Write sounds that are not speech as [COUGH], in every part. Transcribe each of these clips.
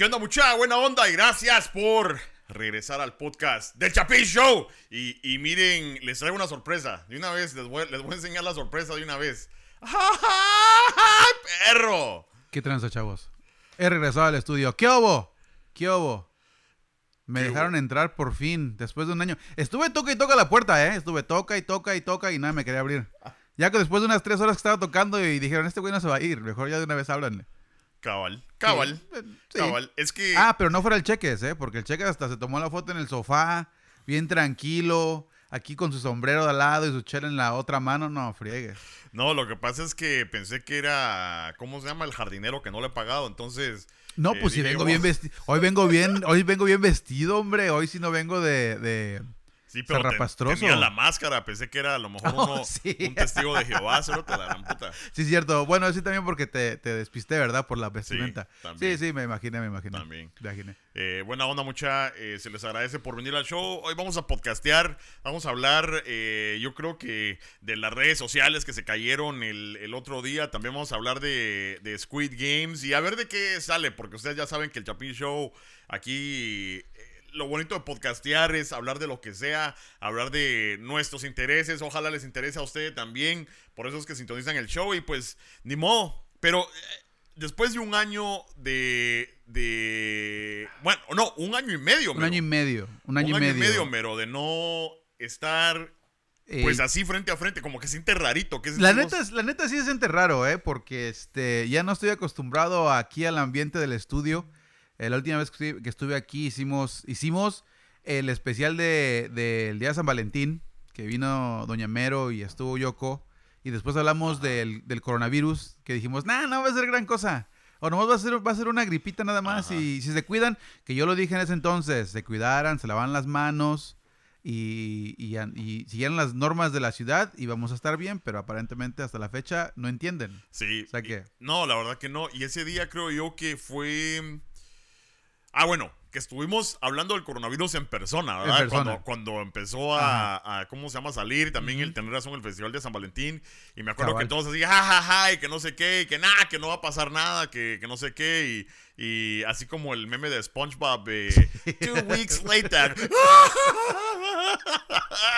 ¿Qué onda, mucha buena onda? Y gracias por regresar al podcast del Chapin Show. Y, y miren, les traigo una sorpresa. De una vez, les voy, les voy a enseñar la sorpresa de una vez. [LAUGHS] ¡Ay, perro! ¿Qué tranza, chavos? He regresado al estudio. ¿Qué hubo? ¿Qué hubo? Me ¿Qué dejaron entrar por fin, después de un año. Estuve toca y toca la puerta, ¿eh? Estuve toca y toca y toca y nada me quería abrir. Ya que después de unas tres horas que estaba tocando y dijeron, este güey no se va a ir, mejor ya de una vez háblanle. Cabal, cabal, Sí. cabal. Es que. Ah, pero no fuera el Cheques, ¿eh? Porque el Cheques hasta se tomó la foto en el sofá, bien tranquilo, aquí con su sombrero de al lado y su chela en la otra mano. No, friegue. No, lo que pasa es que pensé que era. ¿Cómo se llama? El jardinero que no le he pagado. Entonces. No, eh, pues si vengo "Oh". bien vestido. Hoy vengo bien, hoy vengo bien vestido, hombre. Hoy sí no vengo de... de... Sí, pero ten- tenía la máscara. Pensé que era a lo mejor [LAUGHS] Oh, uno, sí. un testigo de Jehová. Solo te la gran puta. [LAUGHS] Sí, cierto. Bueno, sí también porque te, te despisté, ¿verdad? Por la vestimenta. Sí, también. sí, me imaginé, me imaginé. También. Me imaginé. Eh, buena onda, mucha. eh, se les agradece por venir al show. Hoy vamos a podcastear. Vamos a hablar, eh, yo creo que de las redes sociales que se cayeron el, el otro día. También vamos a hablar de, de Squid Games y a ver de qué sale, porque ustedes ya saben que el Chapin Show aquí. Lo bonito de podcastear es hablar de lo que sea, hablar de nuestros intereses. Ojalá les interese a ustedes también. Por eso es que sintonizan el show y pues, ni modo. Pero eh, después de un año de, de... Bueno, no, un año y medio. Un mero. año y medio. Un año, Un y medio. mero, de no estar Eh, pues así frente a frente, como que siente rarito. Que la neta, la neta sí se siente raro, ¿eh? Porque este, ya no estoy acostumbrado aquí al ambiente del estudio. Eh, la última vez que estuve, aquí hicimos, hicimos el especial de- del Día de San Valentín, que vino Doña Mero y estuvo Yoko. Y después hablamos del, del coronavirus, que dijimos, nah, no va a ser gran cosa. O nomás va a ser, va a ser una gripita nada más. Ajá. Y si se cuidan, que yo lo dije en ese entonces, se cuidaran, se lavaban las manos y, y, y siguieran las normas de la ciudad y vamos a estar bien, pero aparentemente hasta la fecha no entienden. Sí. O sea que- No, la verdad que no. Y ese día creo yo que fue... Ah, bueno, que estuvimos hablando del coronavirus en persona, ¿verdad? persona. Cuando, cuando empezó a, a- ¿cómo se llama? Salir. También el tener razón el Festival de San Valentín. Y me acuerdo Cabal. que todos así, jajaja, y que no sé qué, y que nada, que no va a pasar nada, que, que no sé qué. Y, y así como el meme de SpongeBob, eh, two weeks later. [LAUGHS] [LAUGHS]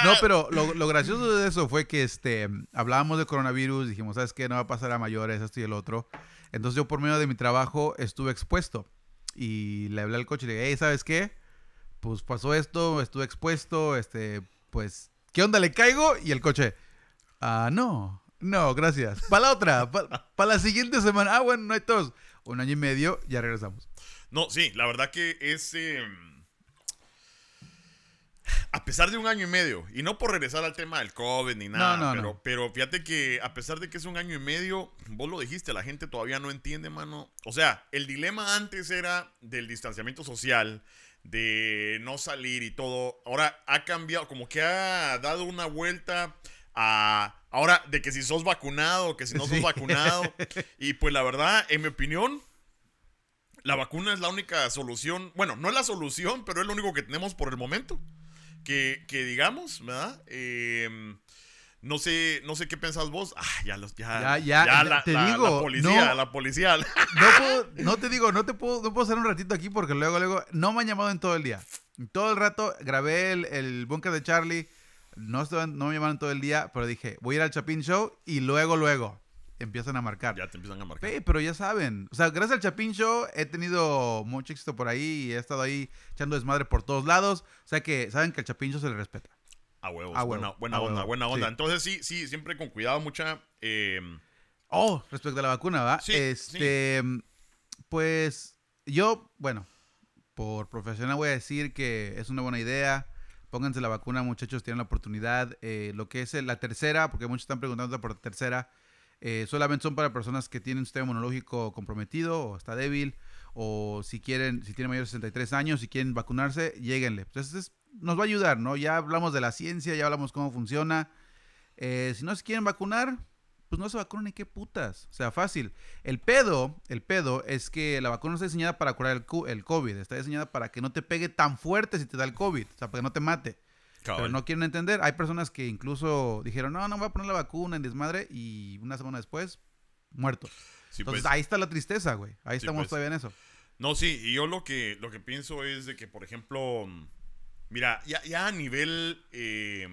No, pero lo, lo gracioso de eso fue que este, hablábamos de coronavirus, dijimos, ¿sabes qué? No va a pasar a mayores, esto y el otro. Entonces yo por medio de mi trabajo estuve expuesto y le hablé al coche y le dije, hey, ¿sabes qué? Pues pasó esto, estuve expuesto, este, pues, ¿qué onda? ¿Le caigo? Y el coche, ah, no, no, gracias. Para la otra, para la siguiente semana. Ah, bueno, no hay todos. Un año y medio, ya regresamos. No, sí, la verdad que es. eh, a pesar de un año y medio, y no por regresar al tema del COVID ni nada, No, no, pero, no. pero fíjate que a pesar de que es un año y medio, vos lo dijiste, la gente todavía no entiende, mano. O sea, el dilema antes era del distanciamiento social, de no salir y todo. Ahora ha cambiado, como que ha dado una vuelta a. Ahora, de que si sos vacunado, que si no sos Sí. vacunado. [LAUGHS] Y pues la verdad, en mi opinión, la vacuna es la única solución. Bueno, no es la solución, pero es lo único que tenemos por el momento. Que, que digamos, ¿verdad? Eh, no sé, no sé qué pensás vos. Ah, ya los, ya, Ya, ya, ya, la, te la- digo, la policía, no. la policía. No puedo, no te digo, no te puedo, no puedo hacer un ratito aquí porque luego, luego, no me han llamado en todo el día. Todo el rato grabé el, el búnker de Charlie, no, no me llamaron todo el día, pero dije, voy a ir al Chapin Show y luego, luego, empiezan a marcar. ya te empiezan a marcar. Pe, pero ya saben, o sea, gracias al Chapin Show he tenido mucho éxito por ahí y he estado ahí echando desmadre por todos lados. O sea que saben que al Chapin Show se le respeta. A huevos, A huevo, buena a onda, huevo, buena onda. sí. Entonces sí, sí, siempre con cuidado, mucha. eh, Oh, respecto a la vacuna, ¿va? Sí, este, pues yo, bueno, por profesional voy a decir que es una buena idea. Pónganse la vacuna, muchachos, tienen la oportunidad. Eh, lo que es la tercera, porque muchos están preguntando por la tercera, eh, solamente son para personas que tienen un sistema inmunológico comprometido o está débil, o si quieren, si tienen mayor de 63 años y quieren vacunarse, lléguenle. Entonces, es- nos va a ayudar, ¿no? Ya hablamos de la ciencia, ya hablamos cómo funciona. Eh, si no se quieren vacunar, pues no se vacunan ni qué putas. O sea, fácil. El pedo, el pedo es que la vacuna no está diseñada para curar el, el COVID. Está diseñada para que no te pegue tan fuerte si te da el COVID. O sea, para que no te mate. Pero no quieren entender. Hay personas que incluso dijeron, no, no voy a poner la vacuna en desmadre. Y una semana después, muertos. Sí, Entonces pues. ahí está la tristeza, güey. Ahí Sí, estamos pues. todavía en eso. No, sí, y yo lo que, lo que pienso es de que, por ejemplo, mira, ya, ya a nivel, eh,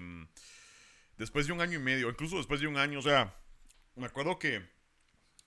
después de un año y medio, incluso después de un año, o sea, me acuerdo que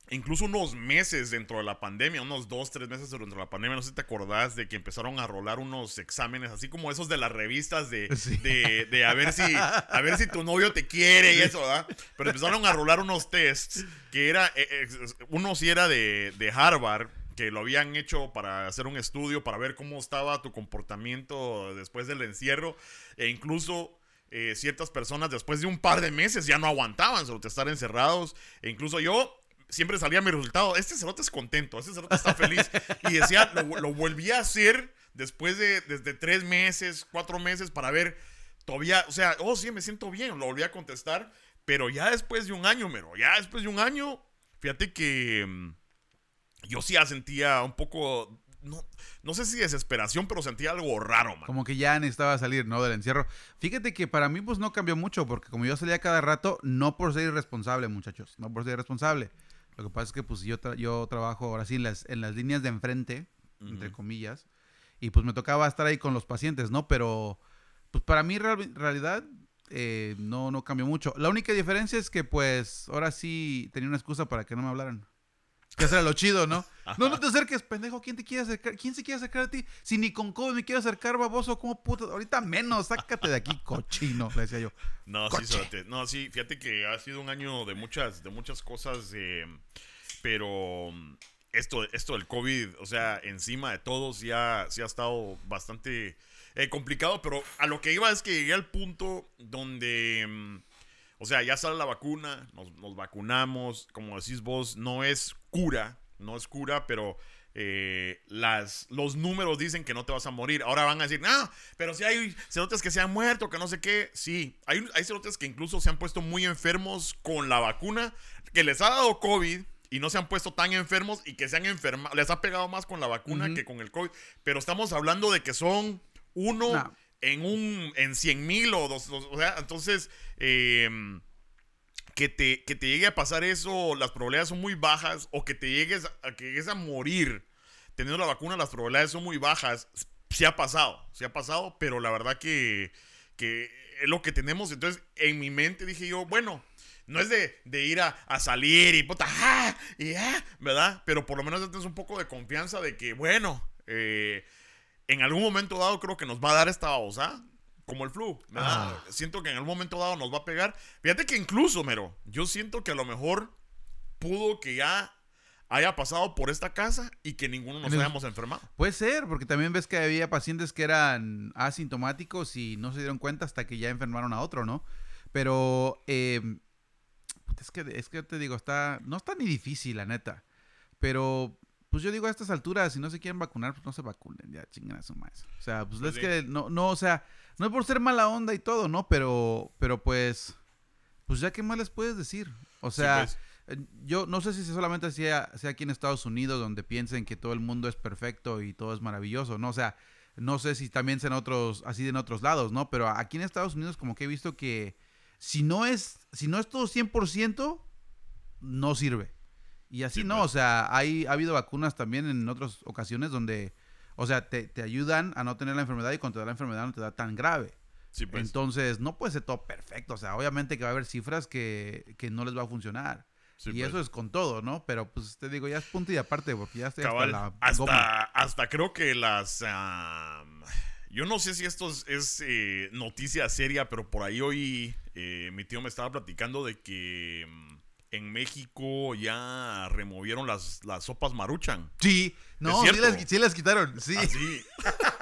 incluso unos meses dentro de la pandemia, unos dos, tres meses dentro de la pandemia, no sé si te acordás de que empezaron a rolar unos exámenes, así como esos de las revistas de, [LAUGHS] de, de, a, ver si, a ver si tu novio te quiere y eso, ¿verdad? Pero empezaron a rolar unos tests que era, eh, uno sí era de, de Harvard, que lo habían hecho para hacer un estudio, para ver cómo estaba tu comportamiento después del encierro, e incluso eh, ciertas personas después de un par de meses ya no aguantaban sobre estar encerrados, e incluso yo siempre salía mi resultado, este cerote es contento, este cerote está feliz, y decía, lo, lo volví a hacer después de desde tres meses, cuatro meses, para ver, todavía, o sea, oh sí, me siento bien, lo volví a contestar, pero ya después de un año, mero, ya después de un año, fíjate que mm, yo sí ya sentía un poco, no, no sé si desesperación, pero sentía algo raro, man. Como que ya necesitaba salir, ¿no? Del encierro. Fíjate que para mí pues no cambió mucho, porque como yo salía cada rato, no por ser irresponsable, muchachos, no por ser irresponsable. Lo que pasa es que pues yo, tra yo trabajo ahora sí en las, en las líneas de enfrente, uh -huh. entre comillas, y pues me tocaba estar ahí con los pacientes, ¿no? Pero pues para mí en realidad eh, no, no cambió mucho. La única diferencia es que pues ahora sí tenía una excusa para que no me hablaran. Que eso era lo chido, ¿no? [LAUGHS] No, no te acerques, pendejo. ¿Quién te quiere acercar? ¿Quién se quiere acercar a ti? Si ni con COVID me quiero acercar, baboso, ¿cómo puto? Ahorita menos, sácate de aquí, [LAUGHS] cochino, le decía yo. No, Coche. sí, fíjate. No, sí, fíjate que ha sido un año de muchas, de muchas cosas, eh, pero esto, esto del COVID, o sea, encima de todos ya, sí ha estado bastante eh, complicado, pero a lo que iba es que llegué al punto donde... O sea, ya sale la vacuna, nos, nos, vacunamos, como decís vos, no es cura, no es cura, pero eh, las, los números dicen que no te vas a morir. Ahora van a decir, no, pero si hay cerotes que se han muerto, que no sé qué. Sí, hay, hay cerotes que incluso se han puesto muy enfermos con la vacuna, que les ha dado COVID y no se han puesto tan enfermos y que se han enfermado, les ha pegado más con la vacuna uh -huh. que con el COVID. Pero estamos hablando de que son uno... No en un en 100 mil o dos, o sea, entonces eh, que, te, que te llegue a pasar eso, las probabilidades son muy bajas, o que te llegues a, que llegues a morir teniendo la vacuna, las probabilidades son muy bajas. Sí ha pasado, sí ha pasado, pero la verdad que, que es lo que tenemos. Entonces, en mi mente dije yo, bueno, no es de, de ir a, a, salir y puta, ¡ah! y ¡ah! ¿verdad? Pero por lo menos tienes un poco de confianza de que, bueno, eh, en algún momento dado creo que nos va a dar esta babosa. Como el flu. Ah. Siento que en algún momento dado nos va a pegar. Fíjate que incluso, Mero, yo siento que a lo mejor pudo que ya haya pasado por esta casa y que ninguno nos hayamos enfermado. Puede ser, porque también ves que había pacientes que eran asintomáticos y no se dieron cuenta hasta que ya enfermaron a otro, ¿no? Pero eh, es que es que te digo, está no está ni difícil, la neta. Pero pues yo digo a estas alturas, si no se quieren vacunar, pues no se vacunen, ya chingan a su más. O sea, pues, pues es que no, no, o sea, no es por ser mala onda y todo, ¿no? Pero, pero pues, pues ya qué más les puedes decir. O sea, sí, pues. yo no sé si solamente sea, sea aquí en Estados Unidos donde piensen que todo el mundo es perfecto y todo es maravilloso, ¿no? O sea, no sé si también sean otros, así en otros lados, ¿no? Pero aquí en Estados Unidos como que he visto que si no es, si no es todo 100%, no sirve. Y así sí, no, pues. o sea, hay, ha habido vacunas también en otras ocasiones donde, o sea, te, te, ayudan a no tener la enfermedad y cuando te da la enfermedad no te da tan grave. Sí, pues. Entonces, no puede ser todo perfecto, o sea, obviamente que va a haber cifras que, que no les va a funcionar. Sí, y pues. eso es con todo, ¿no? Pero pues te digo, ya es punto y aparte, porque ya estoy Cabal, hasta la hasta, goma. hasta creo que las... Uh, yo no sé si esto es, es eh, noticia seria, pero por ahí hoy eh, mi tío me estaba platicando de que... Um, en México ya removieron las, las sopas maruchan. Sí, no, sí las, sí las, quitaron, sí. Así.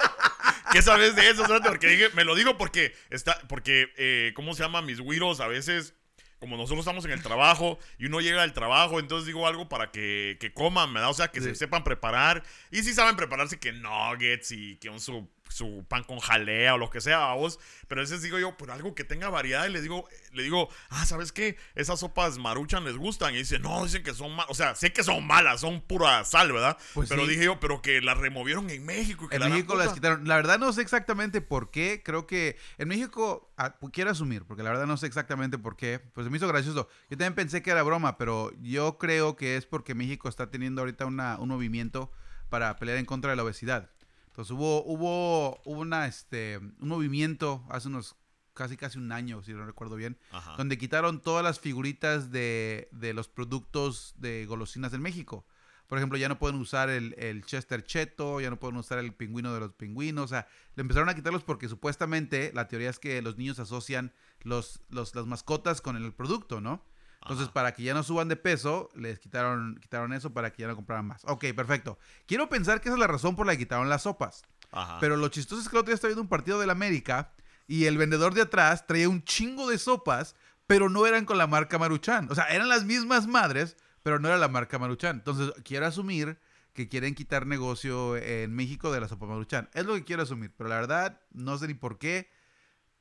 [LAUGHS] ¿Qué sabes de eso? Porque dije, me lo digo porque está, porque, eh, ¿cómo se llama? Mis güiros a veces, como nosotros estamos en el trabajo y uno llega al trabajo, entonces digo algo para que, que coman, ¿verdad? O sea, que sí. se sepan preparar. Y si sí saben prepararse que nuggets y que un su su pan con jalea o lo que sea, vos. Pero a veces digo yo, por algo que tenga variedad, y le digo, le digo, ah, ¿sabes qué? Esas sopas maruchan les gustan. Y dice, no, dicen que son malas. O sea, sé que son malas, son pura sal, ¿verdad? Pues pero sí. dije yo, pero que las removieron en México. en México las quitaron. La verdad no sé exactamente por qué. Creo que en México, ah, quiero asumir, porque la verdad no sé exactamente por qué. Pues me hizo gracioso. Yo también pensé que era broma, pero yo creo que es porque México está teniendo ahorita una, un movimiento para pelear en contra de la obesidad. Entonces hubo, hubo, hubo una, este, un movimiento hace unos casi casi un año, si no recuerdo bien, Ajá. donde quitaron todas las figuritas de, de los productos de golosinas en México. Por ejemplo, ya no pueden usar el, el Chester Cheto, ya no pueden usar el pingüino de los pingüinos. O sea, le empezaron a quitarlos porque supuestamente la teoría es que los niños asocian los, los, las mascotas con el producto, ¿no? Entonces, Ajá. para que ya no suban de peso, les quitaron, quitaron eso para que ya no compraran más. Ok, perfecto. Quiero pensar que esa es la razón por la que quitaron las sopas. Ajá. Pero lo chistoso es que el otro día estaba viendo un partido del América y el vendedor de atrás traía un chingo de sopas, pero no eran con la marca Maruchan. O sea, eran las mismas madres, pero no era la marca Maruchan. Entonces, quiero asumir que quieren quitar negocio en México de la sopa Maruchan. Es lo que quiero asumir, pero la verdad, no sé ni por qué.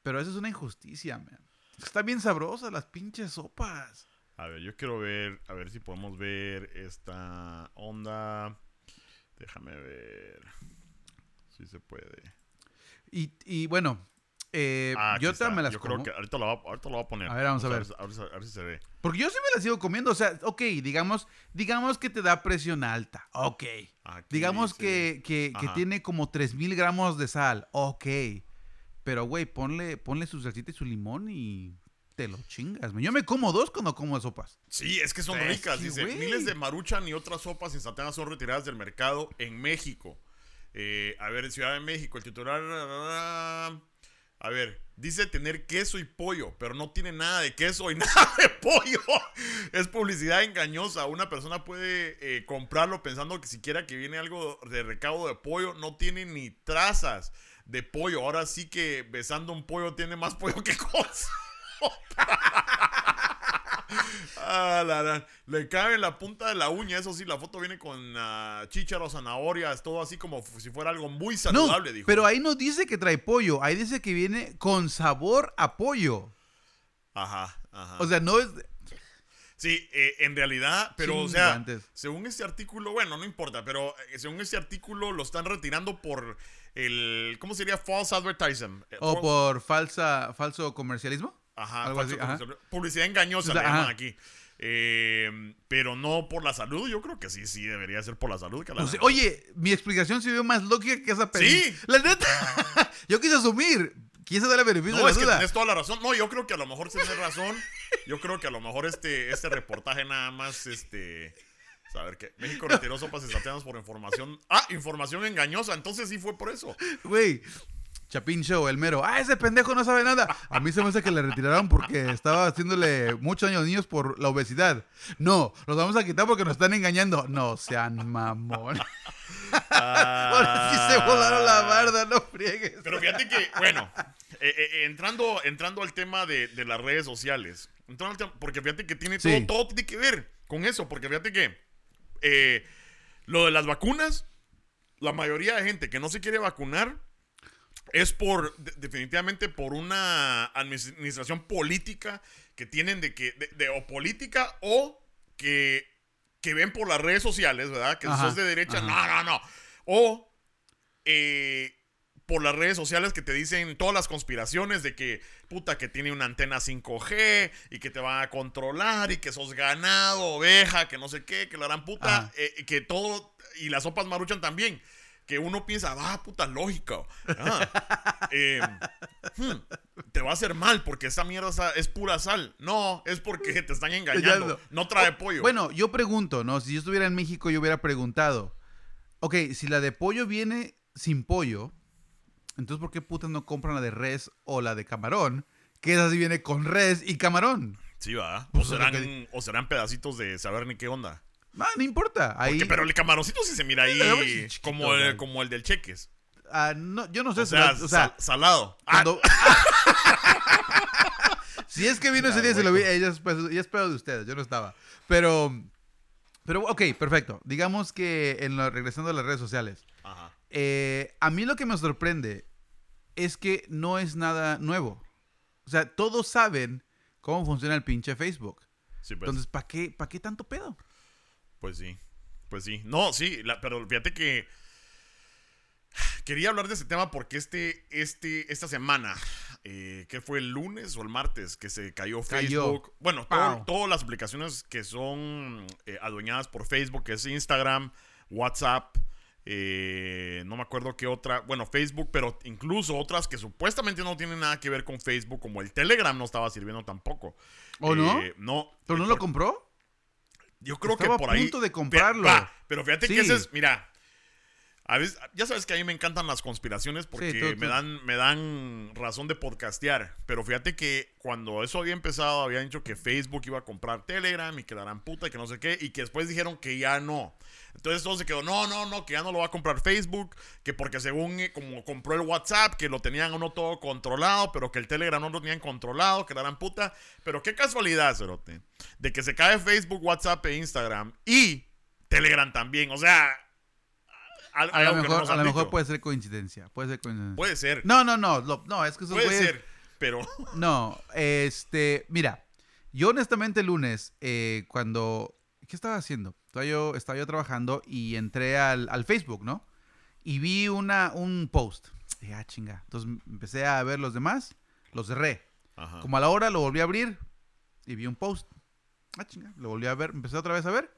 Pero eso es una injusticia, man. Están bien sabrosas las pinches sopas. A ver, yo quiero ver, a ver si podemos ver esta onda. Déjame ver si se puede. Y, y bueno, eh, Ah, yo está. también me las Yo como. creo que ahorita lo, va, ahorita lo voy a poner. A ver, vamos a ver. A ver, si- a ver si se ve. Porque yo sí me las sigo comiendo. O sea, ok, digamos, digamos que te da presión alta. Ok. Aquí Digamos dice- que, que, que tiene como 3000 gramos de sal. Ok. Pero, güey, ponle, ponle su salsita y su limón y te lo chingas. Yo me como dos cuando como sopas. Sí, es que son Es ricas. que, Dice, miles de maruchan y otras sopas instantáneas son retiradas del mercado en México. Eh, a ver, Ciudad de México, el titular... A ver, dice tener queso y pollo, pero no tiene nada de queso y [LAUGHS] nada de pollo. Es publicidad engañosa. Una persona puede eh, comprarlo pensando que siquiera que viene algo de recaudo de pollo, no tiene ni trazas de pollo. Ahora sí que besando un pollo tiene más [LAUGHS] pollo que cosa. Ah, la, la. Le cabe en la punta de la uña. Eso sí, la foto viene con ah, chícharos, zanahorias, todo así como si fuera algo muy No, saludable, dijo. pero ahí no dice que trae pollo. Ahí dice que viene con sabor a pollo. Ajá, ajá. O sea, no es... sí, eh, en realidad, pero o sea, Chingantes. según este artículo, bueno, no importa, pero eh, según este artículo lo están retirando por el, ¿cómo sería? False advertising. Eh, O por falsa, falso comercialismo. Ajá, algo así, ajá. Publicidad engañosa O sea, le llaman ajá. aquí. Eh, pero no por la salud, yo creo que sí, sí, debería ser por la salud. Que la- sea, oye, mi explicación se vio más lógica que esa película. Sí. La neta. [LAUGHS] yo quise asumir. Quise darle beneficio No, es la que duda. tienes toda la razón. No, yo creo que a lo mejor tienes razón. Yo creo que a lo mejor este, este reportaje nada más, este... Saber que México retiró sopas instantáneas por información... Ah, información engañosa. Entonces sí fue por eso. Güey. Chapín Show, el mero. Ah, ese pendejo no sabe nada. A mí se me hace que le retiraron porque estaba haciéndole mucho daño a los niños por la obesidad. No, los vamos a quitar porque nos están engañando. No sean mamón. [LAUGHS] Ahora sí se volaron la barda, no friegues. Pero fíjate que, bueno, eh, eh, entrando, entrando al tema de, de las redes sociales. entrando al tema- porque fíjate que tiene Sí. todo, todo tiene que ver con eso. Porque fíjate que eh, lo de las vacunas, la mayoría de gente que no se quiere vacunar es por, de- definitivamente por una administración política que tienen de que, de, de- o política o que, que ven por las redes sociales, ¿verdad? Que Ajá, sos de derecha, ajá. no, no, no. O eh, por las redes sociales que te dicen todas las conspiraciones de que, puta, que tiene una antena 5G y que te van a controlar y que sos ganado, oveja, que no sé qué, que la harán puta, eh, que todo, y las sopas maruchan también. Que uno piensa, va, puta, lógico. Ah, eh, hmm, te va a hacer mal porque esa mierda es pura sal. No, es porque te están engañando. no. Trae pollo. Bueno, yo pregunto, ¿no? Si yo estuviera en México, yo hubiera preguntado. Ok, si la de pollo viene sin pollo, entonces ¿por qué putas no compran la de res o la de camarón? Que esa sí viene con res y camarón. Sí, va. O Pues es lo serán, que o serán pedacitos de saber ni qué onda. Ah, no importa. Ahí, Porque, pero el camaroncito sí se mira ahí chiquito, como, el, como el del cheques. Ah, no, yo no sé. O si sea, la- o sea, sal- salado. Ah, [LAUGHS] si es que vino ese día, se lo vi. Ella es, pues, es pedo de ustedes. Yo no estaba. Pero, pero, ok, perfecto. Digamos que en lo- regresando a las redes sociales. ajá. Eh, a mí lo que me sorprende es que no es nada nuevo. O sea, todos saben cómo funciona el pinche Facebook. Sí, pues, Entonces, ¿para qué, ¿para qué tanto pedo? Pues sí. Pues sí. No, sí, la- pero fíjate que quería hablar de ese tema porque este, este, esta semana, eh, que fue el lunes o el martes, que se cayó Cayó. Facebook. Bueno, todo- todas las aplicaciones que son eh, adueñadas por Facebook, que es Instagram, WhatsApp, eh, no me acuerdo qué otra, bueno, Facebook, pero incluso otras que supuestamente no tienen nada que ver con Facebook, como el Telegram no estaba sirviendo tampoco. ¿O no? Eh, no. ¿Pero no lo compró? Yo creo Estaba que por a ahí. punto de comprarlo. Va, pero fíjate que Sí. ese es, mira, a veces, ya sabes que a mí me encantan las conspiraciones porque tú- tú- me dan me dan razón de podcastear. Pero fíjate que cuando eso había empezado, habían dicho que Facebook iba a comprar Telegram y que la gran puta y que no sé qué, y que después dijeron que ya no. Entonces todo se quedó, no, no, no, que ya no lo va a comprar Facebook, que porque según eh, como compró el WhatsApp, que lo tenían uno todo controlado, pero que el Telegram no lo tenían controlado, que la gran puta. Pero qué casualidad, Cerote, de que se cae Facebook, WhatsApp e Instagram y Telegram también. O sea, A lo no mejor, a lo puede ser coincidencia. Puede ser coincidencia. Puede ser, No, no, no. lo- no, es que puede güeyes- ser, pero [LAUGHS] No, este, mira, yo honestamente el lunes, eh, cuando, ¿qué estaba haciendo? Estaba yo, estaba yo trabajando y entré al, al Facebook, ¿no? Y vi una, un post. Dije, ah, chinga. Entonces empecé a ver los demás, los cerré. Ajá. Como a la hora lo volví a abrir y vi un post. Ah, chinga. Lo volví a ver, empecé otra vez a ver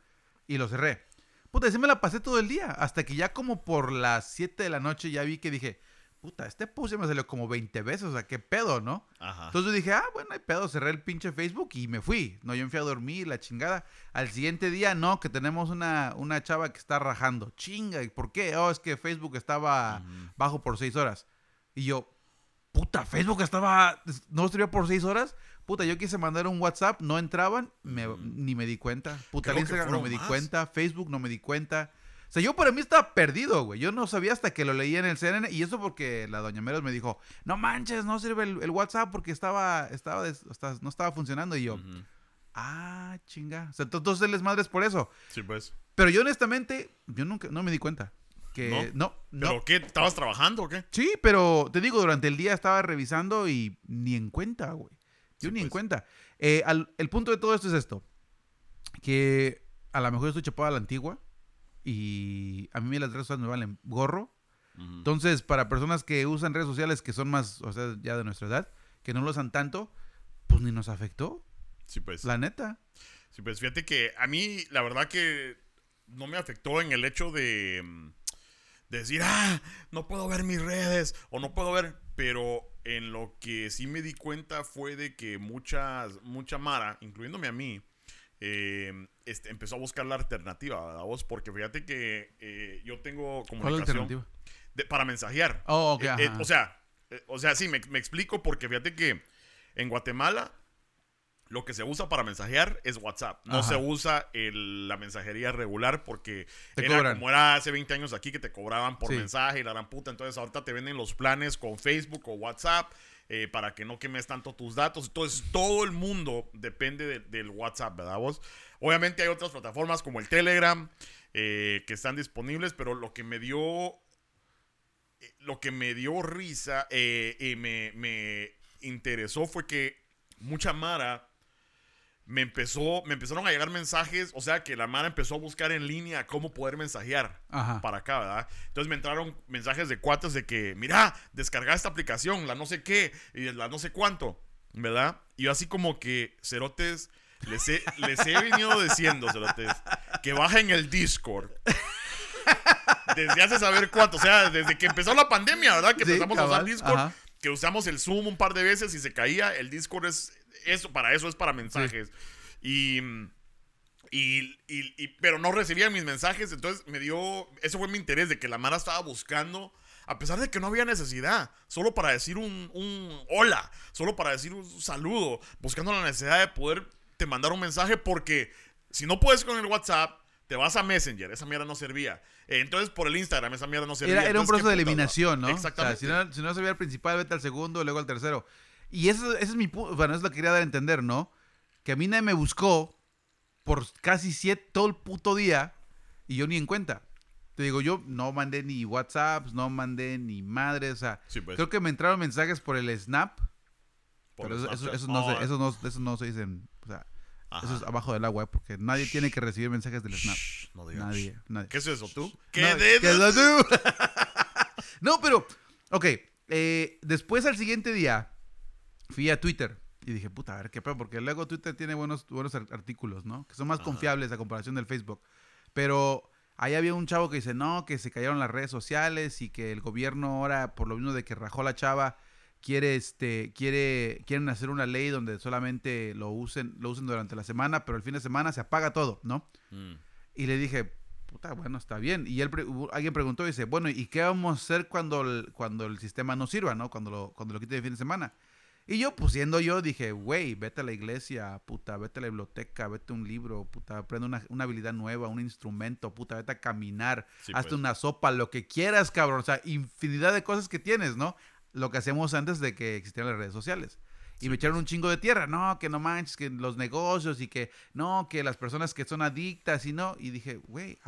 y lo cerré. Puta, así me la pasé todo el día. Hasta que ya como por las 7 de la noche ya vi que dije, puta, este post ya me salió como 20 veces. O sea, qué pedo, ¿no? Ajá. Entonces yo dije, ah, bueno, hay pedo, cerré el pinche Facebook y me fui. No, yo me fui a dormir, la chingada. Al siguiente día, no, que tenemos una, una chava que está rajando. Chinga, ¿y ¿por qué? Oh, es que Facebook estaba bajo por seis horas. Y yo, puta, Facebook estaba, no servía por seis horas. Puta, yo quise mandar un WhatsApp, no entraban, me- Ujú. ni me di cuenta. Puta, Instagram no me di cuenta, Facebook no me di cuenta. O sea, yo para mí estaba perdido, güey. Yo no sabía hasta que lo leí en el CNN. Y eso porque la doña Meros me dijo, no manches, no sirve el, el WhatsApp porque estaba, estaba no estaba funcionando. Y yo, ah, chinga. O sea, to- entonces les madres por eso. Sí, pues. Pero yo honestamente, yo nunca, no me di cuenta. Que no, no. ¿Pero qué? ¿Estabas trabajando o qué? Sí, pero te digo, durante el día estaba revisando y ni en cuenta, güey. Yo Sí, ni en pues. cuenta. Eh, al- el punto de todo esto es esto. Que a lo mejor estoy chapado a la antigua y a mí las redes sociales me valen gorro. Entonces, para personas que usan redes sociales que son más, o sea, ya de nuestra edad, que no lo usan tanto, pues ni nos afectó, Sí, pues. la neta. Sí, pues fíjate que a mí la verdad que no me afectó en el hecho de, mm, de decir, ah, no puedo ver mis redes o no puedo ver, pero en lo que sí me di cuenta fue de que muchas, mucha Mara, incluyéndome a mí, eh, este, empezó a buscar la alternativa, ¿verdad vos? Porque fíjate que eh, yo tengo ¿Cuál es la comunicación de- para mensajear. Oh, ok, Eh, eh, o sea, o sea, sí, me, me explico porque fíjate que en Guatemala lo que se usa para mensajear es WhatsApp. No Ajá. se usa el- la mensajería regular porque Te era cobran. como era hace 20 años aquí que te cobraban por Sí. mensaje y la gran puta. Entonces ahorita te venden los planes con Facebook o WhatsApp eh, para que no quemes tanto tus datos. Entonces todo el mundo depende de- del WhatsApp, ¿verdad vos? Obviamente hay otras plataformas como el Telegram eh, que están disponibles, pero lo que me dio eh, lo que me dio risa y me, me interesó fue que mucha Mara me empezó, me empezaron a llegar mensajes, o sea que la Mara empezó a buscar en línea cómo poder mensajear Ajá. para acá, ¿verdad? Entonces me entraron mensajes de cuates de que, mira, descarga esta aplicación, la no sé qué, y la no sé cuánto, ¿verdad? Y yo así como que, cerotes, les he, les he venido diciendo, cerotes, que bajen el Discord. Desde hace saber cuánto, o sea, desde que empezó la pandemia, ¿verdad? Que Sí, empezamos a usar Discord, ajá. que usamos el Zoom un par de veces y se caía, el Discord es eso, para eso es para mensajes. Y, y, y- y- pero no recibía mis mensajes, entonces me dio, eso fue mi interés de que la Mara estaba buscando, a pesar de que no había necesidad, solo para decir un, un hola, solo para decir un saludo, buscando la necesidad de poder te mandar un mensaje porque si no puedes con el WhatsApp, te vas a Messenger, esa mierda no servía. Entonces por el Instagram, esa mierda no servía. Era, era un proceso de ¿qué putas, eliminación, ¿no? va? O sea, Exactamente. si no, si no sabía el principal, vete al segundo, luego al tercero. Y eso, ese es mi punto, bueno, es lo que quería dar a entender, ¿no? Que a mí nadie me buscó por casi siete, todo el puto día y yo ni en cuenta. Te digo, yo no mandé ni WhatsApps, no mandé ni madre, o sea, Sí, pues, creo que me entraron mensajes por el Snap, por pero el eso, eso, eso no Oh, se, eso, no, eso no se dicen, o sea, ajá. eso es abajo del agua, porque nadie tiene que recibir mensajes del Snap. Shh, no digas. Nadie, nadie. ¿Qué es eso, tú? No, ¿Qué de- ¿qué es eso tú? no, pero, ok, eh, después al siguiente día fui a Twitter y dije, puta, a ver qué pedo, porque luego Twitter tiene buenos, buenos ar- artículos, ¿no? Que son más Ajá. confiables a comparación del Facebook. Pero Ahí había un chavo que dice, no, que se cayeron las redes sociales y que el gobierno ahora, por lo mismo de que rajó la chava, quiere, este, quiere, quieren hacer una ley donde solamente lo usen, lo usen durante la semana, pero el fin de semana se apaga todo, ¿no? Mm. Y le dije, puta, bueno, está bien. Y él, alguien preguntó y dice, bueno, ¿y qué vamos a hacer cuando el, cuando el sistema no sirva, ¿no? Cuando lo, cuando lo quite de fin de semana. Y yo, pues siendo yo, dije, güey, vete a la iglesia, puta, vete a la biblioteca, vete a un libro, puta, aprende una, una habilidad nueva, un instrumento, puta, vete a caminar, Sí, hazte pues. una sopa, lo que quieras, cabrón. O sea, infinidad de cosas que tienes, ¿no? Lo que hacíamos antes de que existieran las redes sociales. Y Sí, me echaron pues. un chingo de tierra, no, que no manches, que los negocios y que no, que las personas que son adictas y no. Y dije, güey,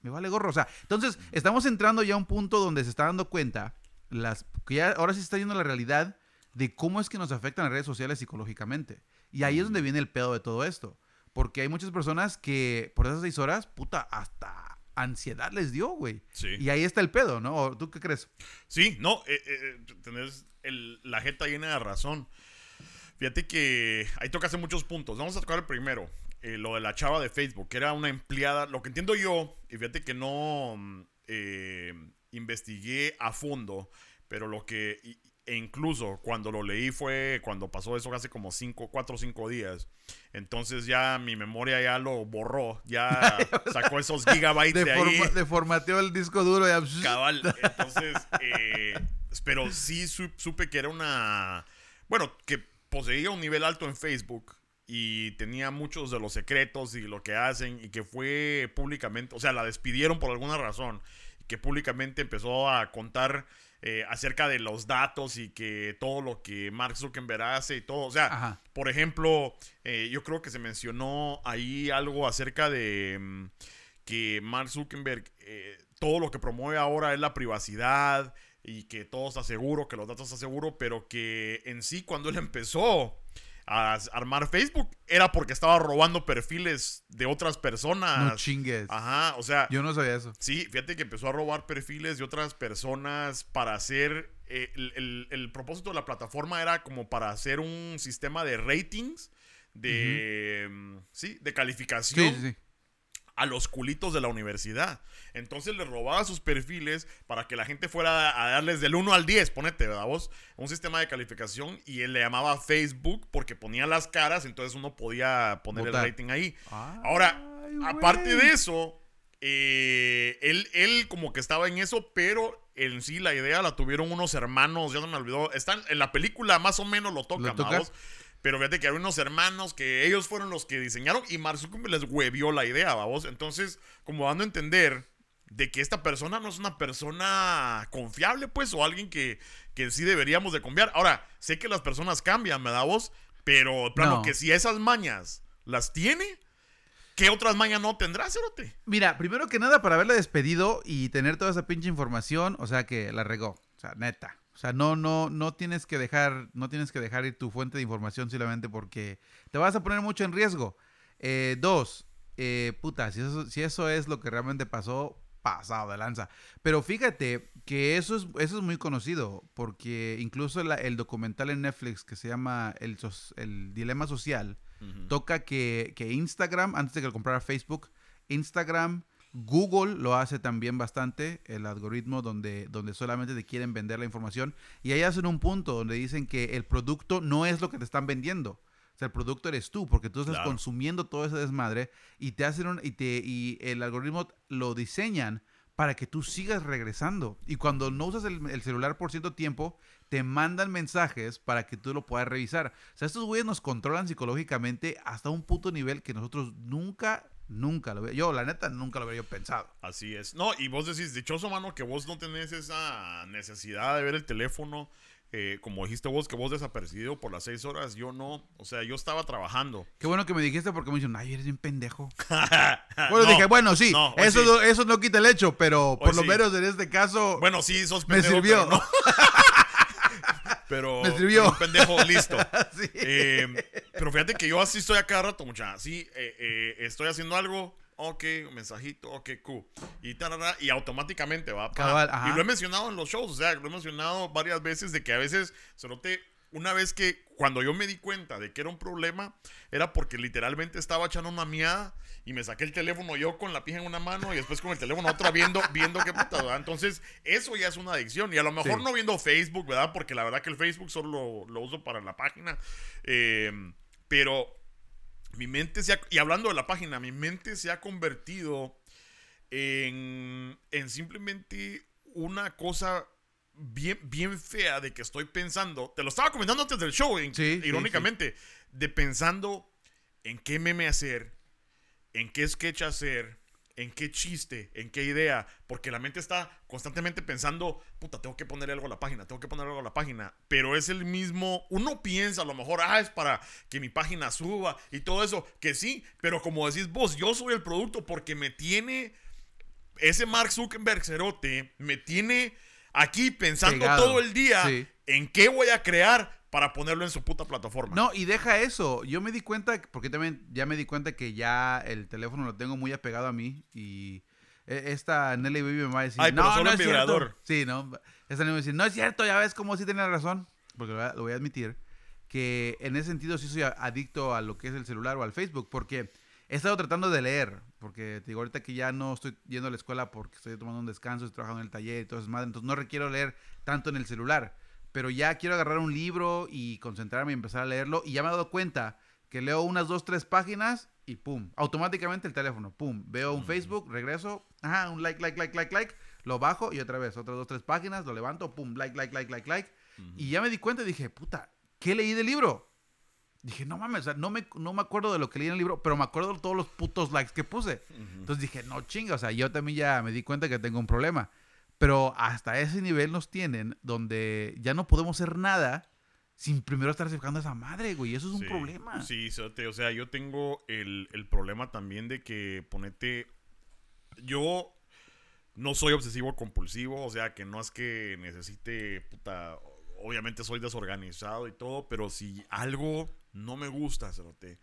me vale gorro. O sea, entonces estamos entrando ya a un punto donde se está dando cuenta, las, que ya ahora sí se está yendo la realidad de cómo es que nos afectan las redes sociales psicológicamente. Y ahí es donde viene el pedo de todo esto. Porque hay muchas personas que por esas seis horas, puta, hasta ansiedad les dio, güey. Sí. Y ahí está el pedo, ¿no? ¿O ¿Tú qué crees? Sí, no, eh, eh, eh, tenés el- la jeta llena de razón. Fíjate que ahí tocaste muchos puntos. Vamos a tocar el primero. eh, lo de la chava de Facebook, que era una empleada. Lo que entiendo yo, y fíjate que no mm, eh, investigué a fondo, pero lo que. y- E incluso cuando lo leí fue cuando pasó eso hace como 5, 4 o 5 días. Entonces ya mi memoria ya lo borró. Ya [LAUGHS] sacó esos gigabytes de, De, ahí. de formateó el disco duro y Cabal. [LAUGHS] Entonces, eh, pero sí su- supe que era una. Bueno, que poseía un nivel alto en Facebook y tenía muchos de los secretos y lo que hacen y que fue públicamente, o sea, la despidieron por alguna razón y que públicamente empezó a contar eh, acerca de los datos y que todo lo que Mark Zuckerberg hace y todo, o sea, Ajá. por ejemplo, eh, yo creo que se mencionó ahí algo acerca de mm, que Mark Zuckerberg, eh, todo lo que promueve ahora es la privacidad y que todo está seguro, que los datos están seguros, pero que en sí cuando él empezó a armar Facebook era porque estaba robando perfiles de otras personas. No chingues. Ajá, o sea, Yo no sabía eso. Sí, fíjate que empezó a robar perfiles de otras personas para hacer. eh, el, el- el propósito de la plataforma era como para hacer un sistema de ratings, de. mm, Sí, de calificación Sí, sí, sí. A los culitos de la universidad. Entonces le robaba sus perfiles para que la gente fuera a darles del 1 al 10, ponete, ¿verdad vos? Un sistema de calificación y él le llamaba Facebook porque ponía las caras, entonces uno podía poner el rating ahí. Ay, Ahora, aparte de eso, eh, él, él como que estaba en eso, pero en sí la idea la tuvieron unos hermanos, ya se me olvidó. Están en la película más o menos lo tocan, ¿Lo toca? Pero fíjate que había unos hermanos que ellos fueron los que diseñaron y Mark Zuckerberg les huevió la idea, vamos. Entonces, como dando a entender de que esta persona no es una persona confiable, pues, o alguien que, que sí deberíamos de confiar. Ahora, sé que las personas cambian, ¿verdad vos? Pero, plano, No. que si esas mañas las tiene, ¿qué otras mañas no tendrá, Cerote? Mira, primero que nada, para haberle despedido y tener toda esa pinche información, o sea que la regó. O sea, neta. O sea, no, no, no tienes que dejar, no tienes que dejar ir tu fuente de información solamente porque te vas a poner mucho en riesgo. Eh, dos, eh, puta, si eso, si eso es lo que realmente pasó, pasado de lanza. Pero fíjate que eso es, eso es muy conocido, porque incluso la- el documental en Netflix que se llama El, el Dilema Social, toca que, que Instagram, antes de que lo comprara Facebook, Instagram, Google lo hace también bastante, el algoritmo donde, donde solamente te quieren vender la información. Y ahí hacen un punto donde dicen que el producto no es lo que te están vendiendo. O sea, el producto eres tú, porque tú estás Claro. consumiendo todo ese desmadre y te hacen un- y te y el algoritmo lo diseñan para que tú sigas regresando. Y cuando no usas el, el celular por cierto tiempo, te mandan mensajes para que tú lo puedas revisar. O sea, estos güeyes nos controlan psicológicamente hasta un puto nivel que nosotros nunca, nunca lo ve- Yo, la neta, nunca lo habría pensado. Así es. No, y vos decís, dichoso, mano, que vos no tenés esa necesidad de ver el teléfono. eh, como dijiste vos, que vos desapercibido por las seis horas, yo no. O sea, yo estaba trabajando. Qué bueno que me dijiste porque me dicen, ay, eres bien pendejo. [LAUGHS] bueno, dije, bueno, sí, no, eso, sí. no, eso no quita el hecho, pero por Hoy lo sí. menos en este caso Bueno, sí, sos me pendejo. sirvió. [LAUGHS] Pero, Me un pendejo listo. [LAUGHS] Sí. Eh, pero fíjate que yo así estoy a cada rato, mucha. Así eh, eh, estoy haciendo algo, ok, un mensajito, ok, cool. Y, tarara, y automáticamente va. Cabal, y lo he mencionado en los shows, o sea, lo he mencionado varias veces de que a veces, te una vez que cuando yo me di cuenta de que era un problema, era porque literalmente estaba echando una miada y me saqué el teléfono yo con la pija en una mano y después con el teléfono otra viendo, [LAUGHS] viendo qué puta, ¿verdad? Entonces, eso ya es una adicción. Y a lo mejor no viendo Facebook, ¿verdad? Porque la verdad que el Facebook solo lo, uso para la página. Eh, pero mi mente se ha, y hablando de la página, mi mente se ha convertido en, en simplemente una cosa bien, bien fea de que estoy pensando. Te lo estaba comentando antes del show, irónicamente. De pensando en qué meme hacer, en qué sketch hacer, en qué chiste, en qué idea. Porque la mente está constantemente pensando, puta, tengo que poner algo a la página, tengo que poner algo a la página. Pero es el mismo. Uno piensa a lo mejor, ah, es para que mi página suba y todo eso. Que sí, pero como decís vos, yo soy el producto porque me tiene. Ese Mark Zuckerberg cerote me tiene aquí pensando todo el día en qué voy a crear para ponerlo en su puta plataforma. No, y deja eso. Yo me di cuenta, porque también ya me di cuenta que ya el teléfono lo tengo muy apegado a mí y e, esta Nelly Baby me va a decir, Ay, pero no, no es vibrador. Sí, no. Esta Nelly me va a decir, no es cierto, ya ves cómo sí tiene razón, porque lo voy a admitir, que en ese sentido sí soy adicto a lo que es el celular o al Facebook, porque he estado tratando de leer, porque te digo ahorita que ya no estoy yendo a la escuela porque estoy tomando un descanso, estoy trabajando en el taller y todo eso, madre, entonces no requiero leer tanto en el celular, pero ya quiero agarrar un libro y concentrarme y empezar a leerlo y ya me he dado cuenta que leo unas dos, tres páginas y pum, automáticamente el teléfono, pum, veo un Facebook, regreso, ajá, un like, like, like, like, like, lo bajo y otra vez, otras dos, tres páginas, lo levanto, pum, like, like, like, like, like, y ya me di cuenta y dije, puta, ¿qué leí del libro? Dije, no mames, o sea, no me, no me acuerdo de lo que leí en el libro, pero me acuerdo de todos los putos likes que puse. Entonces dije, no chinga, o sea, yo también ya me di cuenta que tengo un problema. Pero hasta ese nivel nos tienen donde ya no podemos hacer nada sin primero estar fijando a esa madre, güey. Eso es un problema. Sí, o sea, yo tengo el, el problema también de que ponete. Yo no soy obsesivo compulsivo, o sea, que no es que necesite puta obviamente soy desorganizado y todo, pero si algo no me gusta, Cerote,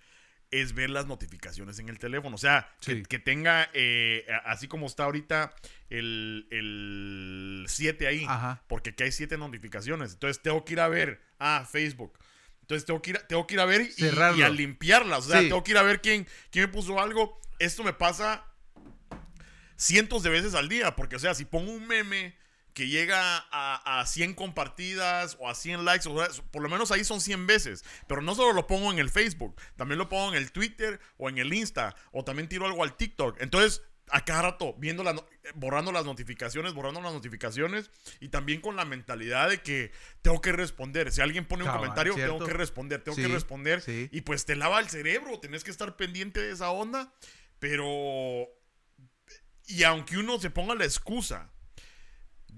es ver las notificaciones en el teléfono. O sea, que, tenga, eh, así como está ahorita el 7 ahí, porque aquí hay 7 notificaciones. Entonces tengo que ir a ver, ah, Facebook. Entonces tengo que ir, tengo que ir a ver y, y, a limpiarlas. O sea, tengo que ir a ver quién, quién me puso algo. Esto me pasa cientos de veces al día, porque, o sea, si pongo un meme que llega a, a, 100 compartidas o a 100 likes, o por lo menos ahí son 100 veces. Pero no solo lo pongo en el Facebook, también lo pongo en el Twitter o en el Insta, o también tiro algo al TikTok. Entonces, a cada rato, viendo la, borrando las notificaciones, borrando las notificaciones, y también con la mentalidad de que tengo que responder. Si alguien pone un comentario, tengo que responder, tengo que responder. Y pues te lava el cerebro, tenés que estar pendiente de esa onda. Pero. Y aunque uno se ponga la excusa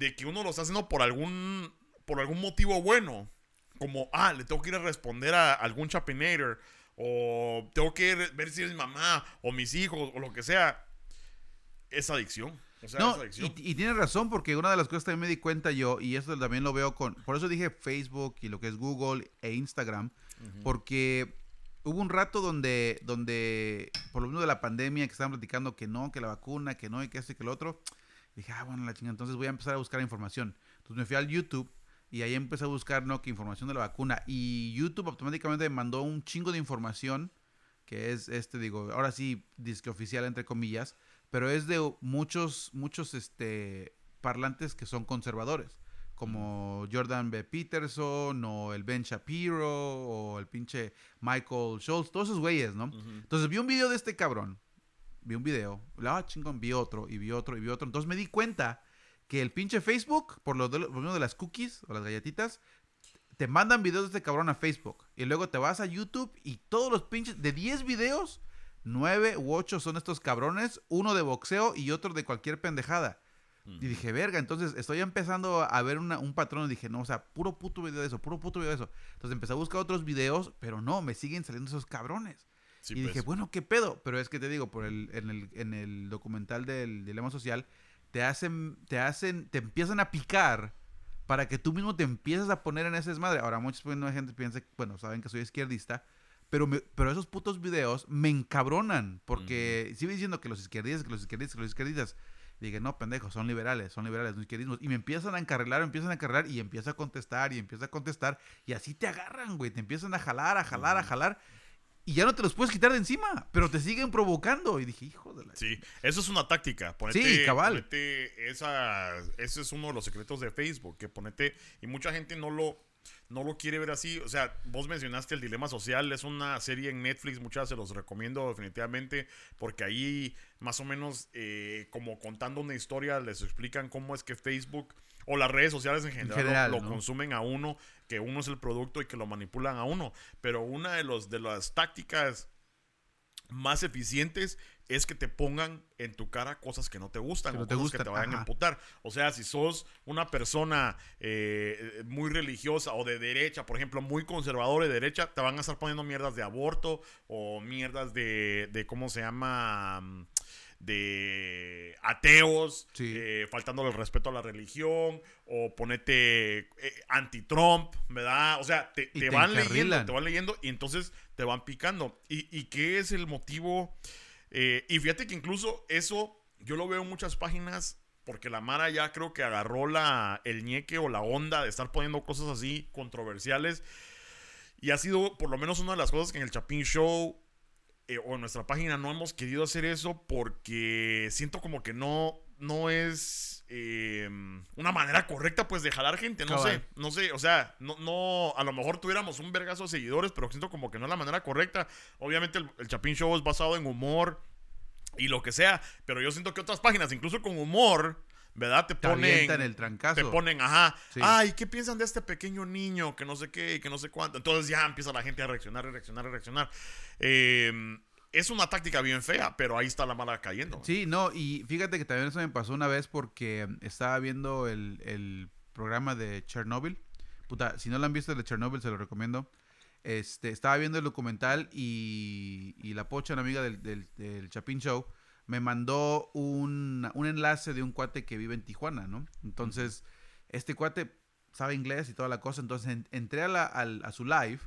de que uno lo está haciendo por algún, por algún motivo bueno. Como, ah, le tengo que ir a responder a algún chapinator. O tengo que ver si es mi mamá o mis hijos o lo que sea. Es adicción. O sea, no, Y, y tienes razón, porque una de las cosas que me di cuenta yo, y eso también lo veo con. Por eso dije Facebook y lo que es Google e Instagram, porque hubo un rato donde, donde, por lo menos de la pandemia, que estaban platicando que no, que la vacuna, que no, y que esto y que lo otro. Dije, ah, bueno, la chinga, entonces voy a empezar a buscar información. Entonces me fui al YouTube y ahí empecé a buscar, ¿no? Que información de la vacuna. Y YouTube automáticamente me mandó un chingo de información, que es, este, digo, ahora sí, disque oficial, entre comillas, pero es de muchos, muchos, este, parlantes que son conservadores. Como Jordan B. Peterson, o el Ben Shapiro, o el pinche Michael Schultz, todos esos güeyes, ¿no? Entonces vi un video de este cabrón, vi un video, ah, chingón, vi otro, y vi otro, y vi otro. Entonces me di cuenta que el pinche Facebook, por lo de, de las cookies o las galletitas, te mandan videos de este cabrón a Facebook. Y luego te vas a YouTube y todos los pinches, de 10 videos, 9 u 8 son estos cabrones, uno de boxeo y otro de cualquier pendejada. Y dije, verga, entonces estoy empezando a ver un patrón. Y dije, no, o sea, puro puto video de eso, puro puto video de eso. Entonces empecé a buscar otros videos, pero no, me siguen saliendo esos cabrones y dije, pues. bueno, ¿qué pedo? Pero es que te digo, por el, en, el, en el documental del dilema social, te hacen, te hacen, te empiezan a picar para que tú mismo te empieces a poner en ese desmadre. Ahora, mucha gente piensa, bueno, saben que soy izquierdista, pero, pero esos putos videos me encabronan, porque sigo diciendo que los izquierdistas, que los izquierdistas, que los izquierdistas, dije, no, pendejo, son liberales, son liberales, no izquierdismos. Y me empiezan a encarrilar, me empiezan a encarrilar y empieza a contestar y empieza a contestar. Y así te agarran, güey. Te empiezan a jalar, a jalar, a jalar. Y ya no te los puedes quitar de encima, pero te siguen provocando. Y dije, hijo de la... Sí, eso es una táctica. sí, cabal. Ponete esa, ese es uno de los secretos de Facebook, que ponete... Y mucha gente no lo no lo quiere ver así. O sea, vos mencionaste El Dilema Social, es una serie en Netflix, muchas se los recomiendo definitivamente, porque ahí más o menos eh, como contando una historia les explican cómo es que Facebook o las redes sociales en general, lo, consumen a uno, que uno es el producto y que lo manipulan a uno. Pero una de, los, de las tácticas más eficientes es que te pongan en tu cara cosas que no te gustan o cosas que te vayan a imputar. O sea, si sos una persona eh, muy religiosa o de derecha, por ejemplo, muy conservador de derecha, te van a estar poniendo mierdas de aborto o mierdas de, de ¿cómo se llama? De ateos, eh, faltándole el respeto a la religión, o ponete eh, anti-Trump, ¿verdad? O sea, te, van leyendo, te van leyendo y entonces te van picando. ¿Y, y qué es el motivo? Eh, y fíjate que incluso eso yo lo veo en muchas páginas porque la Mara ya creo que agarró la, el ñeque o la onda de estar poniendo cosas así controversiales. Y ha sido por lo menos una de las cosas que en el Chapin Show eh, o en nuestra página no hemos querido hacer eso porque siento como que no, no es em, una manera correcta pues de jalar gente, no sé, no sé, o sea, no, no, a lo mejor tuviéramos un vergazo de seguidores, pero siento como que no es la manera correcta. Obviamente el, el Chapín Show es basado en humor y lo que sea, pero yo siento que otras páginas, incluso con humor, ¿verdad? Te ponen. Te el trancazo. Te ponen, ajá. Ay, ¿qué piensan de este pequeño niño que no sé qué, que no sé cuánto? Entonces ya empieza la gente a reaccionar, a reaccionar, a reaccionar. Em, es una táctica bien fea, pero ahí está la mala cayendo. Sí, no, y fíjate que también eso me pasó una vez porque estaba viendo el, programa de Chernobyl. Puta, si no lo han visto el de Chernobyl, se lo recomiendo. Este, estaba viendo el documental y, la pocha, una amiga del, del, Chapin Show, me mandó un, enlace de un cuate que vive en Tijuana, ¿no? Entonces, este cuate sabe inglés y toda la cosa, entonces entré a, la, a su live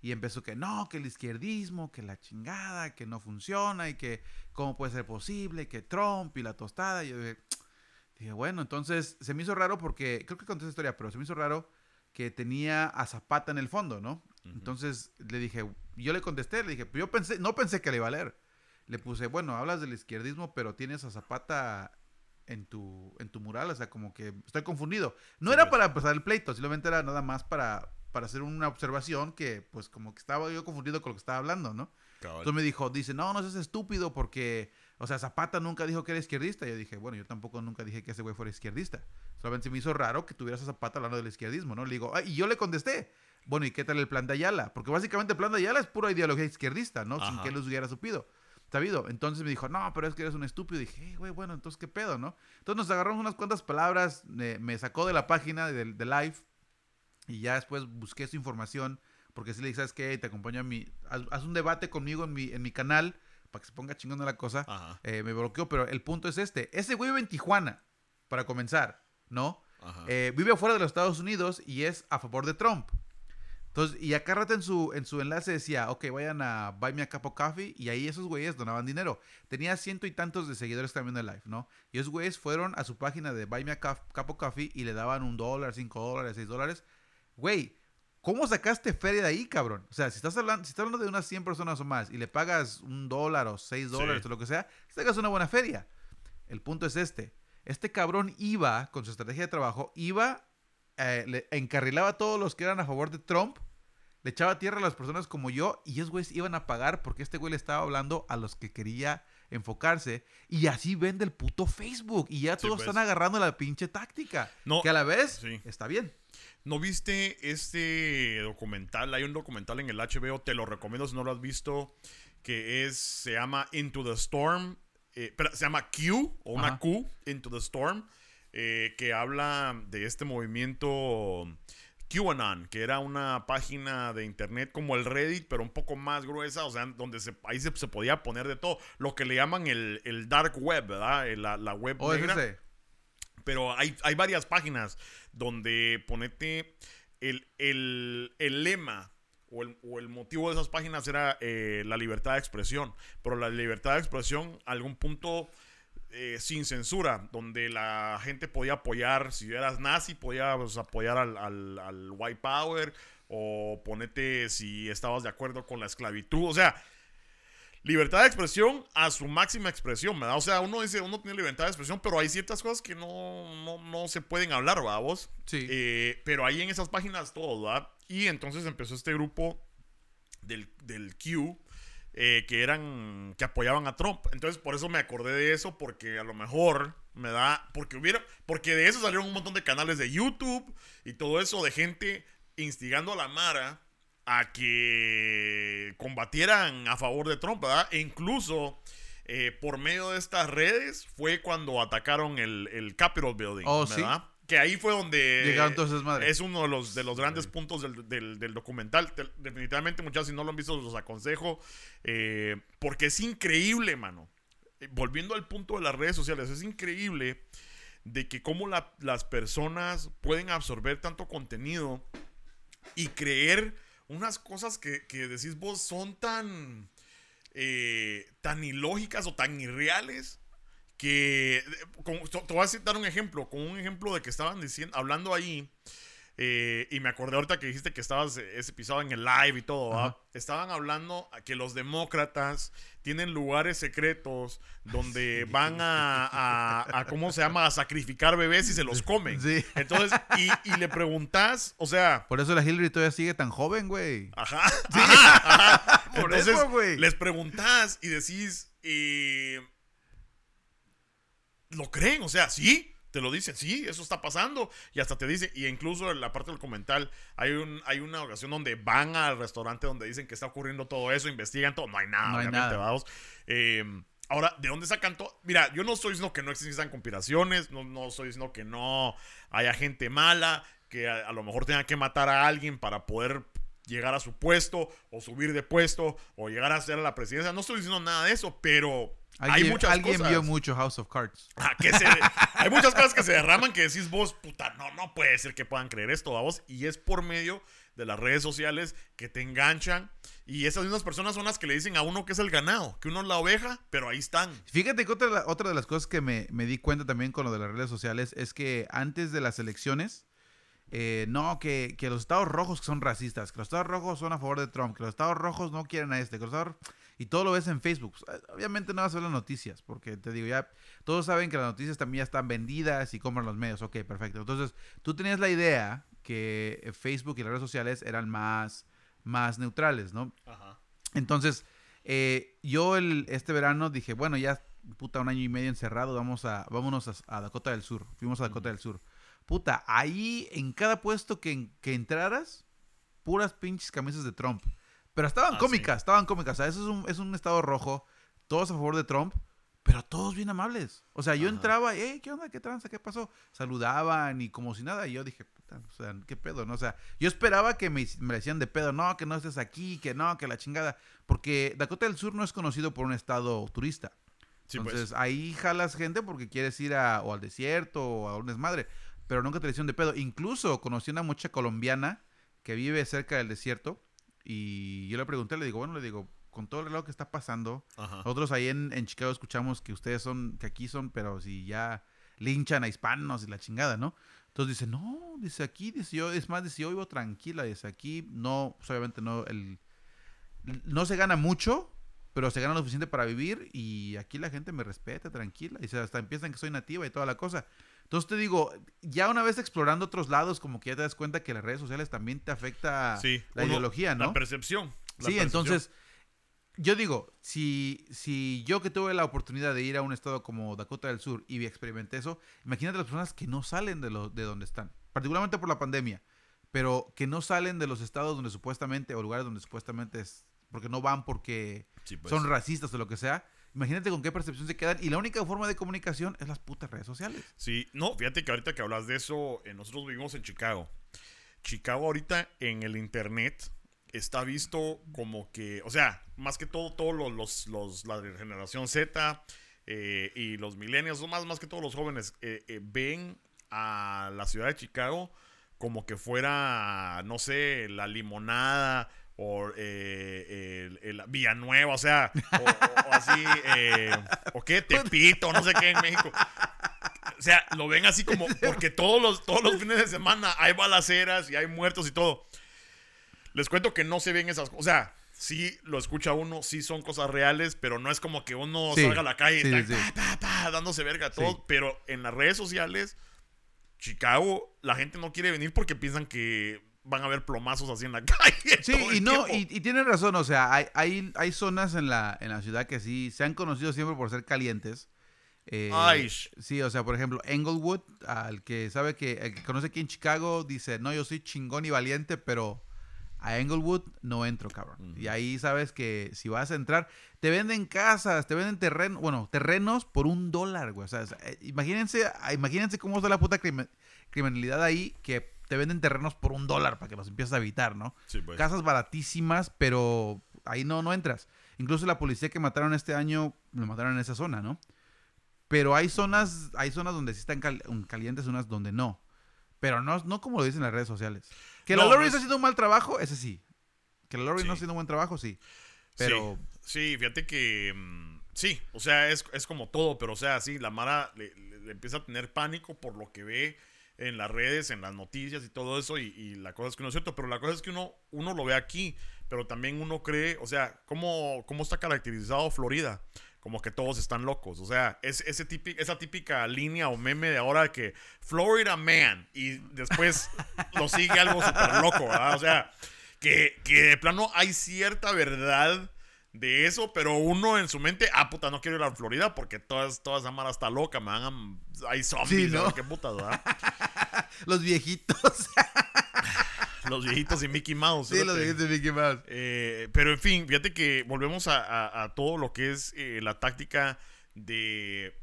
y empezó que no, que el izquierdismo, que la chingada, que no funciona y que cómo puede ser posible, que Trump y la tostada. Y yo dije, [TSK] bueno, entonces se me hizo raro porque, creo que conté esa historia, pero se me hizo raro que tenía a Zapata en el fondo, ¿no? Entonces le dije, yo le contesté, le dije, yo pensé, no pensé que le iba a leer. Le puse, bueno, hablas del izquierdismo, pero tienes a Zapata en tu, en tu mural, o sea, como que estoy confundido. No era pues. para empezar el pleito, simplemente era nada más para, para hacer una observación que, pues, como que estaba yo confundido con lo que estaba hablando, ¿no? Entonces me dijo, dice, no, no seas estúpido porque, o sea, Zapata nunca dijo que era izquierdista. Yo dije, bueno, yo tampoco nunca dije que ese güey fuera izquierdista. Solamente se me hizo raro que tuvieras a Zapata hablando del izquierdismo, ¿no? Le digo, y yo le contesté, bueno, ¿y qué tal el plan de Ayala? Porque básicamente el plan de Ayala es pura ideología izquierdista, ¿no? Sin que él los hubiera supido. Sabido. Entonces me dijo, no, pero es que eres un estúpido. Y dije, güey, bueno, entonces qué pedo, ¿no? Entonces nos agarramos unas cuantas palabras, me sacó de la página de, de live y ya después busqué su información, porque si le dije, ¿sabes qué? Te acompaño a mi... Haz, un debate conmigo en mi, en mi canal, para que se ponga chingando la cosa. Eh, me bloqueó, pero el punto es este. Ese güey vive en Tijuana, para comenzar, ¿no? Eh, vive afuera de los Estados Unidos y es a favor de Trump. Entonces, y acá rato en su, en su enlace decía, ok, vayan a Buy Me a Cup of Coffee, y ahí esos güeyes donaban dinero. Tenía ciento y tantos de seguidores también de live, ¿no? Y esos güeyes fueron a su página de Buy Me a Cup of Coffee y le daban un dólar, cinco dólares, seis dólares güey, ¿cómo sacaste feria de ahí, cabrón? O sea, si estás hablando, si estás hablando de unas 100 personas o más y le pagas un dólar o seis dólares o lo que sea, sacas una buena feria. El punto es este. Este cabrón iba, con su estrategia de trabajo, iba, eh, le encarrilaba a todos los que eran a favor de Trump, le echaba tierra a las personas como yo y esos güeyes iban a pagar porque este güey le estaba hablando a los que quería enfocarse y así vende el puto Facebook y ya todos pues. están agarrando la pinche táctica. que a la vez está bien. ¿No viste este documental? Hay un documental en el HBO, te lo recomiendo si no lo has visto, que es, se llama Into the Storm, eh, pero se llama Q, o una Q, Into the Storm, eh, que habla de este movimiento QAnon, que era una página de internet como el Reddit, pero un poco más gruesa, o sea, donde se, ahí se, podía poner de todo, lo que le llaman el, dark web, ¿verdad? Eh, la, la web oh, negra. Pero hay, hay varias páginas donde ponete el, lema o el, motivo de esas páginas era eh, la libertad de expresión. Pero la libertad de expresión, algún punto eh, sin censura, donde la gente podía apoyar, si eras nazi, podías apoyar al, al, al White Power o ponete si estabas de acuerdo con la esclavitud. O sea, libertad de expresión a su máxima expresión, ¿verdad? O sea, uno dice, uno tiene libertad de expresión, pero hay ciertas cosas que no, no, se pueden hablar, ¿verdad vos? Sí. Eh, pero ahí en esas páginas todo, ¿verdad? Y entonces empezó este grupo del, del Q, eh, que eran, que apoyaban a Trump. Entonces, por eso me acordé de eso, porque a lo mejor me da, porque hubiera, porque de eso salieron un montón de canales de YouTube y todo eso de gente instigando a la Mara a que combatieran a favor de Trump, ¿verdad? E incluso eh, por medio de estas redes fue cuando atacaron el, el Capitol Building, oh, ¿verdad? Que ahí fue donde Llegaron todas madres. es uno de los, de los grandes puntos del, del, documental. definitivamente, muchachos, si no lo han visto, los aconsejo. Eh, porque es increíble, mano. Eh, volviendo al punto de las redes sociales, es increíble de que cómo las personas pueden absorber tanto contenido y creer unas cosas que, decís vos son tan, eh, tan ilógicas o tan irreales que, te voy a dar un ejemplo, con un ejemplo de que estaban diciendo, hablando ahí eh, y me acordé ahorita que dijiste que estabas eh, ese episodio en el live y todo, Estaban hablando que los demócratas tienen lugares secretos donde van a, ¿cómo se llama? A sacrificar bebés y se los comen. Sí. Entonces, y, le preguntas, o sea... Por eso la Hillary todavía sigue tan joven, güey. Ajá, ajá, [LAUGHS] Por eso, güey. Les preguntas y decís, eh, ¿lo creen? O sea, sí te lo dicen, sí, eso está pasando. Y hasta te dice, y incluso en la parte del comentario, hay, un, hay una ocasión donde van al restaurante donde dicen que está ocurriendo todo eso, investigan todo, no hay nada, obviamente, vamos. Eh, ahora, ¿de dónde sacan todo? Mira, yo no estoy diciendo que no existan conspiraciones, no, no estoy diciendo que no haya gente mala, que a, lo mejor tenga que matar a alguien para poder llegar a su puesto, o subir de puesto, o llegar a ser a la presidencia. No estoy diciendo nada de eso, pero Alguien, hay muchas alguien vio mucho House of Cards. [LAUGHS] Ah, que se, hay muchas cosas que se derraman que decís vos, puta, no, no puede ser que puedan creer esto a vos. Y es por medio de las redes sociales que te enganchan. Y esas mismas personas son las que le dicen a uno que es el ganado, que uno es la oveja, pero ahí están. Fíjate que otra, otra de las cosas que me, me, di cuenta también con lo de las redes sociales es que antes de las elecciones, eh, no, que, que, los estados rojos son racistas, que los estados rojos son a favor de Trump, que los estados rojos no quieren a este, que los estados y todo lo ves en Facebook. Pues, obviamente no vas a ver las noticias, porque te digo, ya todos saben que las noticias también ya están vendidas y compran los medios. Ok, perfecto. Entonces, tú tenías la idea que eh, Facebook y las redes sociales eran más, más neutrales, ¿no? Ajá. Entonces, eh, yo el, este verano dije, bueno, ya puta un año y medio encerrado, vamos a, vámonos a, Dakota del Sur. Fuimos a Dakota del Sur. Puta, ahí en cada puesto que, que entraras, puras pinches camisas de Trump. Pero estaban ah, cómicas, estaban cómicas. O sea, eso es un, es un estado rojo, todos a favor de Trump, pero todos bien amables. O sea, yo entraba, hey, ¿qué onda? ¿Qué tranza? ¿Qué pasó? Saludaban y como si nada. Y yo dije, puta, o sea, ¿qué pedo? ¿no? O sea, yo esperaba que me, me decían de pedo, no, que no estés aquí, que no, que la chingada. Porque Dakota del Sur no es conocido por un estado turista. Pues. Entonces, ahí jalas gente porque quieres ir a, o al desierto o a un desmadre. Pero nunca te decían de pedo. Incluso conocí una mucha colombiana que vive cerca del desierto y yo le pregunté, le digo, bueno, le digo, con todo reloj que está pasando, nosotros ahí en, Chicago escuchamos que ustedes son, que aquí son, pero si ya linchan a hispanos y la chingada, ¿no? Entonces dice, no, dice aquí, dice yo, es más, dice yo vivo tranquila, dice aquí, no, pues, obviamente no, el, no se gana mucho, pero se gana lo suficiente para vivir y aquí la gente me respeta, tranquila, y hasta empiezan que soy nativa y toda la cosa. Entonces te digo, ya una vez explorando otros lados, como que ya te das cuenta que las redes sociales también te afecta la ideología, ¿no? La percepción. sí, entonces, yo digo, si, si yo que tuve la oportunidad de ir a un estado como Dakota del Sur y experimenté eso, imagínate las personas que no salen de, lo, de donde están, particularmente por la pandemia, pero que no salen de los estados donde supuestamente, o lugares donde supuestamente es, porque no van porque pues. son racistas o lo que sea Imagínate con qué percepción se quedan. Y la única forma de comunicación es las putas redes sociales. Sí, no, fíjate que ahorita que hablas de eso, eh, nosotros vivimos en Chicago. Chicago ahorita en el internet está visto como que, o sea, más que todo, todos los, los, la generación Z eh, y los millennials, más, más que todos los jóvenes, eh, ven a la ciudad de Chicago como que fuera, no sé, la limonada o eh, el, el Villanueva, o sea, o, así, eh, o qué, Tepito, no sé qué en México. O sea, lo ven así como, porque todos los, todos los fines de semana hay balaceras y hay muertos y todo. Les cuento que no se ven esas cosas. O sea, sí lo escucha uno, sí son cosas reales, pero no es como que uno salga a la calle y dándose verga todo. Pero en las redes sociales, Chicago, la gente no quiere venir porque piensan que van a haber plomazos así en la [LAUGHS] calle. Sí, y no, y, y, tienen razón, o sea, hay, hay, hay zonas en la, en la ciudad que sí se han conocido siempre por ser calientes. Eh, sí, o sea, por ejemplo, Englewood, al que sabe que, el que conoce aquí en Chicago, dice, no, yo soy chingón y valiente, pero a Englewood no entro, cabrón. Y ahí sabes que si vas a entrar, te venden casas, te venden terrenos, bueno, terrenos por un dólar, güey. O sea, eh, imagínense, imagínense cómo está la puta criminalidad ahí, que te venden terrenos por un dólar para que los empieces a habitar, ¿no? Pues. Casas baratísimas, pero ahí no, no entras. Incluso la policía que mataron este año, lo mataron en esa zona, ¿no? Pero hay zonas, hay zonas donde sí están calientes, zonas donde no. Pero no, no como lo dicen las redes sociales. Que la Lori está haciendo un mal trabajo, ese sí. Que la Lori no está haciendo un buen trabajo, sí. Pero. Sí, fíjate que. Mm, sí, o sea, es, como todo, pero o sea, sí, la Mara le, empieza a tener pánico por lo que ve en las redes, en las noticias y todo eso, y, la cosa es que no es cierto, pero la cosa es que uno, uno lo ve aquí, pero también uno cree, o sea, ¿cómo, cómo está caracterizado Florida? como que todos están locos. O sea, es, ese típico, esa típica línea o meme de ahora que Florida Man y después [LAUGHS] lo sigue algo súper loco, ¿verdad? O sea, que, que de plano hay cierta verdad de eso, pero uno en su mente, ah, puta, no quiero ir a Florida porque todas, todas esa mara está loca, me van hay zombies, ¿no? qué putas, ¿verdad? [LAUGHS] Los viejitos. [LAUGHS] los viejitos y Mickey Mouse. Sí, los viejitos y Mickey Mouse. Eh, pero en fin, fíjate que volvemos a, todo lo que es eh, la táctica de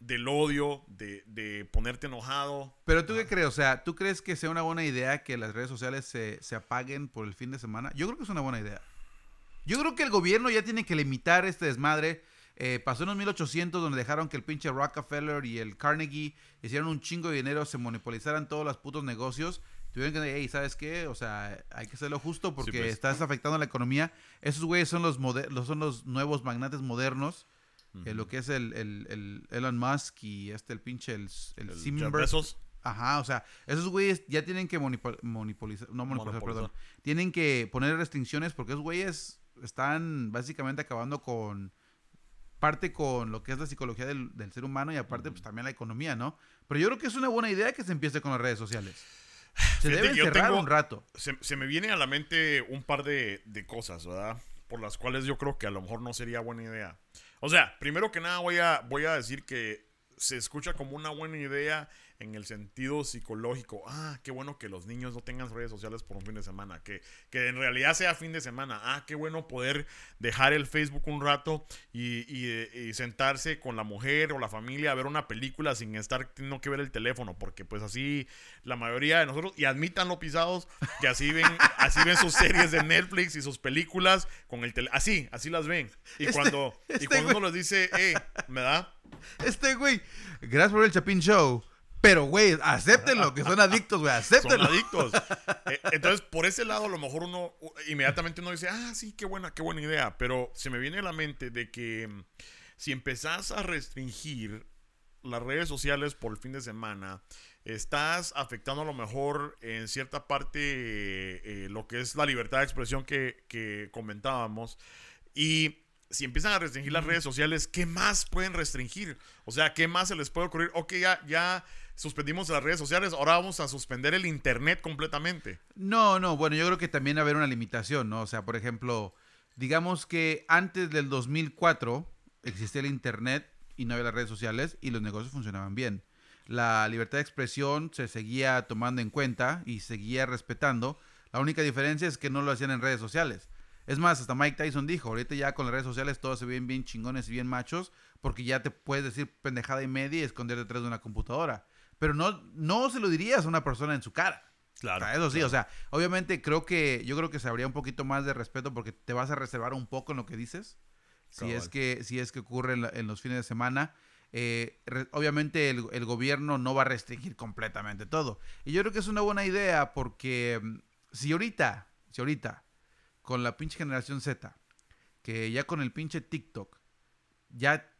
del odio, de, ponerte enojado. Pero tú qué crees, o sea, ¿tú crees que sea una buena idea que las redes sociales se, se apaguen por el fin de semana? Yo creo que es una buena idea. Yo creo que el gobierno ya tiene que limitar este desmadre. Eh, pasó en los 1800 donde dejaron que el pinche Rockefeller y el Carnegie hicieron un chingo de dinero, se monopolizaran todos los putos negocios tuvieron que decir, hey, ¿sabes qué? O sea, hay que hacerlo justo porque pues. estás afectando la economía. Esos güeyes son los, son los nuevos magnates modernos. Eh, lo que es el, el, Elon Musk y este, el pinche, el, el, el Ajá, o sea, esos güeyes ya tienen que monopolizar, no monopolizar, perdón. Tienen que poner restricciones porque esos güeyes están básicamente acabando con parte con lo que es la psicología del, ser humano y aparte pues también la economía, ¿no? Pero yo creo que es una buena idea que se empiece con las redes sociales. Se debe cerrar un rato. Se, me viene a la mente un par de, de cosas, ¿verdad? Por las cuales yo creo que a lo mejor no sería buena idea. O sea, primero que nada voy a, voy a decir que se escucha como una buena idea en el sentido psicológico. Ah, qué bueno que los niños no tengan redes sociales por un fin de semana. Que, que en realidad sea fin de semana. Ah, qué bueno poder dejar el Facebook un rato y, y, sentarse con la mujer o la familia a ver una película sin estar teniendo que ver el teléfono. Porque pues así la mayoría de nosotros, y admitanlo pisados, que así ven, [LAUGHS] así ven sus series de Netflix y sus películas con el teléfono. Así, así las ven. Y este, cuando, y este cuando uno les dice, hey, ¿me da? [LAUGHS] Este güey, gracias por el Chapin Show. Pero, güey, acéptenlo, que son adictos, güey, [LAUGHS] acéptenlo. Son adictos. [LAUGHS] Eh, entonces, por ese lado, a lo mejor uno, inmediatamente uno dice, ah, sí, qué buena, qué buena idea. Pero se me viene a la mente de que mm, si empezás a restringir las redes sociales por el fin de semana, estás afectando a lo mejor en cierta parte eh, lo que es la libertad de expresión que, que comentábamos. Y si empiezan a restringir las redes sociales, ¿qué más pueden restringir? O sea, ¿qué más se les puede ocurrir? Ok, ya, ya suspendimos las redes sociales, ahora vamos a suspender el Internet completamente. No, no, bueno, yo creo que también va a haber una limitación, ¿no? O sea, por ejemplo, digamos que antes del 2004 existía el Internet y no había las redes sociales y los negocios funcionaban bien. La libertad de expresión se seguía tomando en cuenta y seguía respetando. La única diferencia es que no lo hacían en redes sociales. Es más, hasta Mike Tyson dijo, ahorita ya con las redes sociales todos se ven bien chingones y bien machos, porque ya te puedes decir pendejada y media y esconder detrás de una computadora. Pero no, no se lo dirías a una persona en su cara. Claro. eso sí, o sea, obviamente creo que, yo creo que se habría un poquito más de respeto porque te vas a reservar un poco en lo que dices. Si es que, si es que ocurre en, los fines de semana. eh, re- obviamente el, el gobierno no va a restringir completamente todo. Y yo creo que es una buena idea porque mm, si ahorita, si ahorita, con la pinche generación Z, que ya con el pinche TikTok, ya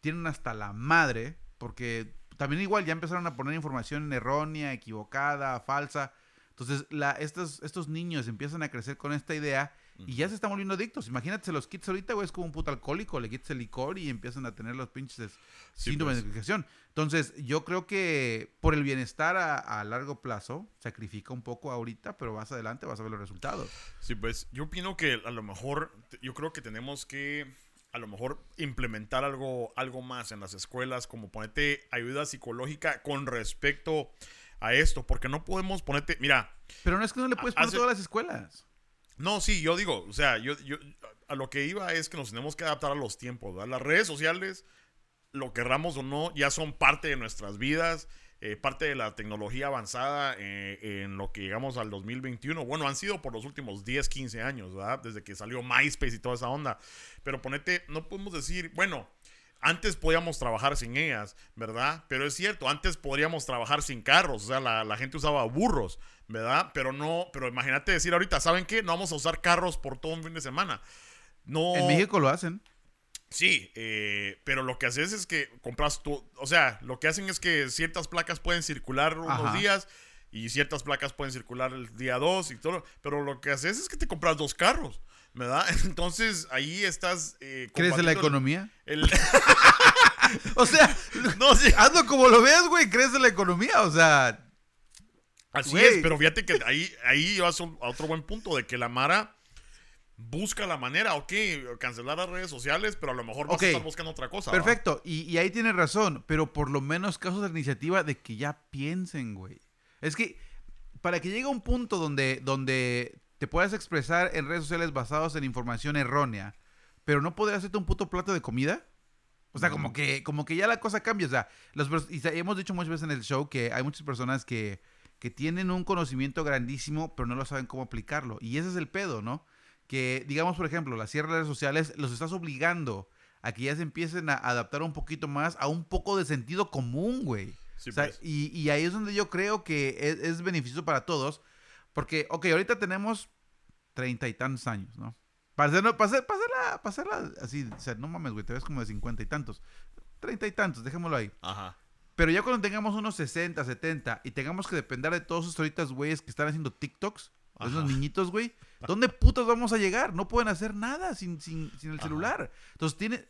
tienen hasta la madre, porque también igual ya empezaron a poner información errónea, equivocada, falsa. Entonces, la, estos, estos niños empiezan a crecer con esta idea y ya se están volviendo adictos. Imagínate, se los kits ahorita, güey, es como un puto alcohólico, le quitas el licor y empiezan a tener los pinches Sí, síntomas pues. de adicción. Entonces, yo creo que por el bienestar a, a largo plazo, sacrifica un poco ahorita, pero más adelante vas a ver los resultados. Sí, pues yo opino que a lo mejor, yo creo que tenemos que a lo mejor implementar algo, algo más en las escuelas, como ponerte ayuda psicológica con respecto a esto, porque no podemos ponerte, mira, Pero no es que no le puedes poner hace- todas las escuelas. no, sí, yo digo, o sea, yo, yo a lo que iba es que nos tenemos que adaptar a los tiempos, ¿verdad? Las redes sociales, lo querramos o no, ya son parte de nuestras vidas, eh, parte de la tecnología avanzada eh, en lo que llegamos al 2021. Bueno, han sido por los últimos 10, 15 años, ¿verdad? Desde que salió MySpace y toda esa onda. Pero ponete, no podemos decir, bueno, antes podíamos trabajar sin ellas, ¿verdad? Pero es cierto, antes podríamos trabajar sin carros, o sea, la, la gente usaba burros, ¿verdad? Pero no, pero imagínate decir ahorita, ¿saben qué? No vamos a usar carros por todo un fin de semana. No. En México lo hacen. Sí, eh, pero lo que haces es que compras tú, o sea, lo que hacen es que ciertas placas pueden circular unos Ajá. días y ciertas placas pueden circular el día 2 y todo, pero lo que haces es que te compras dos carros, ¿verdad? [LAUGHS] Entonces ahí estás... Eh, ¿Crees en la economía? el- el- [LAUGHS] O sea, [LAUGHS] no, sí, hazlo como lo veas, güey, crees en la economía. O sea, así Güey. es, pero fíjate que ahí, ahí vas a otro buen punto de que la Mara busca la manera, ok, cancelar las redes sociales, pero a lo mejor vas a estar buscando otra cosa. perfecto. Y, y ahí tienes razón, pero por lo menos casos de iniciativa de que ya piensen, güey. Es que para que llegue a un punto donde, donde te puedas expresar en redes sociales basados en información errónea, pero no poder hacerte un puto plato de comida. O sea, como que, como que ya la cosa cambia. O sea, pers- y hemos dicho muchas veces en el show que hay muchas personas que, que tienen un conocimiento grandísimo, pero no lo saben cómo aplicarlo. Y ese es el pedo, ¿no? Que, digamos, por ejemplo, las cierre de redes sociales los estás obligando a que ya se empiecen a adaptar un poquito más a un poco de sentido común, güey. Sí, O sea, pues. y, y ahí es donde yo creo que es, es beneficioso para todos. Porque, ok, ahorita tenemos treinta y tantos años, ¿no? Para, hacerla, para hacerla así, o sea, no mames, güey, te ves como de cincuenta y tantos. Treinta y tantos, dejémoslo ahí. Ajá. Pero ya cuando tengamos unos 60, 70 y tengamos que depender de todos esos ahorita güeyes que están haciendo TikToks, esos niñitos, güey, ¿dónde putos vamos a llegar? No pueden hacer nada sin, sin, sin el Ajá. celular. Entonces tiene...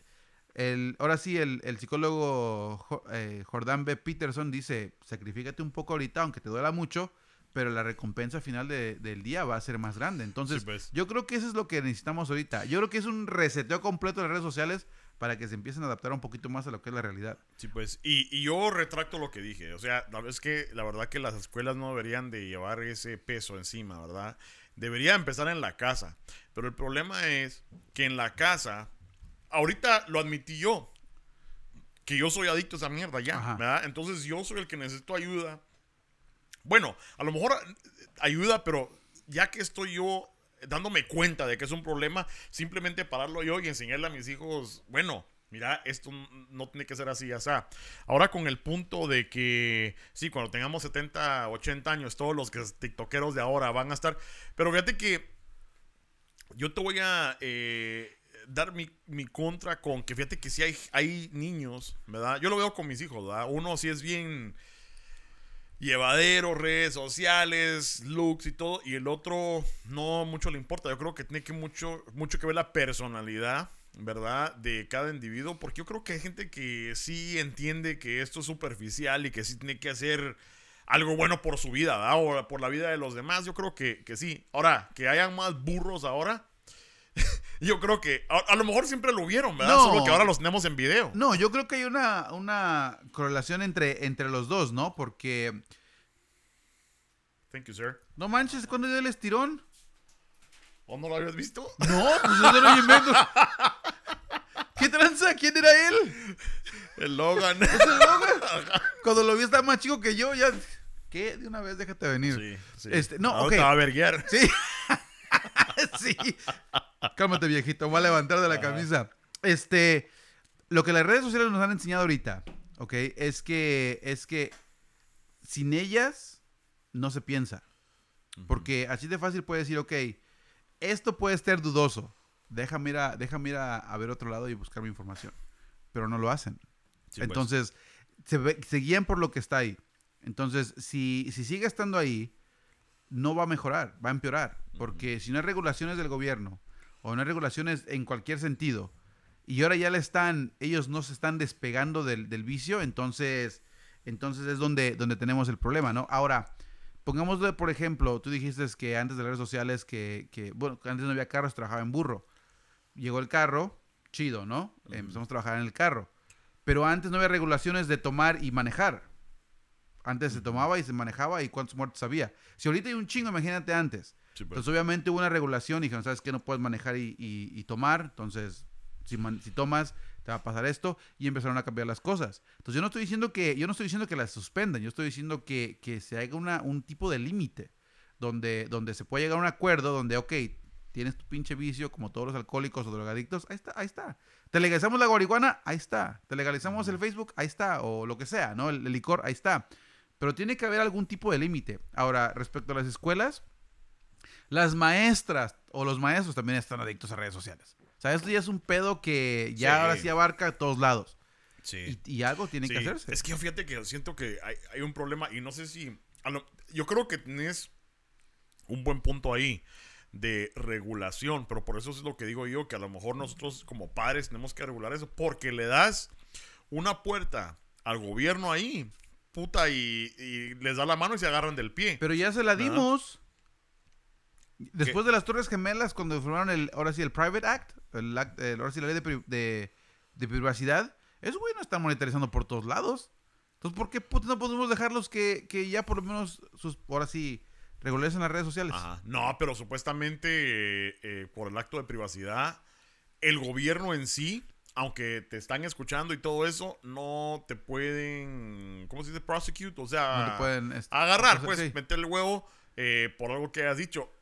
El, ahora sí, el, el psicólogo eh, Jordan B. Peterson dice, sacrifícate un poco ahorita, aunque te duela mucho, pero la recompensa final de- del día va a ser más grande. Entonces, Sí, pues. yo creo que eso es lo que necesitamos ahorita. Yo creo que es un reseteo completo de las redes sociales para que se empiecen a adaptar un poquito más a lo que es la realidad. Sí, pues, y, y yo retracto lo que dije. O sea, la- es que la verdad que las escuelas no deberían de llevar ese peso encima, ¿verdad? Debería empezar en la casa. Pero el problema es que en la casa, ahorita lo admití yo, que yo soy adicto a esa mierda ya, Ajá. ¿verdad? Entonces yo soy el que necesito ayuda. Bueno, a lo mejor eh, ayuda, pero ya que estoy yo dándome cuenta de que es un problema, simplemente pararlo yo y enseñarle a mis hijos, bueno, mira, esto no tiene que ser así, ya sea. Ahora con el punto de que, sí, cuando tengamos 70, 80 años, todos los que tiktokeros de ahora van a estar, pero fíjate que yo te voy a eh, dar mi, mi contra con que fíjate que si hay, hay niños, ¿verdad? Yo lo veo con mis hijos, ¿verdad? Uno sí es bien llevadero, redes sociales, looks y todo, y el otro no mucho le importa. Yo creo que tiene que mucho, mucho que ver la personalidad, ¿verdad? De cada individuo, porque yo creo que hay gente que sí entiende que esto es superficial y que sí tiene que hacer algo bueno por su vida, ¿verdad? O por la vida de los demás. Yo creo que, que sí. Ahora, que hayan más burros ahora. [LAUGHS] Yo creo que a, a lo mejor siempre lo vieron, ¿verdad? No. Solo que ahora los tenemos en video. No, yo creo que hay una, una correlación entre, entre los dos, ¿no? Porque, Thank you, sir. no manches, ¿cuándo dio el estirón? ¿O no lo habías visto? No, pues eso no invento. [LAUGHS] ¿Qué tranza? ¿Quién era él? El Logan. ¿Es el Logan? Cuando lo vi estaba más chico que yo, ya... ¿Qué? De una vez déjate venir. Sí, sí. Este, no, Ahora ok. te va a verguiar. Sí. [LAUGHS] sí. Cálmate, viejito. Voy a levantar de la camisa. Este. lo que las redes sociales nos han enseñado ahorita, ¿ok? Es que, es que sin ellas no se piensa. Porque así de fácil puede decir, ok, esto puede ser dudoso. Déjame ir a, déjame ir a, a ver otro lado y buscar mi información. Pero no lo hacen. Sí, pues. Entonces, se, ve- se guían por lo que está ahí. Entonces, si, si sigue estando ahí, no va a mejorar, va a empeorar. Porque si no hay regulaciones del gobierno, o no hay regulaciones en cualquier sentido, y ahora ya le están, ellos no se están despegando del, del vicio, entonces, entonces es donde, donde tenemos el problema, ¿no? Ahora, pongámosle, por ejemplo, tú dijiste que antes de las redes sociales, que, que, bueno, antes no había carros, trabajaba en burro. Llegó el carro, chido, ¿no? Empezamos a trabajar en el carro. Pero antes no había regulaciones de tomar y manejar. Antes se tomaba y se manejaba y cuántos muertos había. Si ahorita hay un chingo, imagínate antes. Sí, pues. Entonces, obviamente hubo una regulación y dijeron, ¿sabes qué? No puedes manejar y, y- y tomar. Entonces, si, man- si tomas, te va a pasar esto. Y empezaron a cambiar las cosas. Entonces, yo no estoy diciendo que, yo no estoy diciendo que las suspendan. Yo estoy diciendo que, que se haga una, un tipo de límite donde, donde se puede llegar a un acuerdo donde, ok, tienes tu pinche vicio como todos los alcohólicos o drogadictos. Ahí está, ahí está. Te legalizamos la marihuana, ahí está. Te legalizamos el Facebook, ahí está. O lo que sea, ¿no? El, el licor, ahí está. Pero tiene que haber algún tipo de límite. Ahora, respecto a las escuelas, las maestras o los maestros también están adictos a redes sociales. O sea, esto ya es un pedo que ya Sí. ahora sí abarca a todos lados. Sí. Y, y algo tiene que Sí, hacerse. Es que fíjate que siento que hay, hay un problema y no sé si. lo- yo creo que tienes un buen punto ahí de regulación, pero por eso es lo que digo yo, que a lo mejor nosotros como padres tenemos que regular eso, porque le das una puerta al gobierno ahí, puta, y, y les da la mano y se agarran del pie. Pero ya se la dimos. Después de las Torres Gemelas, cuando firmaron el, ahora sí, el Private Act, el, act- el- ahora sí la ley de, de- de privacidad, esos güey no están monetarizando por todos lados. Entonces, ¿por qué putas no podemos dejarlos que, que ya por lo menos, sus, ahora sí, regularicen las redes sociales? Ajá. No, pero supuestamente eh, eh, por el acto de privacidad, el gobierno en sí, aunque te están escuchando y todo eso, no te pueden, ¿cómo se dice? Prosecute, o sea, No te pueden, este, agarrar, pues, sí. meter el huevo eh, por algo que has dicho.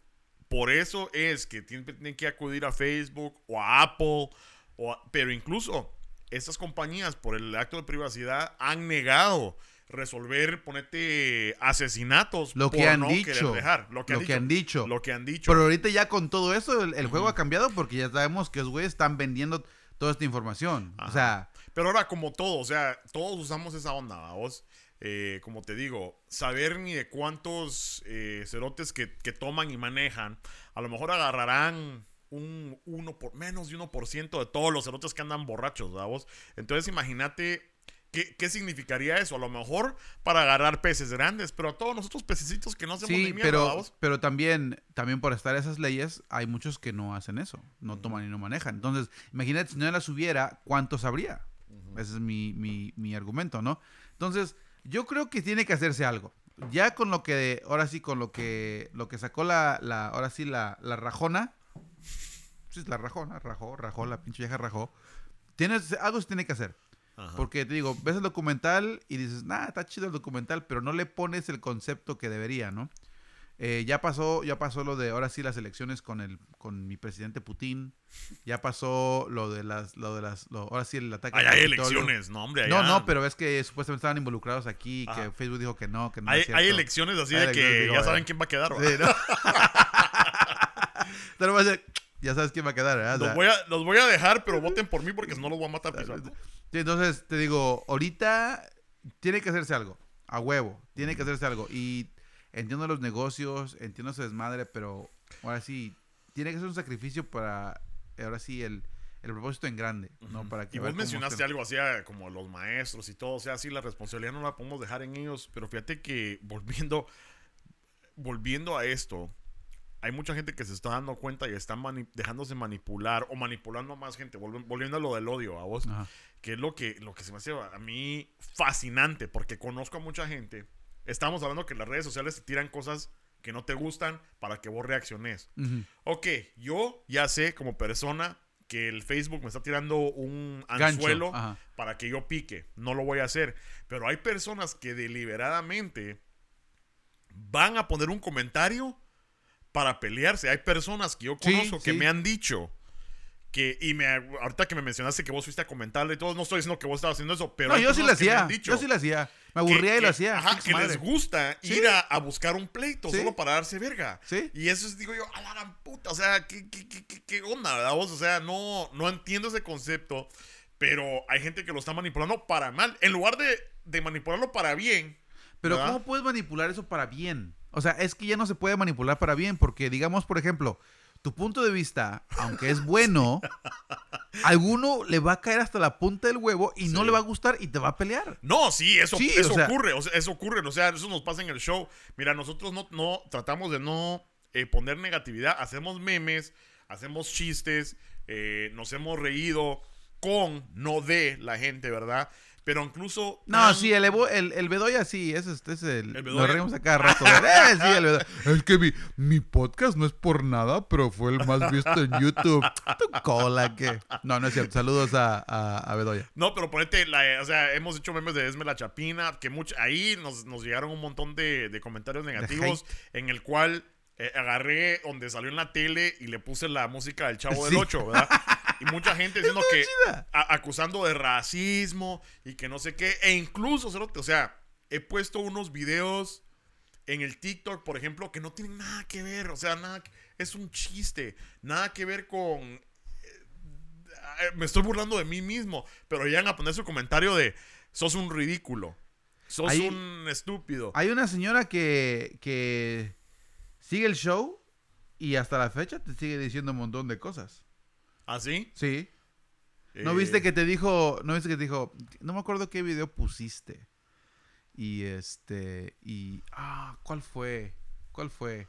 Por eso es que tienen, tienen que acudir a Facebook o a Apple, o a- pero incluso estas compañías por el acto de privacidad han negado resolver, ponete asesinatos Lo que han no dicho. dejar. Lo que, Lo han, que dicho. han dicho. Lo que han dicho. Pero ahorita ya con todo eso, el, el juego ha cambiado porque ya sabemos que los güeyes están vendiendo toda esta información. O sea, Pero ahora, como todo, o sea, todos usamos esa onda, vos. Eh, como te digo, saber ni de cuántos eh, cerotes que, que toman y manejan, a lo mejor agarrarán un uno por menos de 1% de todos los cerotes que andan borrachos, vos. Entonces, imagínate qué, qué significaría eso. A lo mejor para agarrar peces grandes, pero a todos nosotros pececitos que no hacemos ni sí, mierda, pero, pero también, también por estar esas leyes, hay muchos que no hacen eso. No toman y no manejan. Entonces, imagínate si no las hubiera, ¿cuántos habría? Ese es mi, mi, mi argumento, ¿no? Entonces, yo creo que tiene que hacerse algo. Ya con lo que, ahora sí, con lo que, lo que sacó la, la ahora sí, la, la rajona. Sí, es la rajona, rajó, rajó, la pinche vieja rajó. Tienes, algo se tiene que hacer. Ajá. Porque te digo, ves el documental y dices, nah, está chido el documental, pero no le pones el concepto que debería, ¿no? Eh, ya pasó, ya pasó lo de ahora sí las elecciones con el, con mi presidente Putin. Ya pasó lo de las, lo de las, lo- ahora sí el ataque. Hay Capitolio. elecciones, no, hombre. No, allá. no, pero es que supuestamente estaban involucrados aquí, que Ajá. Facebook dijo que no, que no. Hay, es hay elecciones así Hay de que digo, ya eh. saben quién va a quedar. Sí, ¿no? [LAUGHS] Ya sabes quién va a quedar, ¿verdad? O Los voy, a, los voy a dejar, pero voten por mí porque si no los voy a matar pisando. Sí, entonces te digo, ahorita tiene que hacerse algo, a huevo, tiene que hacerse algo. Y entiendo los negocios, entiendo ese desmadre, pero ahora sí, tiene que ser un sacrificio para, ahora sí, el, el propósito en grande, ¿no? Para que Y vos mencionaste algo así ah, como los maestros y todo, o sea, sí, la responsabilidad no la podemos dejar en ellos, pero fíjate que volviendo, volviendo a esto, hay mucha gente que se está dando cuenta y está mani- dejándose manipular o manipulando a más gente, volvi- volviendo a lo del odio a vos, Ajá. que es lo que, lo que se me hace a mí fascinante, porque conozco a mucha gente, estamos hablando que las redes sociales te tiran cosas que no te gustan para que vos reacciones. Ok, yo ya sé como persona que el Facebook me está tirando un anzuelo para que yo pique. No lo voy a hacer. Pero hay personas que deliberadamente van a poner un comentario para pelearse. Hay personas que yo Sí, conozco que sí. me han dicho que, y me, ahorita que me mencionaste que vos fuiste a comentarle y todo, no estoy diciendo que vos estabas haciendo eso, pero. No, yo sí lo hacía. dicho Yo sí lo hacía. Me que- aburría y lo hacía. Ajá, que les gusta Sí. ir a, a buscar un pleito Sí. solo para darse verga. Sí. Y eso es, digo yo, a la gran puta. O sea, ¿qué, qué, qué, qué- qué onda, verdad vos? O sea, no, no entiendo ese concepto, pero hay gente que lo está manipulando para mal. En lugar de, de manipularlo para bien. Pero ¿verdad? ¿cómo puedes manipular eso para bien? O sea, es que ya no se puede manipular para bien porque, digamos, por ejemplo, tu punto de vista, aunque es bueno, a [LAUGHS] alguno le va a caer hasta la punta del huevo y no le va a gustar y te va a pelear. No, sí, eso, Sí, eso o sea- ocurre, o sea, eso ocurre, o sea, eso nos pasa en el show. Mira, nosotros no, no tratamos de no eh, poner negatividad, hacemos memes, hacemos chistes, eh, nos hemos reído con, no de la gente, ¿verdad? Pero incluso... No, tan- sí, el, Evo- el, el Bedoya sí, ese es, ese es el... El Nos reímos a cada rato. [LAUGHS] eh, sí, el Bedoya. Es que mi, mi podcast no es por nada, pero fue el más visto en YouTube. [LAUGHS] Tu cola, que... No, no es cierto. Saludos a, a, a Bedoya. No, pero ponete, la, o sea, hemos hecho memes de Esme la Chapina, que mucho, ahí nos, nos llegaron un montón de, de comentarios negativos, en el cual eh, agarré donde salió en la tele y le puse la música del Chavo Sí. del 8, ¿verdad? [LAUGHS] Y mucha gente diciendo que, a- acusando de racismo y que no sé qué, e incluso, o sea, he puesto unos videos en el TikTok, por ejemplo, que no tienen nada que ver, o sea, nada, que- es un chiste, nada que ver con eh, me estoy burlando de mí mismo, pero llegan a poner su comentario de sos un ridículo, sos un estúpido. Hay una señora que, que sigue el show y hasta la fecha te sigue diciendo un montón de cosas. ¿Así? Sí. ¿No Eh, viste que te dijo, no viste que te dijo, no me acuerdo qué video pusiste? Y este, y, ah, ¿cuál fue? ¿Cuál fue?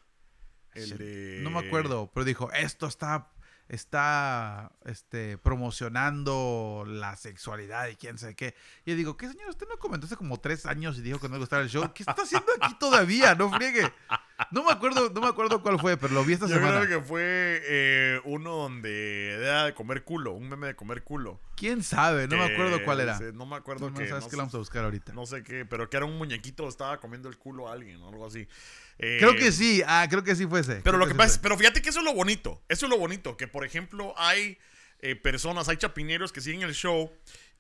El de- No me acuerdo, pero dijo, esto está, está, este, promocionando la sexualidad y quién sabe qué. Y yo digo, ¿qué señor? Usted no comentó hace como tres años y dijo que no le gustaba el show. ¿Qué está haciendo aquí todavía? No friegue. No me acuerdo, no me acuerdo cuál fue, pero lo vi esta Yo semana. creo que fue eh, uno donde era de comer culo, un meme de comer culo. ¿Quién sabe? No me acuerdo cuál era. No me acuerdo No, que, sabes no, que lo vamos a buscar ahorita. no sé qué, pero que era un muñequito, estaba comiendo el culo a alguien o algo así. Eh, Creo que sí, ah, creo que sí fue ese. Pero Creo lo que pasa es, pero fíjate que eso es lo bonito. Eso es lo bonito. Que por ejemplo hay eh, personas, hay chapineros que siguen el show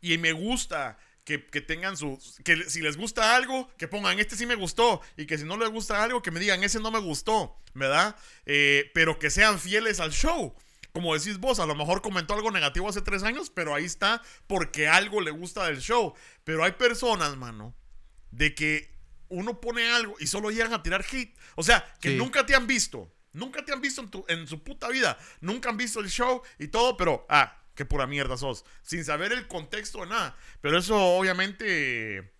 y me gusta que, que tengan su. Que si les gusta algo, que pongan este sí me gustó. Y que si no les gusta algo, que me digan ese no me gustó. ¿Verdad? Eh, pero que sean fieles al show. Como decís vos, a lo mejor comentó algo negativo hace tres años, pero ahí está porque algo le gusta del show. Pero hay personas, mano, de que uno pone algo y solo llegan a tirar hit. O sea, que Sí. nunca te han visto. Nunca te han visto en, tu, en su puta vida. Nunca han visto el show y todo, pero, ah, qué pura mierda sos. Sin saber el contexto de nada. Pero eso, obviamente,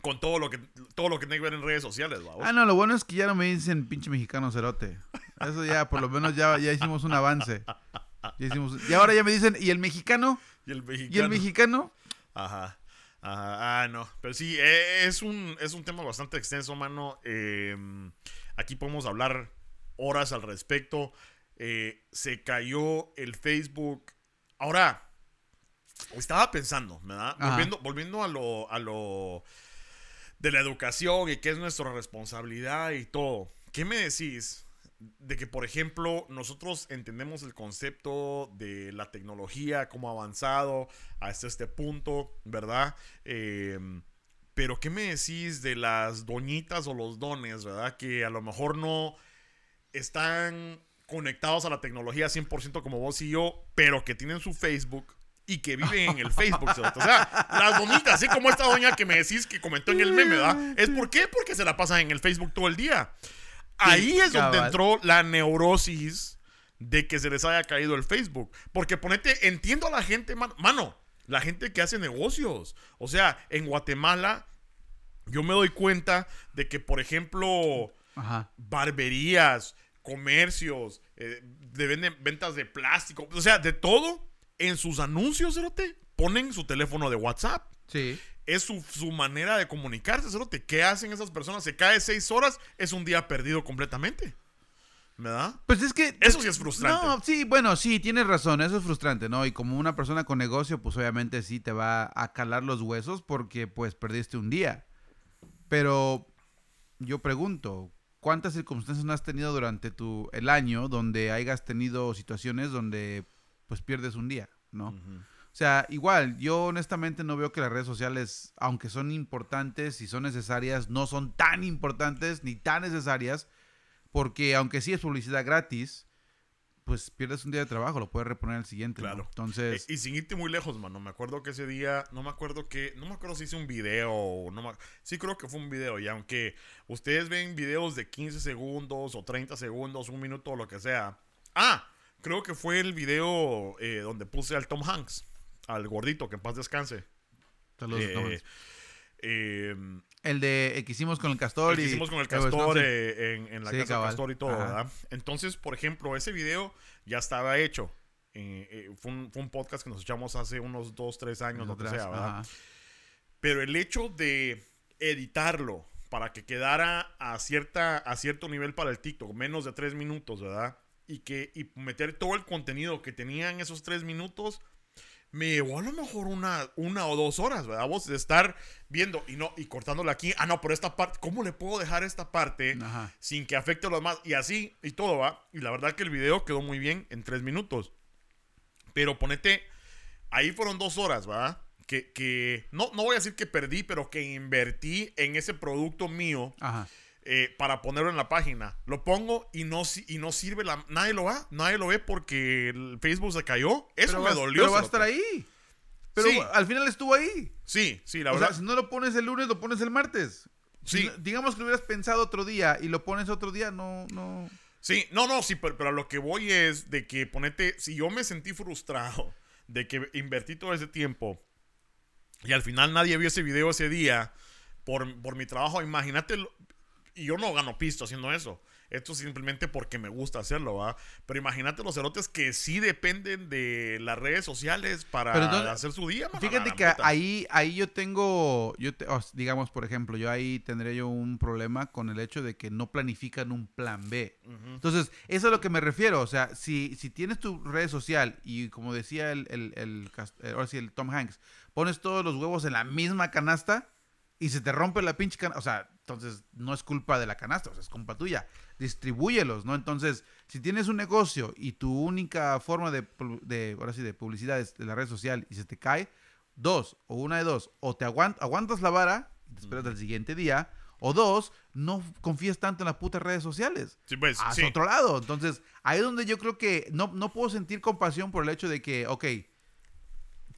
con todo lo que, todo lo que tiene que ver en redes sociales, ¿va? Ah, no, lo bueno es que ya no me dicen pinche mexicano cerote. Eso ya, por lo menos ya, ya hicimos un avance. Ya hicimos- y ahora ya me dicen, ¿y el mexicano? Y el mexicano. ¿Y el mexicano? Ajá. Ajá. Ah, no. Pero sí, eh, es un, es un tema bastante extenso, mano. Eh, aquí podemos hablar horas al respecto. Eh, se cayó el Facebook. Ahora, estaba pensando, ¿verdad? Ajá. Volviendo, volviendo a lo, a lo de la educación y qué es nuestra responsabilidad y todo. ¿Qué me decís de que, por ejemplo, nosotros entendemos el concepto de la tecnología, cómo ha avanzado hasta este punto, ¿verdad? Eh, pero ¿qué me decís de las doñitas o los dones, ¿verdad? Que a lo mejor no están conectados a la tecnología 100% como vos y yo, pero que tienen su Facebook y que viven en el Facebook. O sea, las doñitas, así como esta doña que me decís que comentó en el meme, ¿verdad? ¿Es por qué? Porque se la pasan en el Facebook todo el día. Ahí es donde entró la neurosis de que se les haya caído el Facebook. Porque ponete, entiendo a la gente, man- mano, la gente que hace negocios. O sea, en Guatemala, yo me doy cuenta de que, por ejemplo, Ajá. barberías, comercios, eh, de venden ventas de plástico, o sea, de todo, en sus anuncios, cerote, ponen su teléfono de WhatsApp. Sí. Es su, su manera de comunicarse, cerote. ¿Qué hacen esas personas? Se cae seis horas, es un día perdido completamente. ¿Verdad? Pues es que... Eso sí es frustrante. No, sí, bueno, sí, tienes razón, eso es frustrante, ¿no? Y como una persona con negocio, pues obviamente sí te va a calar los huesos porque pues perdiste un día. Pero yo pregunto, ¿cuántas circunstancias no has tenido durante tu el año donde hayas tenido situaciones donde pues pierdes un día, ¿no? O sea, igual, yo honestamente no veo que las redes sociales, aunque son importantes y son necesarias, no son tan importantes ni tan necesarias, porque aunque sí es publicidad gratis, pues pierdes un día de trabajo, lo puedes reponer al siguiente. ¿no? Claro. Entonces, Eh, y sin irte muy lejos, mano. Me acuerdo que ese día, no me acuerdo que, no me acuerdo si hice un video o no me, sí creo que fue un video. Y aunque ustedes ven videos de 15 segundos o 30 segundos, un minuto o lo que sea. Ah, creo que fue el video eh, donde puse al Tom Hanks, al gordito, que en paz descanse. saludos, Eh, Tomás. eh, el de el que hicimos con el castor el que y hicimos con el castor eh, en, en la Sí, casa del castor y todo, Ajá. ¿verdad? Entonces, por ejemplo, ese video ya estaba hecho. Eh, eh, fue, un, fue un podcast que nos echamos hace unos 2, 3 años, lo que sea, ¿verdad? ajá. Pero el hecho de editarlo para que quedara a, cierta, a cierto nivel para el TikTok, menos de 3 minutos, ¿verdad? Y, que, y meter todo el contenido que tenía en esos 3 minutos, me llevó a lo mejor una, una o dos horas, ¿verdad? Vos de estar viendo y no y cortándole aquí, ah, no, pero esta parte, ¿cómo le puedo dejar esta parte Ajá. sin que afecte a los demás? Y así, y todo, ¿va? Y la verdad que el video quedó muy bien en 3 minutos. Pero ponete, ahí fueron dos horas, ¿verdad? Que, que no, no voy a decir que perdí, pero que invertí en ese producto mío Ajá. Eh, para ponerlo en la página. Lo pongo y no, y no sirve, la, nadie lo ve, nadie lo ve porque el Facebook se cayó. Eso Pero me va- dolió. Pero va a estar ahí. Pero Sí. al final estuvo ahí. Sí, sí, la o verdad. sea, si no lo pones el lunes, lo pones el martes. Sí. digamos que lo hubieras pensado otro día y lo pones otro día, no, no. Sí, no, no, sí, pero, pero a lo que voy es de que ponete, si yo me sentí frustrado de que invertí todo ese tiempo y al final nadie vio ese video ese día por, por mi trabajo, imagínate, y yo no gano pisto haciendo eso. Esto es simplemente porque me gusta hacerlo, ¿va? Pero imagínate los cerotes que sí dependen de las redes sociales para entonces, hacer su día. mano, Fíjate que ahí, ahí yo tengo, yo te- digamos, por ejemplo, yo ahí tendré yo un problema con el hecho de que no planifican un plan B. Entonces, eso es a lo que me refiero. O sea, si, si tienes tu red social y como decía el, el, eh, ahora sí, el Tom Hanks, pones todos los huevos en la misma canasta y se te rompe la pinche canasta. O sea, entonces no es culpa de la canasta, o sea, es culpa tuya. Distribúyelos, ¿no? Entonces, si tienes un negocio y tu única forma de, de ahora sí, de publicidad es de la red social y se te cae, dos, o una de dos, o te aguant- aguantas la vara y te esperas al siguiente día, o dos, no confíes tanto en las putas redes sociales Sí, pues, a sí. otro lado. Entonces, ahí es donde yo creo que no, no puedo sentir compasión por el hecho de que, ok,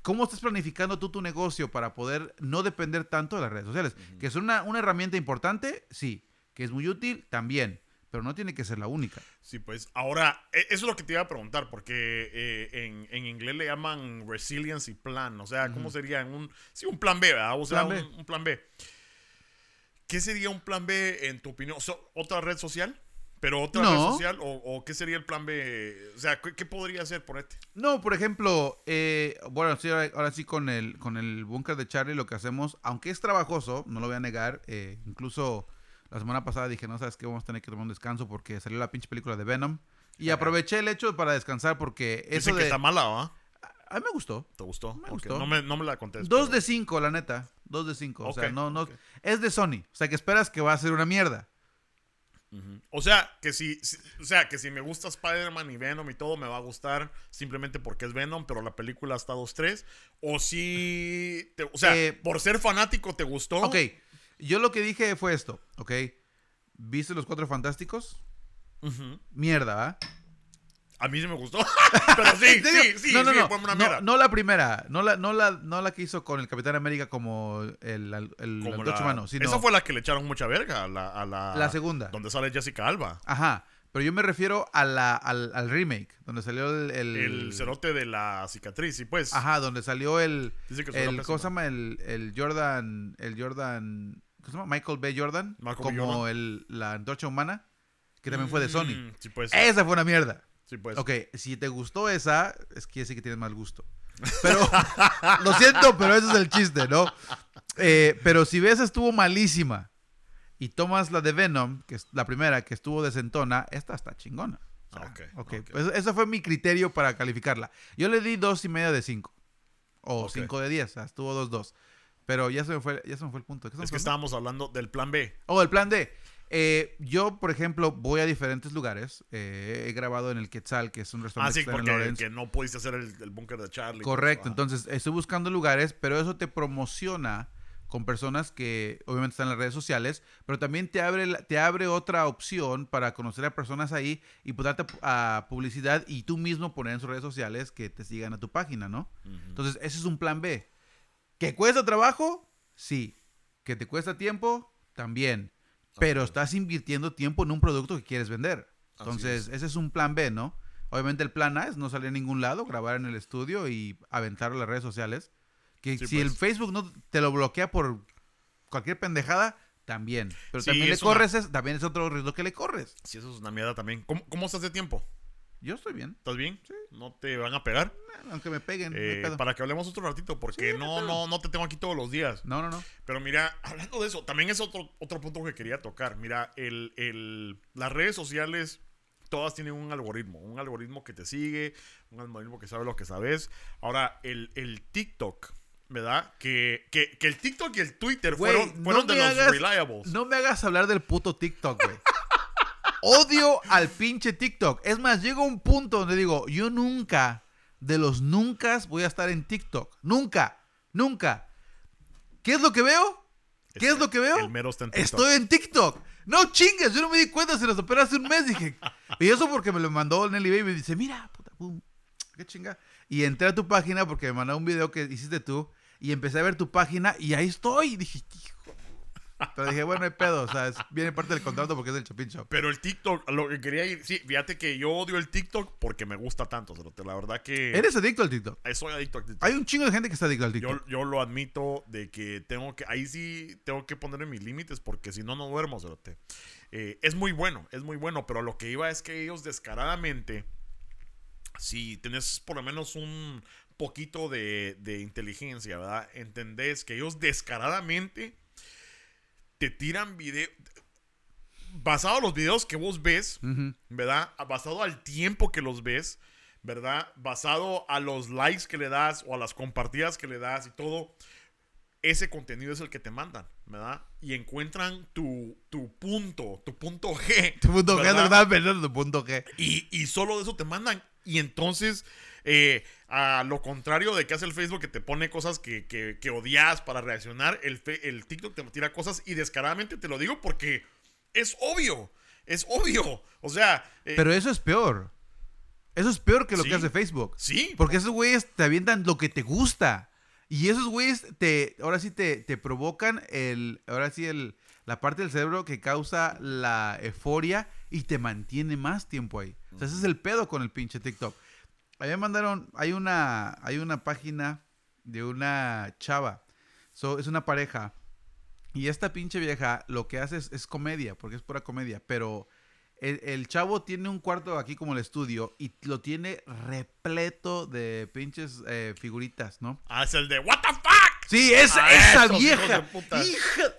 ¿cómo estás planificando tú tu negocio para poder no depender tanto de las redes sociales? Que es una, una herramienta importante, sí. Que es muy útil, también. Pero no tiene que ser la única. Sí, pues ahora, e- eso es lo que te iba a preguntar, porque eh, en, en inglés le llaman resiliency plan, o sea, ¿cómo sería? Un, sí, un plan B, ¿verdad? O sea, Plan. Un, un plan B. ¿Qué sería un plan B en tu opinión? ¿Otra red social? ¿Pero otra No. red social? ¿O, o qué sería el plan B? O sea, ¿qué, qué podría hacer por este? No, por ejemplo, eh, bueno, sí, ahora, ahora sí con el, con el búnker de Charlie lo que hacemos, aunque es trabajoso, no lo voy a negar, eh, incluso la semana pasada dije, no, sabes que vamos a tener que tomar un descanso porque salió la pinche película de Venom. Y aproveché el hecho para descansar porque eso Dicen que está mala, ¿va? A mí me gustó. ¿Te gustó? Me gustó. No, me, no me la contés. Dos pero- de cinco, la neta. Dos de cinco. O sea, no, no. Es de Sony. O sea, que esperas que va a ser una mierda. O sea, que si, si- o sea, que si me gusta Spider-Man y Venom y todo, me va a gustar simplemente porque es Venom, pero la película está 2-3. O si, te- o sea, Eh, por ser fanático te gustó. Ok. Yo lo que dije fue esto, ¿ok? ¿Viste los cuatro fantásticos? Mierda, ¿va? A mí sí me gustó. [LAUGHS] pero sí, [LAUGHS] sí, sí, no, no, sí, no, fue una no, mierda. no la primera, no la, no la, no la que hizo con el Capitán América como el, el, el Como la- humano, sino Esa fue la que le echaron mucha verga a la, a la, la segunda. Donde sale Jessica Alba. Ajá. Pero yo me refiero a la, al, al remake, donde salió el, el, El cerote de la cicatriz, y pues. Ajá, donde salió el, Dice que el. ¿cómo se llama? El, el Jordan, el Jordan, ¿cómo se llama? Michael B. Jordan, Michael B. como Jordan. el, la antorcha humana, que también fue de Sony. Mm, Sí, pues. Esa fue una mierda. Sí, pues. Ok, si te gustó esa, es que sí que tienes mal gusto. Pero, [LAUGHS] lo siento, pero ese es el chiste, ¿no? Eh, pero si ves estuvo malísima y tomas la de Venom, que es la primera, que estuvo decentona, esta está chingona. O sea, Ok, ok, ok. pues ese fue mi criterio para calificarla. Yo le di dos y media de cinco. O cinco de diez, o sea, estuvo dos, dos. Pero ya se me fue, ya se me fue el punto. ¿Qué estamos Es que estábamos hablando del plan B. Oh, el plan D. Eh, yo, por ejemplo, voy a diferentes lugares. Eh, he grabado en el Quetzal, que es un Ah, restaurante sí, está en porque que no pudiste hacer el, el búnker de Charlie. Correcto, entonces estoy buscando lugares, pero eso te promociona con personas que obviamente están en las redes sociales, pero también te abre, te abre otra opción para conocer a personas ahí y pues darte a publicidad y tú mismo poner en sus redes sociales que te sigan a tu página, ¿no? Ujú. Entonces ese es un plan B. ¿Que cuesta trabajo? Sí. ¿Que te cuesta tiempo? También. Pero estás invirtiendo tiempo en un producto que quieres vender. Entonces, ese es un plan B, ¿no? Obviamente el plan A es no salir a ningún lado, grabar en el estudio y aventarlo a las redes sociales. Que Sí, si el pues. Facebook no te lo bloquea por cualquier pendejada, también. Pero Sí, también le una- corres, es- también es otro riesgo que le corres. Sí, eso es una mierda también. ¿Cómo, cómo estás de tiempo? Yo estoy bien, ¿Estás bien? ¿No te van a pegar? eh, aunque me peguen. no Eh, para que hablemos otro ratito, porque Sí, no no, no, no te tengo aquí todos los días. No, no, no. Pero mira, [CLEARS THROAT] hablando de eso, también es otro, otro punto que quería tocar. Mira, el, el- las redes sociales, todas tienen un algoritmo. Un algoritmo que te sigue, un algoritmo que sabe lo que sabes. Ahora, el, el TikTok, ¿verdad? Que, que, que el TikTok y el Twitter fueron, fueron no de los hagas- reliables. No me hagas hablar del puto TikTok, güey. [LAUGHS] Odio al pinche TikTok. Es más, llega un punto donde digo, yo nunca, de los nunca, voy a estar en TikTok. Nunca, nunca. ¿Qué es lo que veo? ¿Qué es lo que veo? El mero está en TikTok. Estoy en TikTok. No chingues, yo no me di cuenta, se los operé hace un mes. Dije, y eso porque me lo mandó Nelly Baby. Y me dice, mira, puta, pum, qué chinga. Y entré a tu página porque me mandó un video que hiciste tú. Y empecé a ver tu página y ahí estoy. Dije, hijo. Pero dije, bueno, no hay pedo. O sea, es- viene parte del contrato porque es del Chopin Shop. Pero el TikTok, lo que quería ir, sí, fíjate que yo odio el TikTok porque me gusta tanto, cerote. la verdad que ¿Eres adicto al TikTok? eh, soy adicto al TikTok. Hay un chingo de gente que está adicto al TikTok. Yo, yo lo admito de que tengo que, ahí sí tengo que ponerle mis límites porque si no, no duermo, cerote. Eh, es muy bueno, es muy bueno, pero lo que iba es que ellos descaradamente, si tenés por lo menos un poquito de, de inteligencia, ¿verdad? Entendés que ellos descaradamente te tiran video, basado en los videos que vos ves. ¿verdad? Basado al tiempo que los ves, ¿verdad? Basado a los likes que le das o a las compartidas que le das y todo, ese contenido es el que te mandan, ¿verdad? Y encuentran tu, tu punto, tu punto G. Tu punto G, ¿verdad? no pensando tu punto G. Y, y solo de eso te mandan. Y entonces, eh, a lo contrario de que hace el Facebook que te pone cosas que, que, que odias para reaccionar, el, fe- el TikTok te tira cosas y descaradamente te lo digo porque es obvio. Es obvio. O sea, eh, Pero eso es peor. Eso es peor que lo Sí. que hace Facebook. sí. Porque esos güeyes te avientan lo que te gusta. Y esos güeyes te, ahora sí te, te provocan el, ahora sí el, la parte del cerebro que causa la euforia y te mantiene más tiempo ahí. O sea, ese es el pedo con el pinche TikTok. A mí me mandaron, hay una, hay una página de una chava. So, es una pareja. Y esta pinche vieja lo que hace es, es comedia, porque es pura comedia. Pero el, el chavo tiene un cuarto aquí como el estudio y lo tiene repleto de pinches eh, figuritas, ¿no? Ah, es el de ¿What the fuck? Sí, esa, Ah, esa vieja. Hija.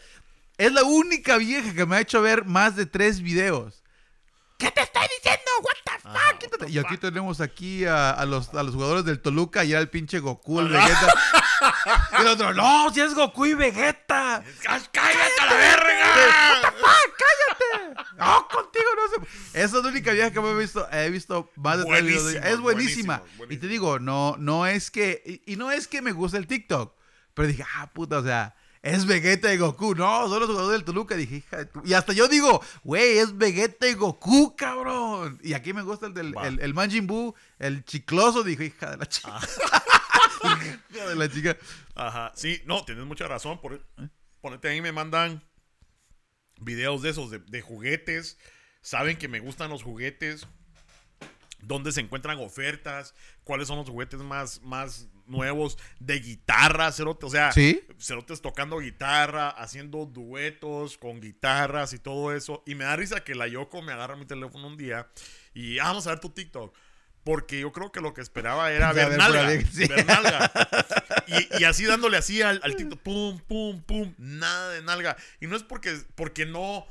Es la única vieja que me ha hecho ver más de tres videos. ¿Qué te estoy diciendo? Ah, Quítate. y aquí tenemos aquí a, a los, a los jugadores del Toluca y era el pinche Goku, el Vegeta. [LAUGHS] y el otro, no, si es Goku y Vegeta. ¡Cállate a la verga! [LAUGHS] No, contigo no se. Esa es la única vieja que me he visto. He visto más de tres videos. Es buenísima. Buenísimo, buenísimo. Y te digo, no, no es que. Y, y no es que me guste el TikTok. Pero dije, ah, puta, o sea, es Vegeta y Goku. No, son los jugadores del Toluca. Dije, hija de tu- Y hasta yo digo, güey, es Vegeta y Goku, cabrón. Y aquí me gusta el del el, el Majin Buu, el chicloso. Dije, hija de la chica. Ah. [LAUGHS] hija de la chica. Ajá, sí, no, tienes mucha razón. Por, ponete ahí, me mandan videos de esos, de, de juguetes. Saben que me gustan los juguetes. Dónde se encuentran ofertas. Cuáles son los juguetes más, más nuevos. De guitarra, cerote. O sea, ¿Sí? cerotes tocando guitarra, haciendo duetos con guitarras y todo eso. Y me da risa que la Yoko me agarra mi teléfono un día y "Ah, vamos a ver tu TikTok. Porque yo creo que lo que esperaba era ver ver nalga. sí. ver nalga. [LAUGHS] Y, y así dándole así al, al TikTok, pum, pum, pum, nada de nalga. Y no es porque, porque no,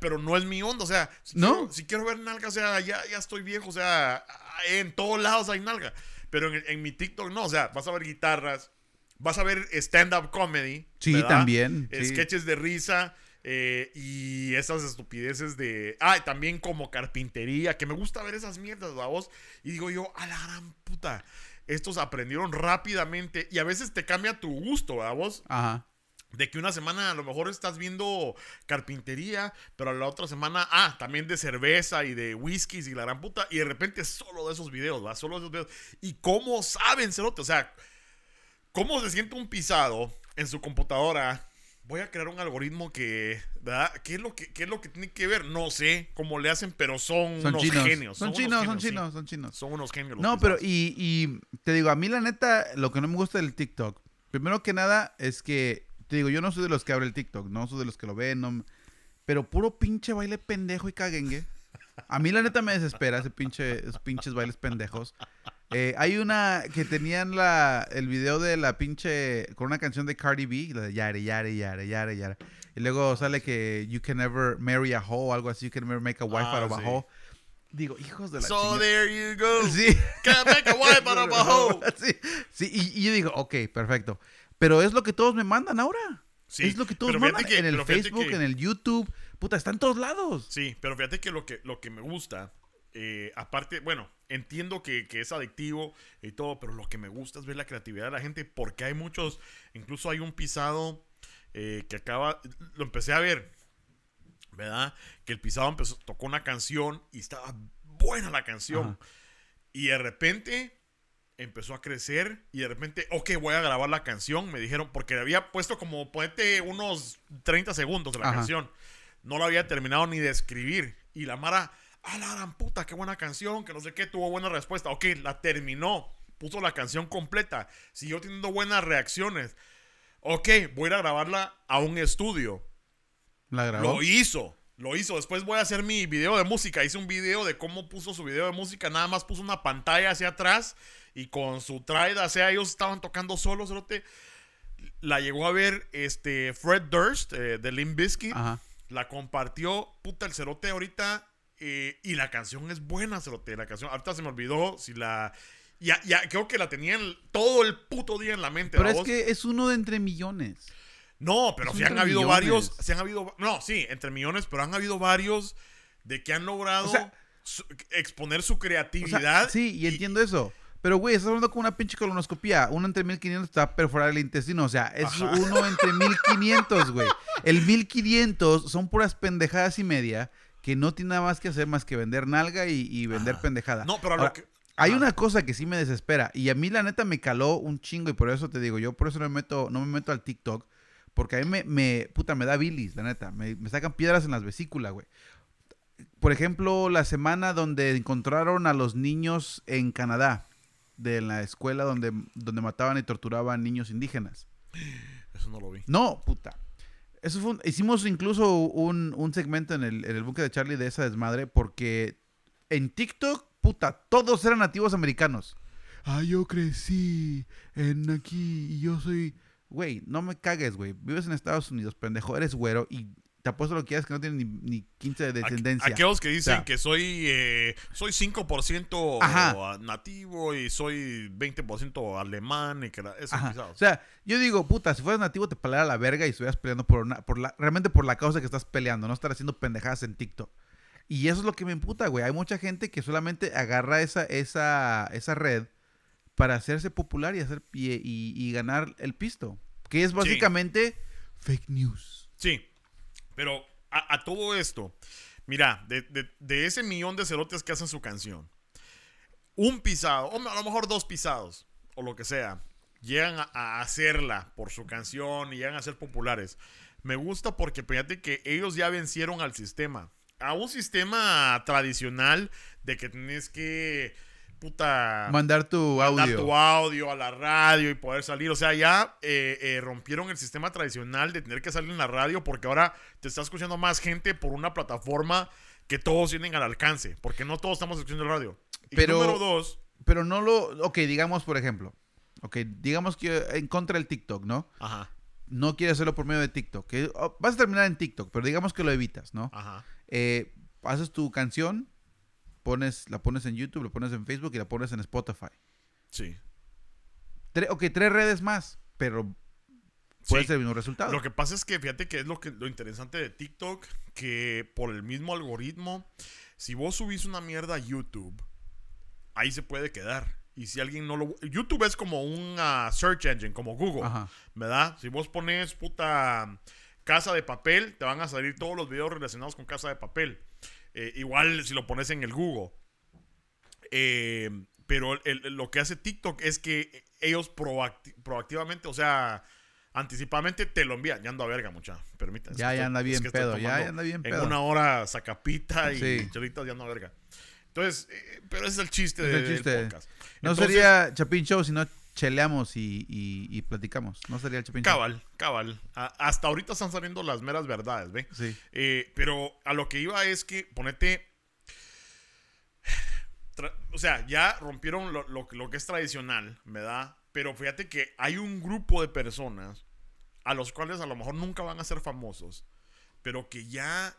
pero no es mi onda, o sea, si, ¿No? quiero, si quiero ver nalga, o sea, ya, ya estoy viejo, o sea, en todos lados hay nalga. Pero en, en mi TikTok no, o sea, vas a ver guitarras, vas a ver stand-up comedy. Sí, ¿verdad? también, sí. Sketches de risa. Eh, y esas estupideces de. Ah, también como carpintería, que me gusta ver esas mierdas, vos. Y digo yo, a la gran puta. Estos aprendieron rápidamente y a veces te cambia tu gusto, vos. Ajá. De que una semana a lo mejor estás viendo carpintería, pero la otra semana, ah, también de cerveza y de whiskies y la gran puta. Y de repente solo de esos videos, ¿va? Solo de esos videos. ¿Y cómo saben, cerote? O sea, ¿cómo se siente un pisado en su computadora? Voy a crear un algoritmo que, ¿verdad? ¿Qué es lo que, qué es lo que tiene que ver? No sé cómo le hacen, pero son, Son unos chinos. genios. Son chinos, son genios, sí. chinos, son chinos. Son unos genios. No, pero y, y te digo, a mí la neta, lo que no me gusta del TikTok, primero que nada es que, te digo, yo no soy de los que abre el TikTok, no soy de los que lo ven, no, pero puro pinche baile pendejo y caguengue. A mí la neta me desespera ese pinche, esos pinches bailes pendejos. Eh, hay una que tenían la, el video de la pinche, con una canción de Cardi B, la de Yare, Yare, Yare, Yare, Yare. Y luego sale que you can never marry a hoe o algo así, you can never make a wife Ah, out of a sí. hoe. Digo, hijos de la So chingada. there you go. Sí. Can't make a wife out of a [LAUGHS] hoe. Sí, sí, y, y yo digo, ok, perfecto. Pero es lo que todos me mandan ahora. Sí, es lo que todos mandan que- en el Facebook, que- en el YouTube. Puta, está en todos lados. Sí, pero fíjate que lo que, lo que me gusta, eh, aparte, bueno, entiendo que, que es adictivo y todo, pero lo que me gusta es ver la creatividad de la gente, porque hay muchos, incluso hay un pisado eh, que acaba, lo empecé a ver, ¿verdad? Que el pisado empezó, tocó una canción y estaba buena la canción. Ajá. Y de repente empezó a crecer y de repente, ok, voy a grabar la canción, me dijeron, porque había puesto como, ponete unos 30 segundos de la Ajá. canción. No la había terminado ni de escribir. Y la Mara, a la gran puta, qué buena canción, que no sé qué, tuvo buena respuesta. Ok, la terminó, puso la canción completa, siguió teniendo buenas reacciones. Ok, voy a ir a grabarla a un estudio. La grabó. Lo hizo. Lo hizo. Después voy a hacer mi video de música. Hice un video de cómo puso su video de música. Nada más puso una pantalla hacia atrás y con su trade, o sea, ellos estaban tocando solos. cerote. La llegó a ver este Fred Durst eh, de Limp Bizkit. Ajá. La compartió, puta, el cerote ahorita. eh, y la canción es buena, cerote. La canción, ahorita se me olvidó si la. Ya, ya, creo que la tenía en- todo el puto día en la mente. Pero es que es uno de entre millones. No, pero sí han habido millones. varios, han habido, no, sí, entre millones, pero han habido varios de que han logrado O sea- su- exponer su O creatividad. sea, sí, y entiendo eso. Pero, güey, estás hablando con una pinche colonoscopía. Uno entre 1500 está perforar el intestino. O sea, es Ajá. uno entre 1500, güey. El 1500 son puras pendejadas y media que no tiene nada más que hacer más que vender nalga y, y vender Ajá. pendejada. No, pero a Ahora, lo que. Hay una cosa que sí me desespera y a mí la neta me caló un chingo y por eso te digo, yo por eso no me meto, no me meto al TikTok porque a mí me, me puta, me da bilis, la neta, me, me sacan piedras en las vesículas, güey. Por ejemplo, la semana donde encontraron a los niños en Canadá, de la escuela donde, donde mataban y torturaban niños indígenas. Eso no lo vi. No, puta. Eso fue un- hicimos incluso un, un segmento en el, en el buque de Charlie de esa desmadre porque en TikTok, puta, todos eran nativos americanos. Ah, yo crecí en aquí y yo soy... Güey, no me cagues, güey. Vives en Estados Unidos, pendejo. Eres güero y te apuesto lo que quieras que no tienen ni, ni 15 de descendencia. Aquellos que dicen O sea- que soy eh, soy 5% Ajá. nativo y soy 20% alemán y que la, pisados. O sea, yo digo, puta, si fueras nativo te pelara la verga y estuvieras peleando por una, por la, realmente por la causa que estás peleando, no estar haciendo pendejadas en TikTok. Y eso es lo que me emputa, güey. Hay mucha gente que solamente agarra esa, esa, esa red para hacerse popular y hacer y ganar el pisto. Que es básicamente fake news. Sí, pero a, todo esto, mira, de, de- ese millón de cerotes que hacen su canción, un pisado, o a lo mejor dos pisados, o lo que sea, llegan a, a hacerla por su canción y llegan a ser populares. Me gusta porque fíjate que ellos ya vencieron al sistema. A un sistema tradicional de que tenés que, puta, Mandar tu mandar audio. tu audio a la radio y poder salir. O sea, ya eh, eh, rompieron el sistema tradicional de tener que salir en la radio porque ahora te está escuchando más gente por una plataforma que todos tienen al alcance. Porque no todos estamos escuchando el radio. Y Pero- número dos. Pero no lo... Ok, digamos, por ejemplo. Ok, digamos que en contra del TikTok, ¿no? Ajá, No quieres hacerlo por medio de TikTok. que, oh, vas a terminar en TikTok, pero digamos que lo evitas, ¿no? ajá. eh, haces tu canción, pones, la pones en YouTube, la pones en Facebook y la pones en Spotify. Sí. Tre- ok, tres redes más, pero puede Sí. ser el mismo resultado. Lo que pasa es que fíjate que es lo que lo interesante de TikTok, que por el mismo algoritmo, si vos subís una mierda a YouTube, ahí se puede quedar. Y si alguien no lo... YouTube es como un ah, search engine, como Google, Ajá. ¿verdad? Si vos pones puta casa de papel, te van a salir todos los videos relacionados con casa de papel. Eh, igual si lo pones en el Google. Eh, pero el- el- lo que hace TikTok es que ellos proacti- proactivamente, o sea, anticipadamente te lo envían. Ya ando a verga, mucha. Permítame. Ya, ya anda bien pedo, ya, anda bien En pedo. una hora sacapita y Sí. choritas ya ando a verga. Entonces, eh, pero ese es el chiste Es el del podcast. No Entonces, sería Chapin Show si no cheleamos y, y- y platicamos. No sería el Chapin. Cabal, cabal. A- hasta ahorita están saliendo las meras verdades, ¿ve? Sí. Eh, pero a lo que iba es que ponete. tra- O sea, ya rompieron lo, lo- lo que es tradicional, ¿verdad? Pero fíjate que hay un grupo de personas a los cuales a lo mejor nunca van a ser famosos, pero que ya,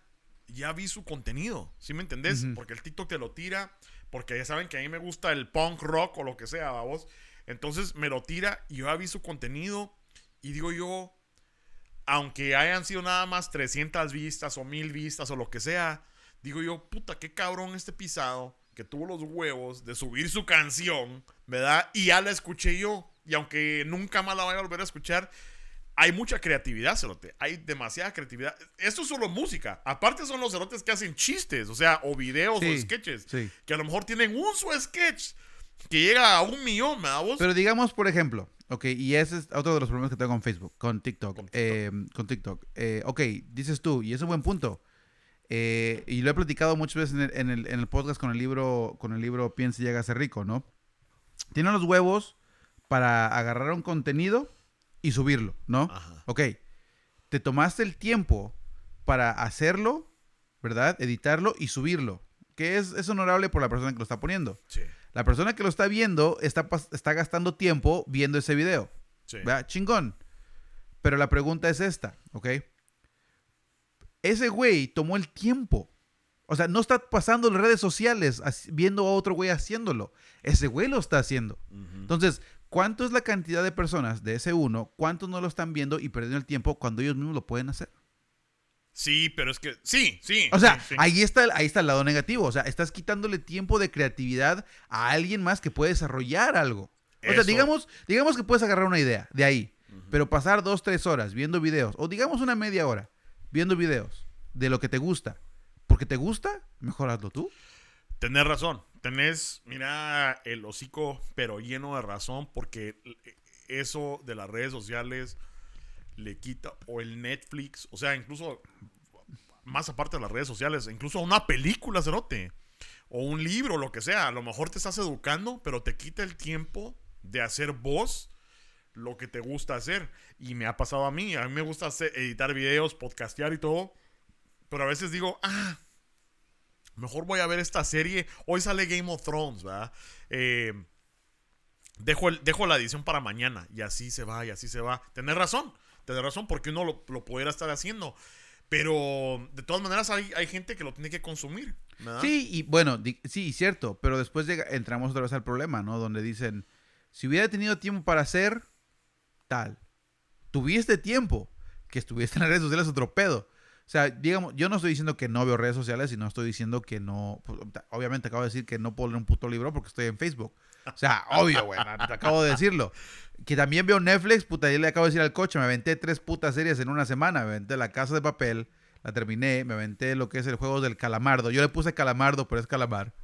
ya vi su contenido, ¿sí me entendés? Porque el TikTok te lo tira, porque ya saben que a mí me gusta el punk rock o lo que sea, vos. Entonces me lo tira y yo ya vi su contenido y digo yo, aunque hayan sido nada más 300 vistas o 1000 vistas o lo que sea, digo yo, puta, qué cabrón este pisado que tuvo los huevos de subir su canción, ¿verdad? Y ya la escuché yo. Y aunque nunca más la vaya a volver a escuchar, hay mucha creatividad, cerote. Hay demasiada creatividad. Esto es solo música. Aparte son los cerotes que hacen chistes, o sea, o videos o sketches. sí. Que a lo mejor tienen un solo sketch que llega a un millón, ¿verdad vos? Pero digamos, por ejemplo, ok, y ese es otro de los problemas que tengo con Facebook, con TikTok. Con TikTok. eh, con TikTok. Eh, ok, dices tú, y es un buen punto. eh, y lo he platicado muchas veces en el, en el- en el podcast con el libro, con el libro Piensa y llega a ser rico, ¿no? Tienen los huevos para agarrar un contenido y subirlo, ¿no? Ajá. Ok, te tomaste el tiempo para hacerlo, ¿verdad? Editarlo y subirlo. Que es, es honorable por la persona que lo está poniendo. Sí, La persona que lo está viendo está, está gastando tiempo viendo ese video. sí. ¿verdad? Chingón. Pero la pregunta es esta, ¿ok? Ese güey tomó el tiempo. O sea, no está pasando en redes sociales viendo a otro güey haciéndolo. Ese güey lo está haciendo. Entonces, ¿cuánto es la cantidad de personas de ese uno? ¿Cuántos no lo están viendo y perdiendo el tiempo cuando ellos mismos lo pueden hacer? Sí, pero es que. Sí, sí. O sea, sí, sí. ahí está, el- ahí está el lado negativo. O sea, estás quitándole tiempo de creatividad a alguien más que puede desarrollar algo. O sea, digamos, digamos que puedes agarrar una idea de ahí, pero pasar dos, tres horas viendo videos, o digamos una media hora viendo videos de lo que te gusta, porque te gusta, mejor hazlo tú. Tenés razón. Tenés, mira, el hocico, pero lleno de razón, porque eso de las redes sociales le quita, o el Netflix, o sea, incluso más aparte de las redes sociales, incluso una película, cerote, o un libro, lo que sea, a lo mejor te estás educando, pero te quita el tiempo de hacer vos lo que te gusta hacer. Y me ha pasado a mí, a mí me gusta hacer- editar videos, podcastear y todo, pero a veces digo, ah, mejor voy a ver esta serie. Hoy sale Game of Thrones, ¿verdad? Eh, dejo, el- dejo la edición para mañana. Y así se va, y así se va. Tenés razón, tenés razón, porque uno lo, lo pudiera estar haciendo. Pero de todas maneras hay, hay gente que lo tiene que consumir. Sí, y bueno, sí, cierto, pero después llega- entramos otra vez al problema, ¿no? Donde dicen, si hubiera tenido tiempo para hacer tal, tuviste tiempo, que estuviste en las redes sociales otro pedo. O sea, digamos, yo no estoy diciendo que no veo redes sociales y no estoy diciendo que no, pues, obviamente acabo de decir que no puedo leer un puto libro porque estoy en Facebook. O sea, [LAUGHS] obvio, güey, te acabo de decirlo. Que también veo Netflix, puta, yo le acabo de decir al coche, me aventé tres putas series en una semana, me aventé La Casa de Papel, la terminé, me aventé lo que es el juego del calamardo. Yo le puse calamardo, pero es calamar.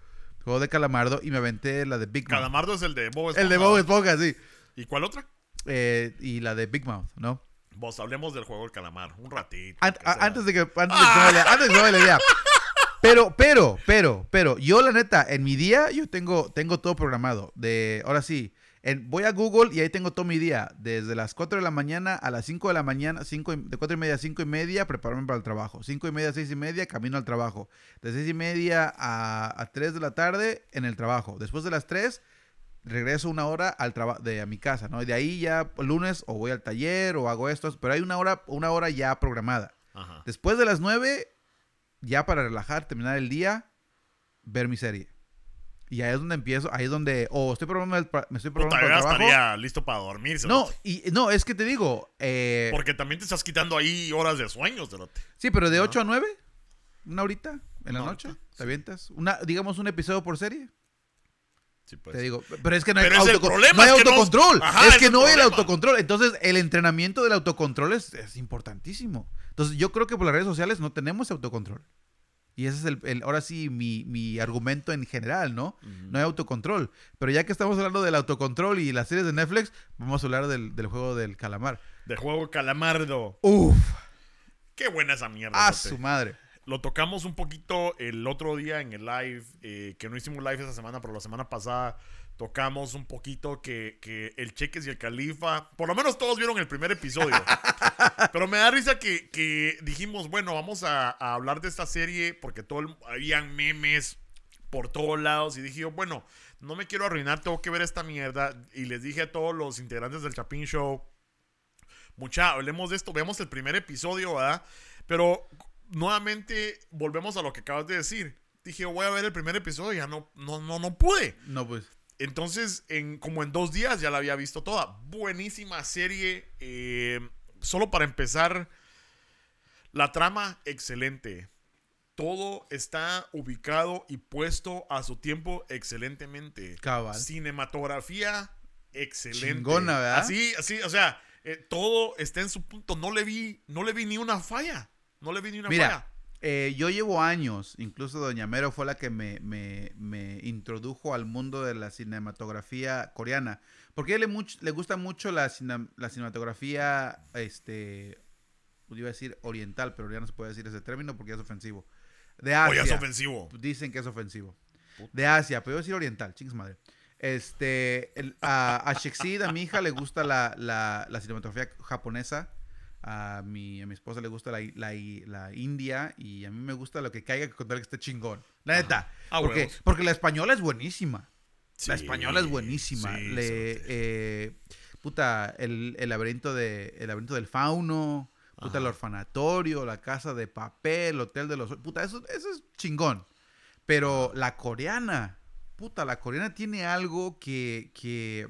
Juego de calamardo y me aventé la de Big Mouth. Calamardo es el de Bob El de Esponja. Bob Esponja, sí. ¿Y cuál otra? Eh, y la de Big Mouth, ¿no? Vos hablemos del juego del calamar. Un ratito. A- antes de que antes de que vaya- antes de que la idea. Pero, pero, pero, pero, yo la neta, en mi día, yo tengo, tengo todo programado. De, ahora sí, en- voy a Google y ahí tengo todo mi día. Desde las 4 de la mañana a las 5 de la mañana, 5 y- de 4 y media a 5 y media, prepararme para el trabajo. 5 y media a 6 y media, camino al trabajo. De 6 y media a, a 3 de la tarde, en el trabajo. Después de las 3, regreso una hora al trabajo de a mi casa, ¿no? Y de ahí ya lunes o voy al taller o hago esto, pero hay una hora, una hora ya programada. Ajá. Después de las 9, ya para relajar, terminar el día, ver mi serie. Y ahí es donde empiezo, ahí es donde, o estoy probando, el, me estoy probando Puta, el trabajo. estaría listo para dormir. No, y, no, es que te digo, eh, Porque también te estás quitando ahí horas de sueño, cerote. sí, pero de Ajá. 8 a 9, una horita en la Una noche, horita, ¿te avientas? Una, digamos un episodio por serie, Sí, pues. te digo. Pero es que no hay, problema, no hay no- autocontrol. Ajá, es es que no hay el autocontrol. Entonces, el entrenamiento del autocontrol es, es importantísimo. Entonces, yo creo que por las redes sociales no tenemos autocontrol. Y ese es el, el- ahora sí mi, mi argumento en general, ¿no? No hay autocontrol. Pero ya que estamos hablando del autocontrol y las series de Netflix, vamos a hablar del, del juego del calamar. De juego Calamardo. Uf, Qué buena esa mierda. a su madre. Lo tocamos un poquito el otro día en el live, eh, que no hicimos live esa semana, pero la semana pasada tocamos un poquito que, que el Cheques y el Califa, por lo menos todos vieron el primer episodio. [LAUGHS] pero me da risa que, que dijimos, bueno, vamos a, a hablar de esta serie porque todo el- habían memes por todos lados y dije yo, bueno, no me quiero arruinar, tengo que ver esta mierda. Y les dije a todos los integrantes del Chapín Show, mucha, hablemos de esto, veamos el primer episodio, ¿verdad? Pero nuevamente volvemos a lo que acabas de decir. Dije, voy a ver el primer episodio y ya no, no, no, no pude. No, pues. Entonces, en, como en dos días ya la había visto toda. Buenísima serie. eh, solo para empezar, la trama excelente. Todo está ubicado y puesto a su tiempo excelentemente. Cabal. Cinematografía excelente. Chingona, ¿verdad? Así, así, o sea, eh, todo está en su punto. No le vi, no le vi ni una falla. No le vi ni una Mira, falla. eh, yo llevo años, incluso Doña Mero fue la que me, me- me introdujo al mundo de la cinematografía coreana. Porque a ella le, much- le gusta mucho la, cine- la cinematografía, este, pues iba a decir oriental, pero ya no se puede decir ese término porque ya es ofensivo. De Oye, es Asia. ofensivo. Dicen que es ofensivo. Puta. De Asia, pero yo voy a decir oriental, chingas madre. Este, el- a, a Shexid, a mi hija, le gusta la, la- la cinematografía japonesa. A mi, a mi esposa le gusta la, la, la india. Y a mí me gusta lo que caiga con tal que esté chingón. La neta. Ah, porque, huevos. porque la española es buenísima. La española es buenísima. sí, Le- cerote. eh, puta, el, el laberinto de, el laberinto del fauno. Puta, el orfanatorio, la casa de papel, hotel de los... Puta, eso, eso es chingón. Pero la coreana, puta, la coreana tiene algo que, que,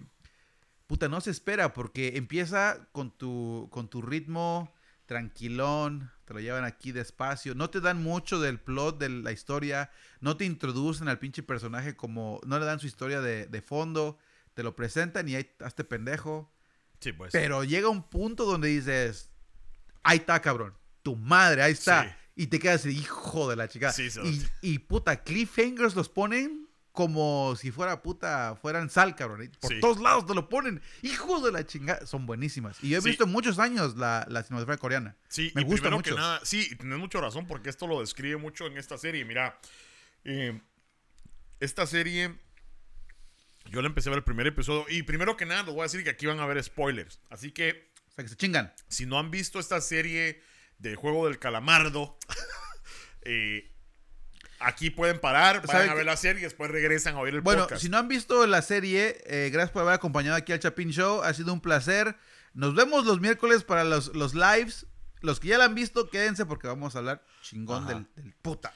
puta, no se espera porque empieza con tu, con tu ritmo tranquilón, te lo llevan aquí despacio, no te dan mucho del plot de la historia, no te introducen al pinche personaje como, no le dan su historia de, de fondo, te lo presentan y ahí hazte pendejo. Sí, pues. Pero llega un punto donde dices, ahí está, cabrón. Tu madre, ahí está. Sí. Y te quedas, hijo de la chica. Sí, y, y puta, cliffhangers los ponen como si fuera puta, fueran sal, cabrón. Por Sí. todos lados te lo ponen. Hijos de la chingada. Son buenísimas. Y yo he Sí. visto muchos años la, la cinematografía coreana. Sí, Me y gusta primero mucho. que nada, sí, tienes mucha razón porque esto lo describe mucho en esta serie. Mira, eh, esta serie, yo la empecé a ver el primer episodio y primero que nada les voy a decir que aquí van a haber spoilers. Así que O sea, que se chingan. si no han visto esta serie de Juego del Calamardo, [LAUGHS] eh, aquí pueden parar, ¿Saben a ver la serie y después regresan a oír el Bueno, podcast. si no han visto la serie, eh, gracias por haber acompañado aquí al Chapin Show. Ha sido un placer. Nos vemos los miércoles para los, los lives. Los que ya la han visto, quédense porque vamos a hablar chingón del, del puta.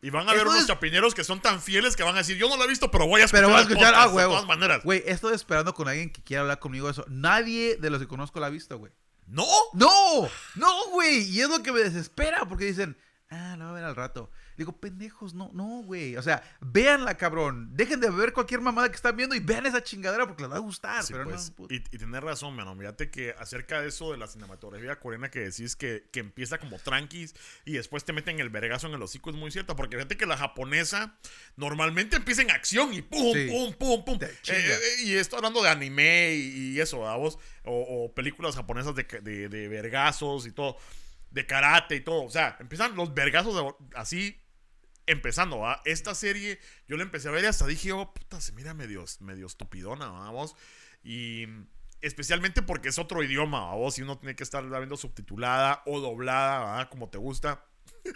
Y van a ver unos es- chapineros que son tan fieles que van a decir, yo no la he visto, pero voy a escuchar Pero voy a escuchar, ah, huevo. De todas maneras. Güey, estoy esperando con alguien que quiera hablar conmigo de eso. Nadie de los que conozco la ha visto, güey. ¿No? No, no, güey. Y es lo que me desespera porque dicen, ah, la voy a ver al rato. Digo, pendejos, no, no, güey. O sea, véanla, cabrón. Dejen de ver cualquier mamada que están viendo y vean esa chingadera porque les va a gustar. Sí, pero pues, no, puta. y, y tenés razón, mano. Fíjate que acerca de eso de la cinematografía coreana que decís que, que empieza como tranquis y después te meten el vergazo en el hocico es muy cierto. Porque fíjate que la japonesa normalmente empieza en acción y pum, Sí. pum, pum, pum. Eh, chinga. eh, y esto hablando de anime y, y eso, ¿verdad vos? O, o películas japonesas de, de, de vergazos y todo. De karate y todo. O sea, empiezan los vergazos así empezando, ¿va? Esta serie yo la empecé a ver y hasta dije, oh, puta, se mira medio, medio estupidona, vamos. Y especialmente porque es otro idioma, ¿va? vos, y uno tiene que estar viendo subtitulada o doblada, ¿va? Como te gusta. [LAUGHS]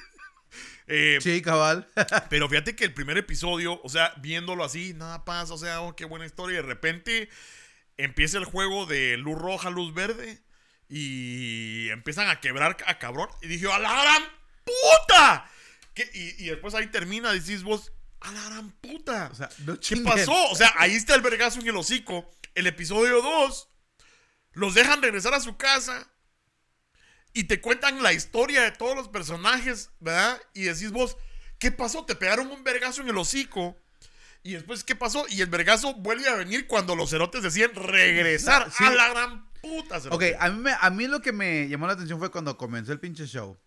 Eh, Sí, cabal. [LAUGHS] pero fíjate que el primer episodio, o sea, viéndolo así, nada pasa, o sea, oh, qué buena historia. Y de repente empieza el juego de luz roja, luz verde. Y empiezan a quebrar a cabrón. Y dije, ¡a la gran puta! ¿Qué? Y, y después ahí termina, decís vos, A la gran puta. O sea, no ¿Qué pasó? O sea, ahí está el vergazo en el hocico. El episodio 2. Los dejan regresar a su casa. Y te cuentan la historia de todos los personajes, ¿verdad? Y decís vos, ¿qué pasó? Te pegaron un vergazo en el hocico. Y después, ¿qué pasó? Y el vergazo vuelve a venir cuando los cerotes deciden regresar Sí. a la gran puta. Ok, cerote. a mí, me- a mí lo que me llamó la atención fue cuando comenzó el pinche show.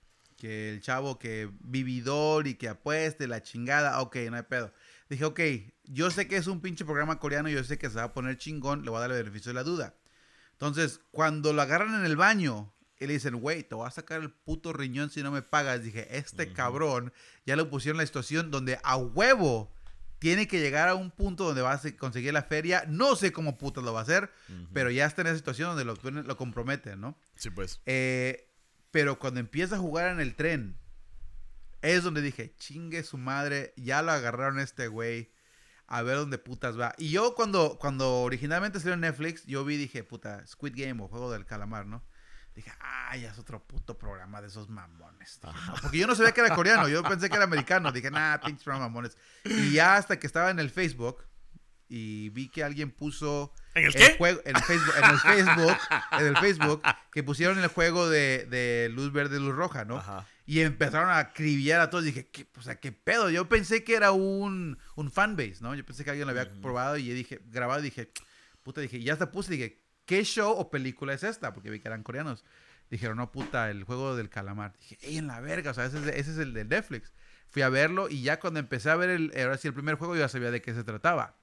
Que el chavo que vividor y que apueste, la chingada, ok, no hay pedo. Dije, ok, yo sé que es un pinche programa coreano, yo sé que se va a poner chingón, le voy a dar el beneficio de la duda. Entonces, cuando lo agarran en el baño y le dicen, güey, te voy a sacar el puto riñón si no me pagas, dije, este cabrón ya lo pusieron en la situación donde a huevo tiene que llegar a un punto donde va a se- conseguir la feria. No sé cómo putas lo va a hacer, pero ya está en esa situación donde lo, lo comprometen, ¿no? Sí, pues. Eh, pero cuando empieza a jugar en el tren, es donde dije, chingue su madre, ya lo agarraron a este güey, a ver dónde putas va. Y yo cuando, cuando originalmente salió en Netflix, yo vi, dije, puta, Squid Game o Juego del Calamar, ¿no? Dije, ay, ya es otro puto programa de esos mamones. Dije, no, porque yo no sabía que era coreano, yo pensé que era americano. Dije, nah, pinches mamones. Y ya hasta que estaba en el Facebook y vi que alguien puso ¿En el qué? juego en el Facebook, en el [LAUGHS] Facebook, en el Facebook, que pusieron el juego de, de luz verde, luz roja, ¿no? Ajá. Y empezaron a acribillar a todos. Dije, ¿qué, o sea, ¿qué pedo? Yo pensé que era un, un fanbase, ¿no? Yo pensé que alguien lo había probado y dije, grabado y dije, puta, dije, ya hasta puse, dije, ¿qué show o película es esta? Porque vi que eran coreanos. Dijeron, no, puta, el juego del calamar. Dije, ey, en la verga, o sea, ese es, ese es el de Netflix. Fui a verlo y ya cuando empecé a ver el, ahora sí, el primer juego, yo ya sabía de qué se trataba.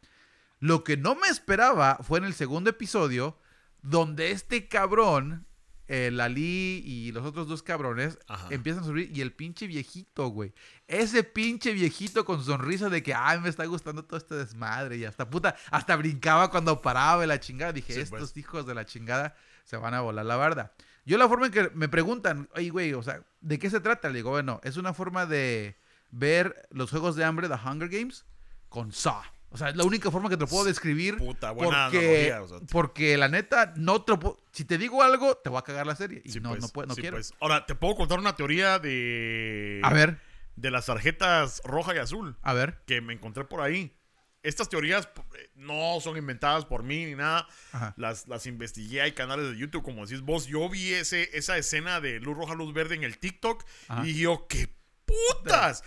Lo que no me esperaba fue en el segundo episodio, donde este cabrón, el Ali y los otros dos cabrones, Ajá. empiezan a subir y el pinche viejito, güey. Ese pinche viejito con sonrisa de que, ay, me está gustando todo este desmadre y hasta puta, hasta brincaba cuando paraba de la chingada. Dije, Sí, estos pues. hijos de la chingada se van a volar la barda. Yo la forma en que me preguntan, oye, güey, o sea, ¿de qué se trata? Le digo, bueno, es una forma de ver los juegos de hambre, The Hunger Games, con Saw. O sea, es la única forma que te lo puedo describir. Puta, buena porque, analogía, o sea. porque la neta, no te lo puedo- Si te digo algo, te voy a cagar la serie. Y Sí, no, pues, no, puedo, no sí, quiero. pues. Ahora, te puedo contar una teoría de. A ver, De las tarjetas roja y azul a ver. que me encontré por ahí. Estas teorías eh, no son inventadas por mí ni nada. Ajá. Las, las investigué, hay canales de YouTube, como decís vos. Yo vi ese, esa escena de luz roja, luz verde en el TikTok Ajá. y yo, ¡qué putas!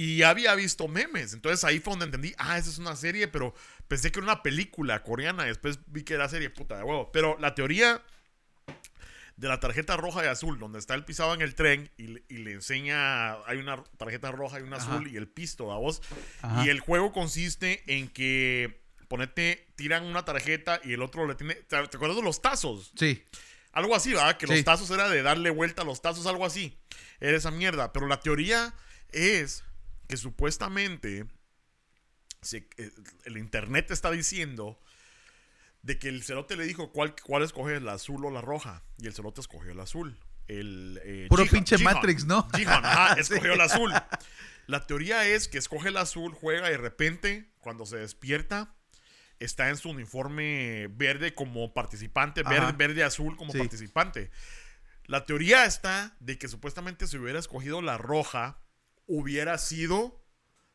Y había visto memes. Entonces ahí fue donde entendí, ah, esa es una serie, pero pensé que era una película coreana. Después vi que era serie, puta de huevo. Pero la teoría de la tarjeta roja y azul, donde está el pisado en el tren y, le- y le enseña, hay una tarjeta roja y una Ajá. azul y el pisto, a vos. Ajá. Y el juego consiste en que, ponete, tiran una tarjeta y el otro le tiene, ¿te, te acuerdas de los tazos? Sí. Algo así, ¿verdad? Que Sí. los tazos era de darle vuelta a los tazos, algo así. Era esa mierda. Pero la teoría es que supuestamente se- eh, el internet está diciendo de que el cerote le dijo cuál, cuál escoge, la azul o la roja. Y el cerote escogió el azul. El, eh, Puro Jihan- pinche Jihan. Matrix, ¿no? Jihan, ajá, [LAUGHS] Sí. escogió el azul. La teoría es que escoge el azul, juega y de repente, cuando se despierta, está en su uniforme verde como participante, verde, verde azul como Sí. participante. La teoría está de que supuestamente si hubiera escogido la roja, hubiera sido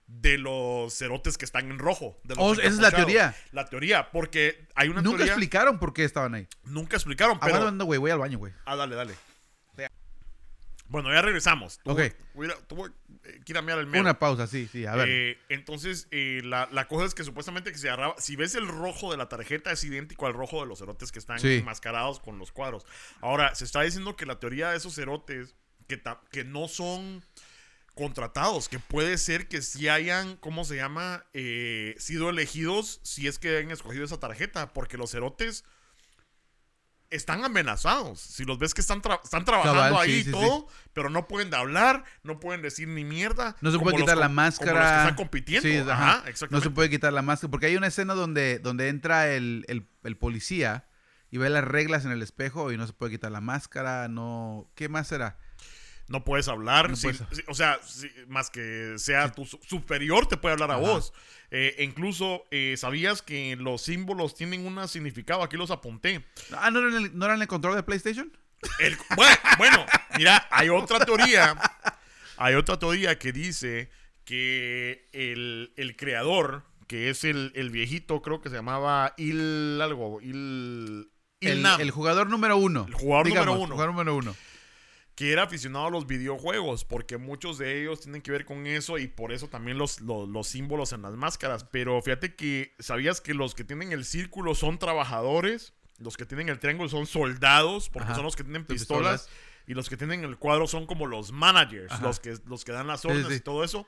de los cerotes que están en rojo. de los Oh, esa es la teoría. La teoría, porque hay una Nunca teoría. explicaron por qué estaban ahí. Nunca explicaron, pero. Aguanta, güey, voy al baño, güey. Ah, dale, dale. Bueno, ya regresamos. Tuvo- Ok. voy a ir a- tuvo, que ir a mirar el mero. Una pausa, sí, sí, a ver. Eh, entonces, eh, la, la cosa es que supuestamente que se agarraba. Si ves el rojo de la tarjeta, es idéntico al rojo de los cerotes que están Sí. enmascarados con los cuadros. Ahora, se está diciendo que la teoría de esos cerotes que no son contratados, que puede ser que sí hayan, ¿cómo se llama? Eh, sido elegidos si es que han escogido esa tarjeta, porque los cerotes están amenazados. Si los ves que están, tra- están trabajando Cabal, ahí y sí, todo, pero no pueden hablar, no pueden decir ni mierda. no se puede quitar la máscara. Como los que están compitiendo. Ajá. No se puede quitar la máscara. Porque hay una escena donde, donde entra el, el- el policía y ve las reglas en el espejo y no se puede quitar la máscara. No. ¿Qué más será? No puedes hablar, No puedes- o sea, más que sea tu su- superior te puede hablar a Ajá. vos. Eh, e incluso, eh, ¿sabías que los símbolos tienen un significado? Aquí los apunté. Ah, ¿no eran el, no eran el control de PlayStation? El- bueno, bueno, mira, hay otra teoría, hay otra teoría que dice que el, el creador, que es el, el viejito, creo que se llamaba Il algo, Il... Il El, jugador número uno. El jugador número uno. jugador número uno. Que era aficionado a los videojuegos, porque muchos de ellos tienen que ver con eso y por eso también los, los, los símbolos en las máscaras. Pero fíjate que, ¿sabías que los que tienen el círculo son trabajadores? Los que tienen el triángulo son soldados, porque Ajá. son los que tienen pistolas. pistolas. Y los que tienen el cuadro son como los managers, Ajá. los que, los que dan las Sí, órdenes sí. y todo eso.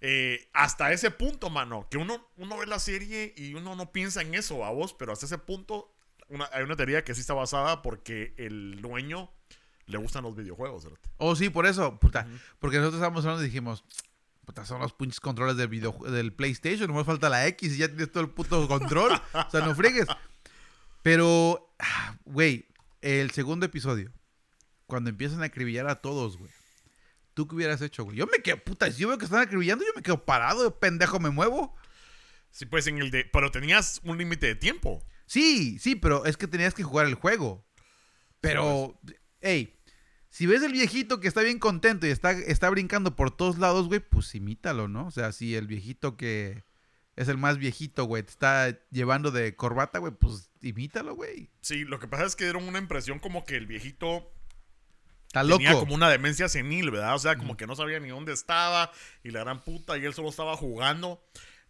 Eh, hasta ese punto, mano, que uno, uno ve la serie y uno no piensa en eso, a vos, pero hasta ese punto una- hay una teoría que sí está basada porque el dueño le gustan los videojuegos. ¿verdad? Oh, sí, por eso, puta. Porque nosotros estábamos hablando y dijimos, puta, son los pinches controles del, video, del PlayStation, nomás falta la X y ya tienes todo el puto control. o sea, no friegues. Pero, ah, güey, el segundo episodio, cuando empiezan a acribillar a todos, güey. ¿Tú qué hubieras hecho, güey? Yo me quedo, puta, si yo veo que están acribillando, yo me quedo parado, pendejo, me muevo. Sí, pues en el de. Pero tenías un límite de tiempo. Sí, sí, pero es que tenías que jugar el juego. Pero, hey, si ves el viejito que está bien contento y está, está brincando por todos lados, güey, pues imítalo, ¿no? O sea, si el viejito que es el más viejito, güey, te está llevando de corbata, güey, pues imítalo, güey. Sí, lo que pasa es que dieron una impresión como que el viejito Está tenía loco. como una demencia senil, ¿verdad? O sea, como que no sabía ni dónde estaba y la gran puta y él solo estaba jugando.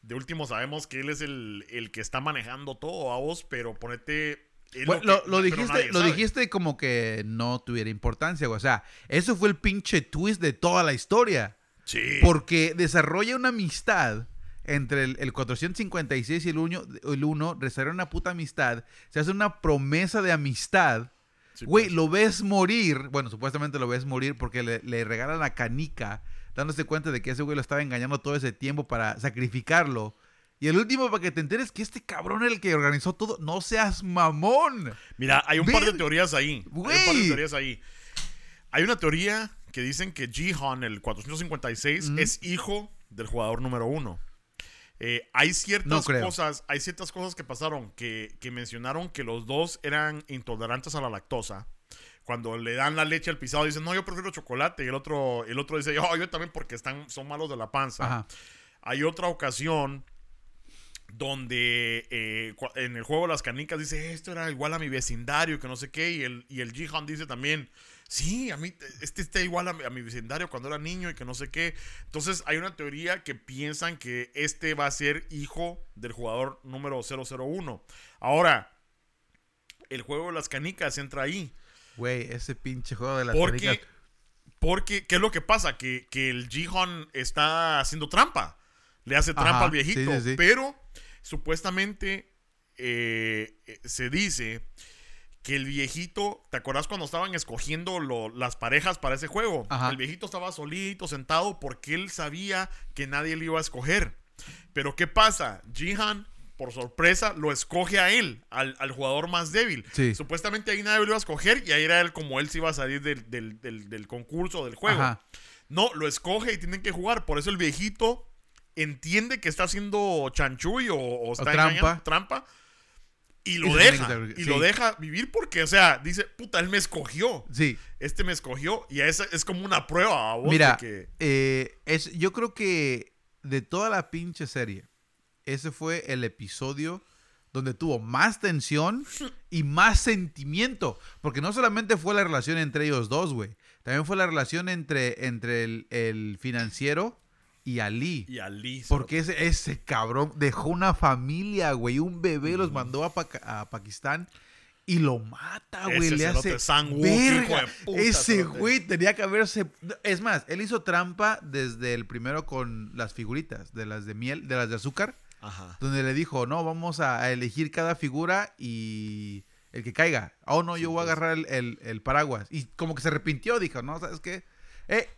De último sabemos que él es el, el que está manejando todo a vos, pero ponete... que- lo, lo dijiste, lo sabe. dijiste como que no tuviera importancia, güey. O sea, eso fue el pinche twist de toda la historia. Sí. Porque desarrolla una amistad entre el, el 456 y el 1, el 1, desarrolla una puta amistad, se hace una promesa de amistad. Sí, Güey, pues. lo ves morir, bueno, supuestamente lo ves morir porque le, le regalan la canica, dándose cuenta de que ese güey lo estaba engañando todo ese tiempo para sacrificarlo. Y el último, para que te enteres que este cabrón era el que organizó todo, no seas mamón. Mira, hay un par de teorías ahí. Hay un par de teorías ahí. Hay una teoría que dicen que Jihan, el 456, Ujú. es hijo del jugador número uno. Eh, hay ciertas No cosas, hay ciertas cosas que pasaron que, que mencionaron que los dos eran intolerantes a la lactosa. Cuando le dan la leche al pisado, dicen, no, yo prefiero chocolate. Y el otro, el otro dice, oh, yo también porque están, son malos de la panza. Ajá. Hay otra ocasión donde eh, en el juego de las canicas dice, esto era igual a mi vecindario, que no sé qué, y el, y el Jihan dice también, sí, a mí, este está igual a mi, a mi vecindario cuando era niño y que no sé qué. Entonces hay una teoría que piensan que este va a ser hijo del jugador número 001. Ahora, el juego de las canicas entra ahí. Güey, ese pinche juego de las Porque, canicas. porque, ¿qué es lo que pasa? Que, que el Jihan está haciendo trampa. Le hace trampa Ajá, al viejito. sí, sí, sí. Pero supuestamente eh, eh, se dice que el viejito, ¿te acuerdas cuando estaban escogiendo lo- las parejas para ese juego? Ajá. El viejito estaba solito, sentado, porque él sabía que nadie le iba a escoger. Pero ¿qué pasa? Jihan, por sorpresa, lo escoge a él, al, al jugador más débil. Sí. Supuestamente ahí nadie lo iba a escoger y ahí era él como él se iba a salir del, del- del- del concurso, del juego. Ajá. No, lo escoge y tienen que jugar. Por eso el viejito entiende que está haciendo chanchuy o, o está trampa. engañando, trampa. Y lo Y deja. Y sí. lo deja vivir porque, o sea, dice, puta, él me escogió. Sí. Este me escogió. Y es, es como una prueba a vos Mira, que. eh, es, yo creo que de toda la pinche serie, ese fue el episodio donde tuvo más tensión [LAUGHS] y más sentimiento. Porque no solamente fue la relación entre ellos dos, güey. También fue la relación entre, entre el, el financiero y Ali. Y Ali. Porque ese, ese cabrón dejó una familia, güey. Un bebé los mandó a, Paca- a Pakistán y lo mata, güey. Ese Le hace. Woo, Verga, puta, ese güey tenía que haberse. Es más, él hizo trampa desde el primero con las figuritas, de las de miel, de las de azúcar, Ajá. donde le dijo, no, vamos a, a elegir cada figura y el que caiga. Oh, no, yo voy a pues. agarrar el, el- el paraguas. Y como que se arrepintió, dijo, no, ¿sabes qué? Eh,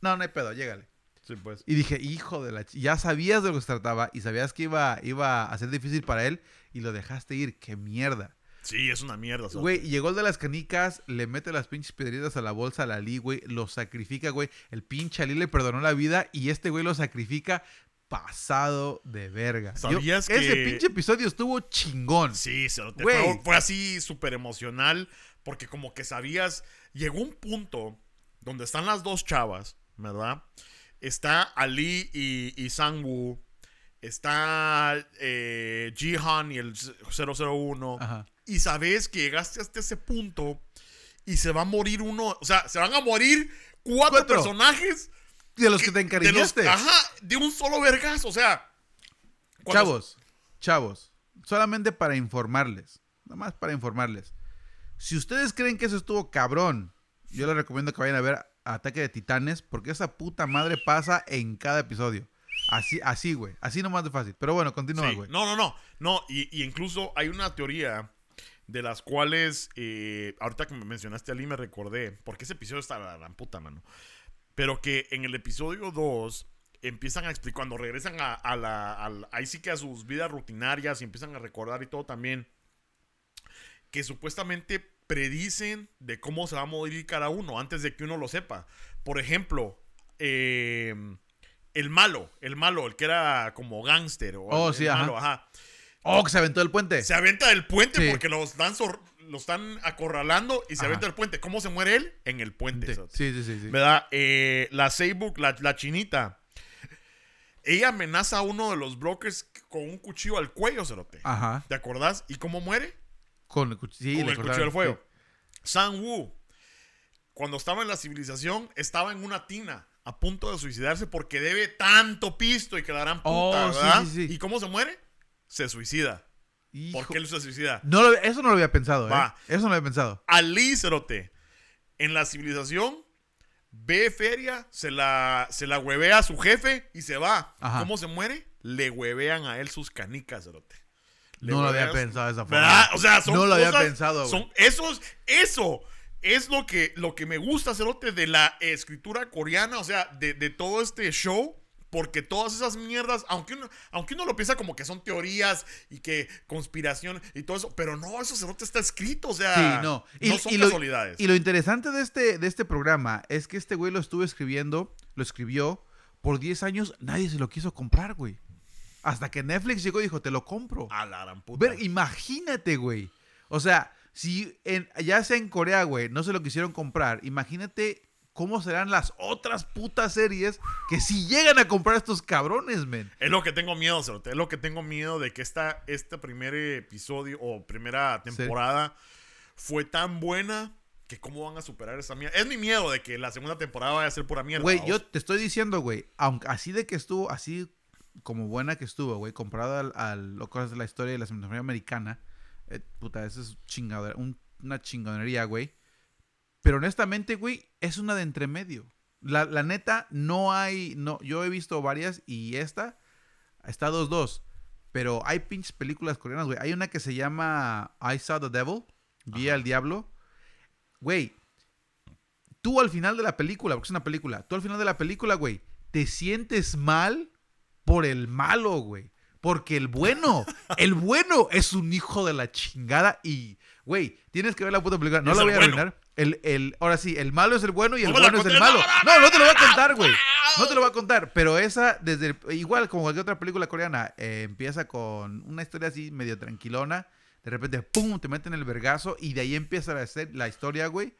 no, no hay pedo, llégale. Sí, pues. Y dije, hijo de la... ch- Ya sabías de lo que se trataba y sabías que iba, iba a ser difícil para él y lo dejaste ir. ¡Qué mierda! Sí, es una mierda. Güey, llegó el de las canicas, le mete las pinches piedritas a la bolsa al Ali, güey, lo sacrifica, güey. El pinche Ali le perdonó la vida y este güey lo sacrifica pasado de verga. Yo- ¿Sabías Ese que- pinche episodio estuvo chingón. Sí, cerote, Güey. fue, fue así súper emocional porque como que sabías, llegó un punto donde están las dos chavas, ¿verdad? Está Ali y, y Sang-woo, está eh, Jihan y el 001, Ajá. y sabes que llegaste hasta ese punto y se va a morir uno, o sea, se van a morir cuatro, Cuatro. personajes De los que te de los- encariñaste. ajá, de un solo vergazo, o sea. Chavos, chavos, solamente para informarles, nada más para informarles. Si ustedes creen que eso estuvo cabrón, yo les recomiendo que vayan a ver Ataque de Titanes, porque esa puta madre pasa en cada episodio. Así, así, güey. Así nomás de fácil. Pero bueno, continúa, Sí. güey. No, no, no. No, y, y incluso hay una teoría de las cuales, eh, ahorita que me mencionaste a Ali me recordé, porque ese episodio está la gran puta, mano. Pero que en el episodio 2 empiezan a explicar, cuando regresan a, a la, al- ahí sí que a sus vidas rutinarias y empiezan a recordar y todo también, que supuestamente predicen de cómo se va a morir cada uno antes de que uno lo sepa. Por ejemplo, eh, el malo, el malo, el que era como gángster o Oh, el, sí, el ajá. malo, ajá. Oh, que se aventó el puente. Se avienta del puente Sí. porque lo están, lo están acorralando y se Ajá. avienta del puente. ¿Cómo se muere él? En el puente. sí, sí. sí. ¿Verdad? Eh, la Seibook, la, la chinita. Ella amenaza a uno de los brokers con un cuchillo al cuello, cerote. Ajá. ¿Te acordás? ¿Y cómo muere? Con el, con cuchillo del fuego. sí. Sang Woo, cuando estaba en la civilización, estaba en una tina a punto de suicidarse porque debe tanto pisto y que la gran puta, Oh, sí, ¿verdad? sí, sí. ¿Y cómo se muere? Se suicida. ¿Por qué él se suicida? No lo- eso no lo había pensado, ¿eh? Eso no lo había pensado. Ali Cerote, en la civilización, ve feria, se la, se la huevea a su jefe y se va. Ajá. ¿Cómo se muere? Le huevean a él sus canicas, Cerote. Le No lo había pensado de esa forma. ¿Verdad? O sea, son No lo había pensado. Son, eso, es- eso es lo que, lo que me gusta, Cerote, de la escritura coreana, o sea, de, de todo este show. Porque todas esas mierdas, aunque uno, aunque uno lo piensa como que son teorías y que conspiración y todo eso, pero no, eso Cerote está escrito, o sea, Sí, no. no son lo, casualidades. y lo interesante de este, de este programa es que este güey lo estuvo escribiendo, lo escribió por 10 años, nadie se lo quiso comprar, güey. Hasta que Netflix llegó y dijo, te lo compro. A la gran puta. Ver, imagínate, güey. O sea, si en, ya sea en Corea, güey, no se lo quisieron comprar, imagínate cómo serán las otras putas series que si llegan a comprar estos cabrones, men. Es lo que tengo miedo, Cerote. Es lo que tengo miedo de que esta, este primer episodio o primera temporada fue tan buena que cómo van a superar esa mierda. Es mi miedo de que la segunda temporada vaya a ser pura mierda. Güey, yo te estoy diciendo, güey, aunque así de que estuvo, así como buena que estuvo, güey, comparado al, al lo cosas de la historia de la cinematografía americana, eh, puta, eso es chingadera, un- una chingonería, güey. Pero honestamente, güey, es una de entremedio. La, la neta, no hay, no, yo he visto varias y esta está 2-2. Pero hay pinches películas coreanas, güey. Hay una que se llama I Saw the Devil, Vi al Diablo. Güey, tú al final de la película, porque es una película, tú al final de la película, güey, te sientes mal por el malo, güey. Porque el bueno, [LAUGHS] el bueno es un hijo de la chingada y, güey, tienes que ver la puta película. No Es la voy a bueno. arruinar. El, el, ahora sí, el malo es el bueno y el la bueno es el malo. no, No, te lo voy a contar, güey. No te lo voy a contar. Pero esa, desde el- igual como cualquier otra película coreana, eh, empieza con una historia así medio tranquilona. De repente, pum, te meten el vergazo y de ahí empieza a hacer la historia, güey.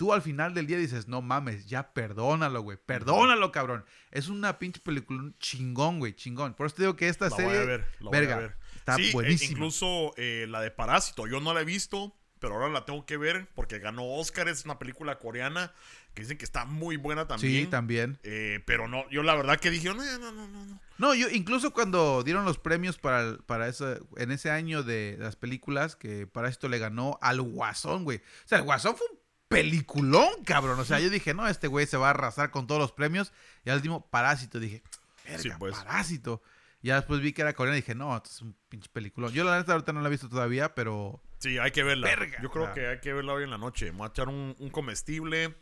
Tú al final del día dices, no mames, ya perdónalo, güey. Perdónalo, cabrón. Es una pinche película chingón, güey, chingón. Por eso te digo que esta La voy serie, a ver. la voy a ver. está Sí, eh, buenísima. incluso eh, la de Parásito. Yo no la he visto, pero ahora la tengo que ver porque ganó Oscar. Es una película coreana que dicen que está muy buena también. Sí, también. Eh, pero no, yo la verdad que dije, no, no, no, no, no. No, yo incluso cuando dieron los premios para, para ese, en ese año de las películas, que para esto le ganó al Guasón, güey. O sea, el Guasón fue un peliculón, cabrón. O sea, yo dije, no, este güey se va a arrasar con todos los premios. Y al último, Parásito, dije, verga, Sí, pues. Parásito. Ya después vi que era coreano y dije, no, esto es un pinche peliculón. Yo la neta ahorita no la he visto todavía, pero... Sí, hay que verla. Verga. Yo creo Ah. que hay que verla hoy en la noche. Me voy a echar un, un comestible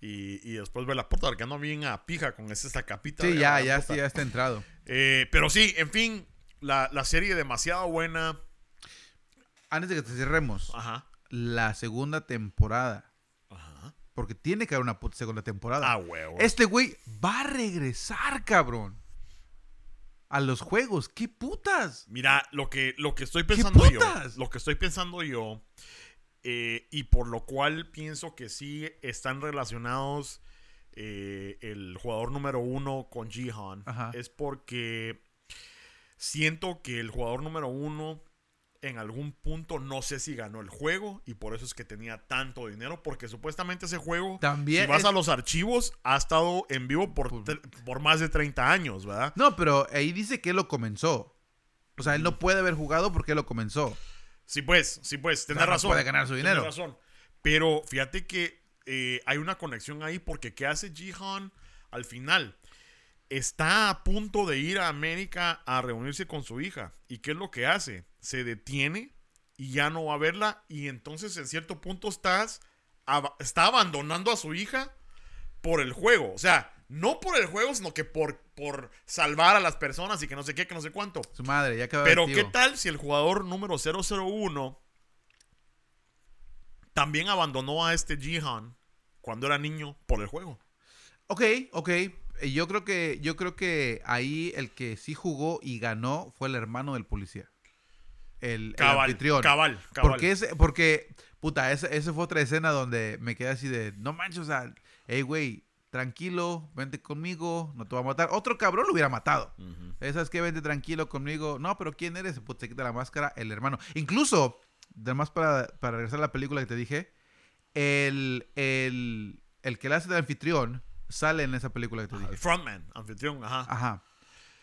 y, y después ver la puerta, porque ando bien a pija con esa, esta capita. Sí, de ya, la ya, sí, ya está entrado. Eh, pero sí, en fin, la, la serie demasiado buena. Antes de que te cerremos, Ajá. la segunda temporada. Porque tiene que haber una puta segunda temporada. Ah, huevo. Este güey va a regresar, cabrón. A los juegos. ¿Qué putas? Mira, lo que, lo que estoy pensando yo, putas? lo que estoy pensando yo, eh, y por lo cual pienso que sí están relacionados eh, el jugador número uno con Jihan Ajá. es porque siento que el jugador número uno en algún punto no sé si ganó el juego y por eso es que tenía tanto dinero porque supuestamente ese juego También si vas es- a los archivos ha estado en vivo por, Por- más de 30 años, ¿verdad? No, pero ahí dice que lo comenzó. O sea, él no puede haber jugado porque lo comenzó. Sí, pues, sí, pues, tenés no razón. puede ganar su tenés dinero. razón. Pero fíjate que eh, hay una conexión ahí porque ¿qué hace Jihan al final? Está a punto de ir a América a reunirse con su hija. ¿Y qué es lo que hace? Se detiene y ya no va a verla y entonces en cierto punto estás ab- está abandonando a su hija por el juego. O sea, no por el juego, sino que por, por salvar a las personas y que no sé qué, que no sé cuánto. Su madre, ya quedó Pero ¿qué tal si el jugador número 001 también abandonó a este Jihan cuando era niño por el juego? Ok, ok. Eh, Yo creo que, yo creo que ahí el que sí jugó y ganó fue el hermano del policía. El, el Cabal, anfitrión. cabal, cabal. Porque ese, porque, puta, esa, esa fue otra escena donde me quedé así de, no manches, o sea, hey, güey, tranquilo, vente conmigo, no te voy a matar. Otro cabrón lo hubiera matado. Ujú. ¿Sabes qué? Vente tranquilo conmigo. No, pero ¿quién eres? Puta, se quita la máscara, el hermano. Incluso, además para, para regresar a la película que te dije, el, el, el que le hace de anfitrión sale en esa película que te dije. frontman, anfitrión, ajá. Ajá.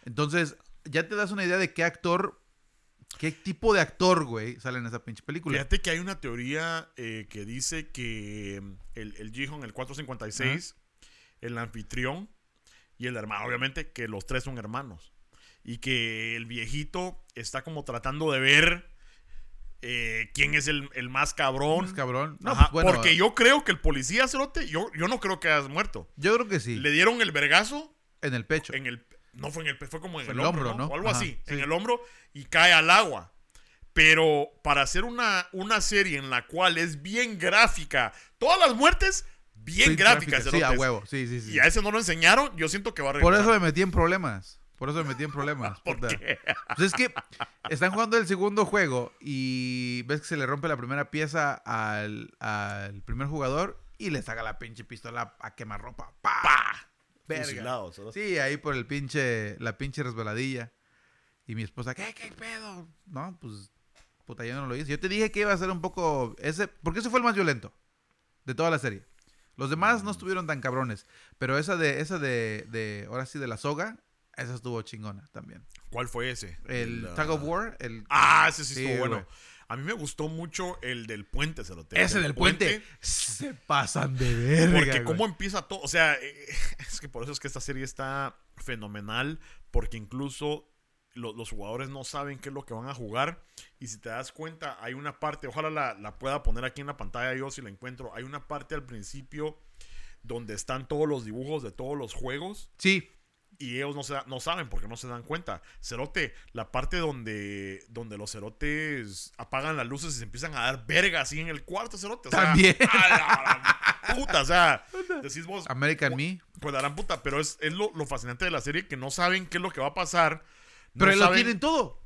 Entonces, ya te das una idea de qué actor, qué tipo de actor, güey, sale en esa pinche película. Fíjate que hay una teoría eh, que dice que mm, el, el Jihan, el 456, el anfitrión y el hermano, obviamente, que los tres son hermanos. Y que el viejito está como tratando de ver eh, quién es el, el más cabrón. Es cabrón. No, Ajá, pues, bueno, porque yo creo que el policía cerote, yo, yo no creo que hayas muerto. yo creo que sí. Le dieron el vergazo En el pecho. en el no fue en el pe- fue como en Fue el, el hombro, hombro, ¿no? ¿no? O algo Ajá, así, en el hombro y cae al agua. Pero para hacer una, una serie en la cual es bien gráfica, todas las muertes bien Sí, gráficas, Sí, a huevo. Sí, sí, sí. Y a ese no lo enseñaron, yo siento que va a Por regresar. eso me metí en problemas. Por eso me metí en problemas. [LAUGHS] ¿Por qué? Pues es que están jugando el segundo juego y ves que se le rompe la primera pieza al, al primer jugador y le saca la pinche pistola a quemarropa. ¡Pa! Sí, ahí por el pinche, la pinche resbaladilla. Y mi esposa, ¿qué, qué pedo? No, pues, puta, yo no lo hice. Yo te dije que iba a ser un poco, ese, porque ese fue el más violento de toda la serie. Los demás Mm. no estuvieron tan cabrones, pero esa de, esa de, de, ahora sí, de la soga, esa estuvo chingona también. ¿Cuál fue ese? El ah, Tug of War, el... Ah, ese sí, Sí, estuvo bueno. A mí me gustó mucho el del puente, cerote. ese del puente, se pasan de verga, Porque güey. cómo empieza todo, o sea, eh, [LAUGHS] es que por eso es que esta serie está fenomenal, porque incluso lo- los jugadores no saben qué es lo que van a jugar, y si te das cuenta, hay una parte, ojalá la, la pueda poner aquí en la pantalla yo si la encuentro, hay una parte al principio donde están todos los dibujos de todos los juegos, Sí, y ellos no, se da- no saben porque no se dan cuenta. Cerote, la parte donde, donde los cerotes apagan las luces y se empiezan a dar verga así en el cuarto, cerote. O sea, También. a la puta, o sea, decís vos, American Me. pues la gran puta, pero es, es lo, lo fascinante de la serie que no saben qué es lo que va a pasar. No Pero ahí lo tienen todo.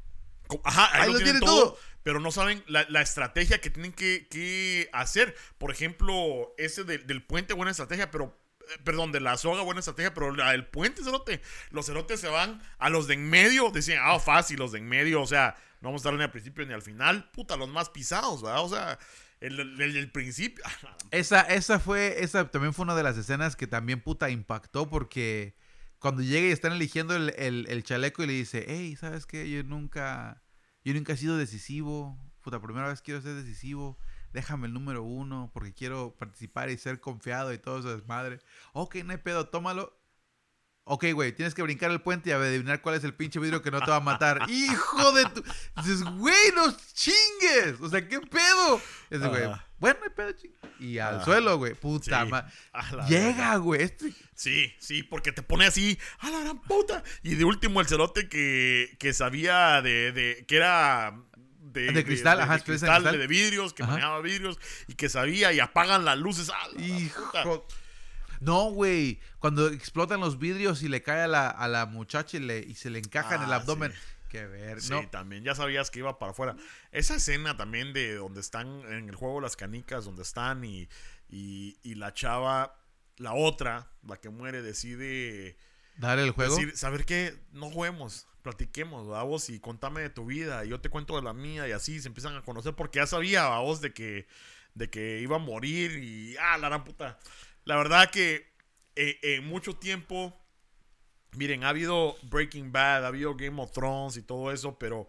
Ajá, ahí, Ahí lo lo tienen tienen todo, todo. pero no saben la, la estrategia que tienen que, que hacer. Por ejemplo, ese del- del puente, buena estrategia, pero perdón, de la soga, buena estrategia, pero la del puente, cerote, los cerotes se van a los de en medio, decían, ah, fácil, los de en medio, o sea, no vamos a estar ni al principio ni al final, puta, los más pisados, ¿verdad? O sea, el el- principio, [LAUGHS] Esa, esa fue, esa también fue una de las escenas que también puta impactó porque cuando llega y están eligiendo el, el- el chaleco y le dice, hey, ¿sabes qué? Yo nunca, yo nunca he sido decisivo, puta, primera vez quiero ser decisivo, déjame el número uno porque quiero participar y ser confiado y todo eso desmadre. Ok, no hay pedo, tómalo. Ok, güey, tienes que brincar el puente y adivinar cuál es el pinche vidrio que no te va a matar. [LAUGHS] ¡Hijo de tu! Dices, güey, no chingues. O sea, ¿qué pedo? Ese güey, Ajá. bueno, no hay pedo, ching. Y al Ajá. suelo, güey. Puta Sí. ma- A la verga. Llega, güey. Este... Sí, sí, porque te pone así, a la gran puta. Y de último el cerote que, que sabía de, de que era de, De cristal, ajá, de, expresa cristal, cristal. de vidrios, que Ajá. manejaba vidrios y que sabía y apagan las luces. ¡A la puta! Hijo. No, güey. Cuando explotan los vidrios y le cae a la, a la muchacha y, le, y se le encaja en el Ah, abdomen. sí. Qué ver. Sí, no. también ya sabías que iba para afuera. Esa escena también de donde están en el juego las canicas, donde están y, y, y la chava la otra, la que muere, decide Dar el juego. ¿saber qué? No juguemos, platiquemos, vos y contame de tu vida, y yo te cuento de la mía, y así se empiezan a conocer, porque ya sabía, vos, de que, de que iba a morir, y, ah, la gran puta. La verdad que eh, en mucho tiempo, miren, ha habido Breaking Bad, ha habido Game of Thrones y todo eso, pero,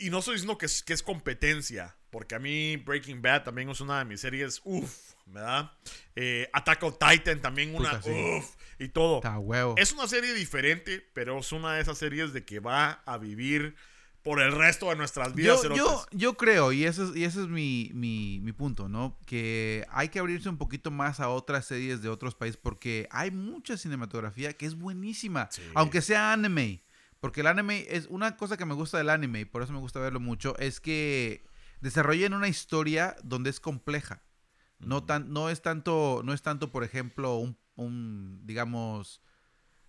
y no estoy diciendo que es, que es competencia, porque a mí Breaking Bad también es una de mis series, uff, ¿verdad? Eh, Attack on Titan también una, sí. uff, y todo. Está huevo. Es una serie diferente, pero es una de esas series de que va a vivir por el resto de nuestras vidas. Yo, yo, yo creo, y ese es, y ese es mi, mi, mi punto, ¿no? Que hay que abrirse un poquito más a otras series de otros países porque hay mucha cinematografía que es buenísima, Sí. aunque sea anime. Porque el anime es una cosa que me gusta del anime y por eso me gusta verlo mucho, es que desarrollan una historia donde es compleja. No, tan, no, es tanto, no es tanto, por ejemplo, un, un, digamos...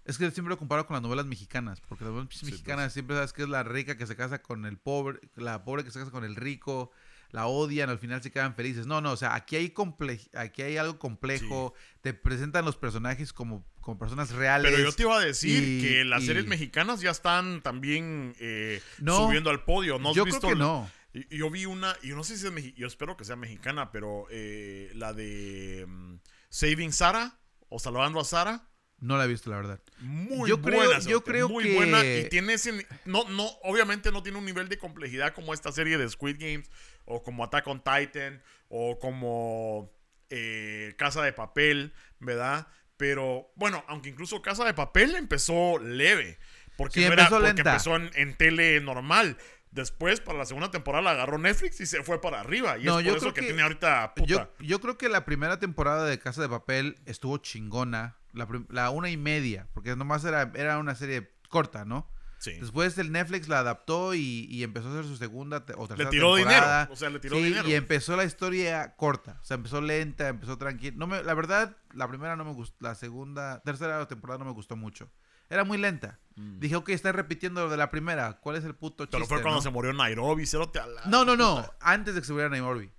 Es que siempre lo comparo con las novelas mexicanas, porque las novelas Sí, pues. mexicanas siempre sabes que es la rica que se casa con el pobre, la pobre que se casa con el rico, la odian, al final se quedan felices. No, no, o sea, aquí hay, comple aquí hay algo complejo, te presentan los personajes como, como personas reales. Pero yo te iba a decir y- que las y- series mexicanas ya están también eh, No, subiendo al podio. ¿No has yo visto creo que la- no. Yo vi una, y yo no sé si es mexicana, yo espero que sea mexicana, pero eh, la de mm, Saving Sara o Salvando a Sara. No la he visto, la verdad. Muy Yo creo- buena, yo creo muy que- buena y tiene ese no no obviamente no tiene un nivel de complejidad como esta serie de Squid Games o como Attack on Titan o como eh, Casa de Papel, ¿verdad? Pero bueno, aunque incluso Casa de Papel empezó leve, porque Sí, no era- empezó porque lenta. empezó en, en tele normal. Después, para la segunda temporada, la agarró Netflix y se fue para arriba. Y No, es yo por eso creo que, que- tiene ahorita puta. Yo, yo creo que la primera temporada de Casa de Papel estuvo chingona. La, una y media, porque nomás era, era una serie corta, ¿no? sí. Después el Netflix la adaptó y, y empezó a hacer su segunda te- o Le tercera tiró temporada. dinero. O sea, le tiró Sí, dinero. y empezó la historia corta. O sea, empezó lenta, empezó tranquila. No me, la verdad, la primera no me gustó. La segunda, tercera temporada no me gustó mucho. Era muy lenta. Mm. Dije, ok, está repitiendo lo de la primera. ¿Cuál es el puto chiste? Pero fue cuando no? se murió Nairobi, cerote a la No, no, no. puta. Antes de que se muriera Nairobi.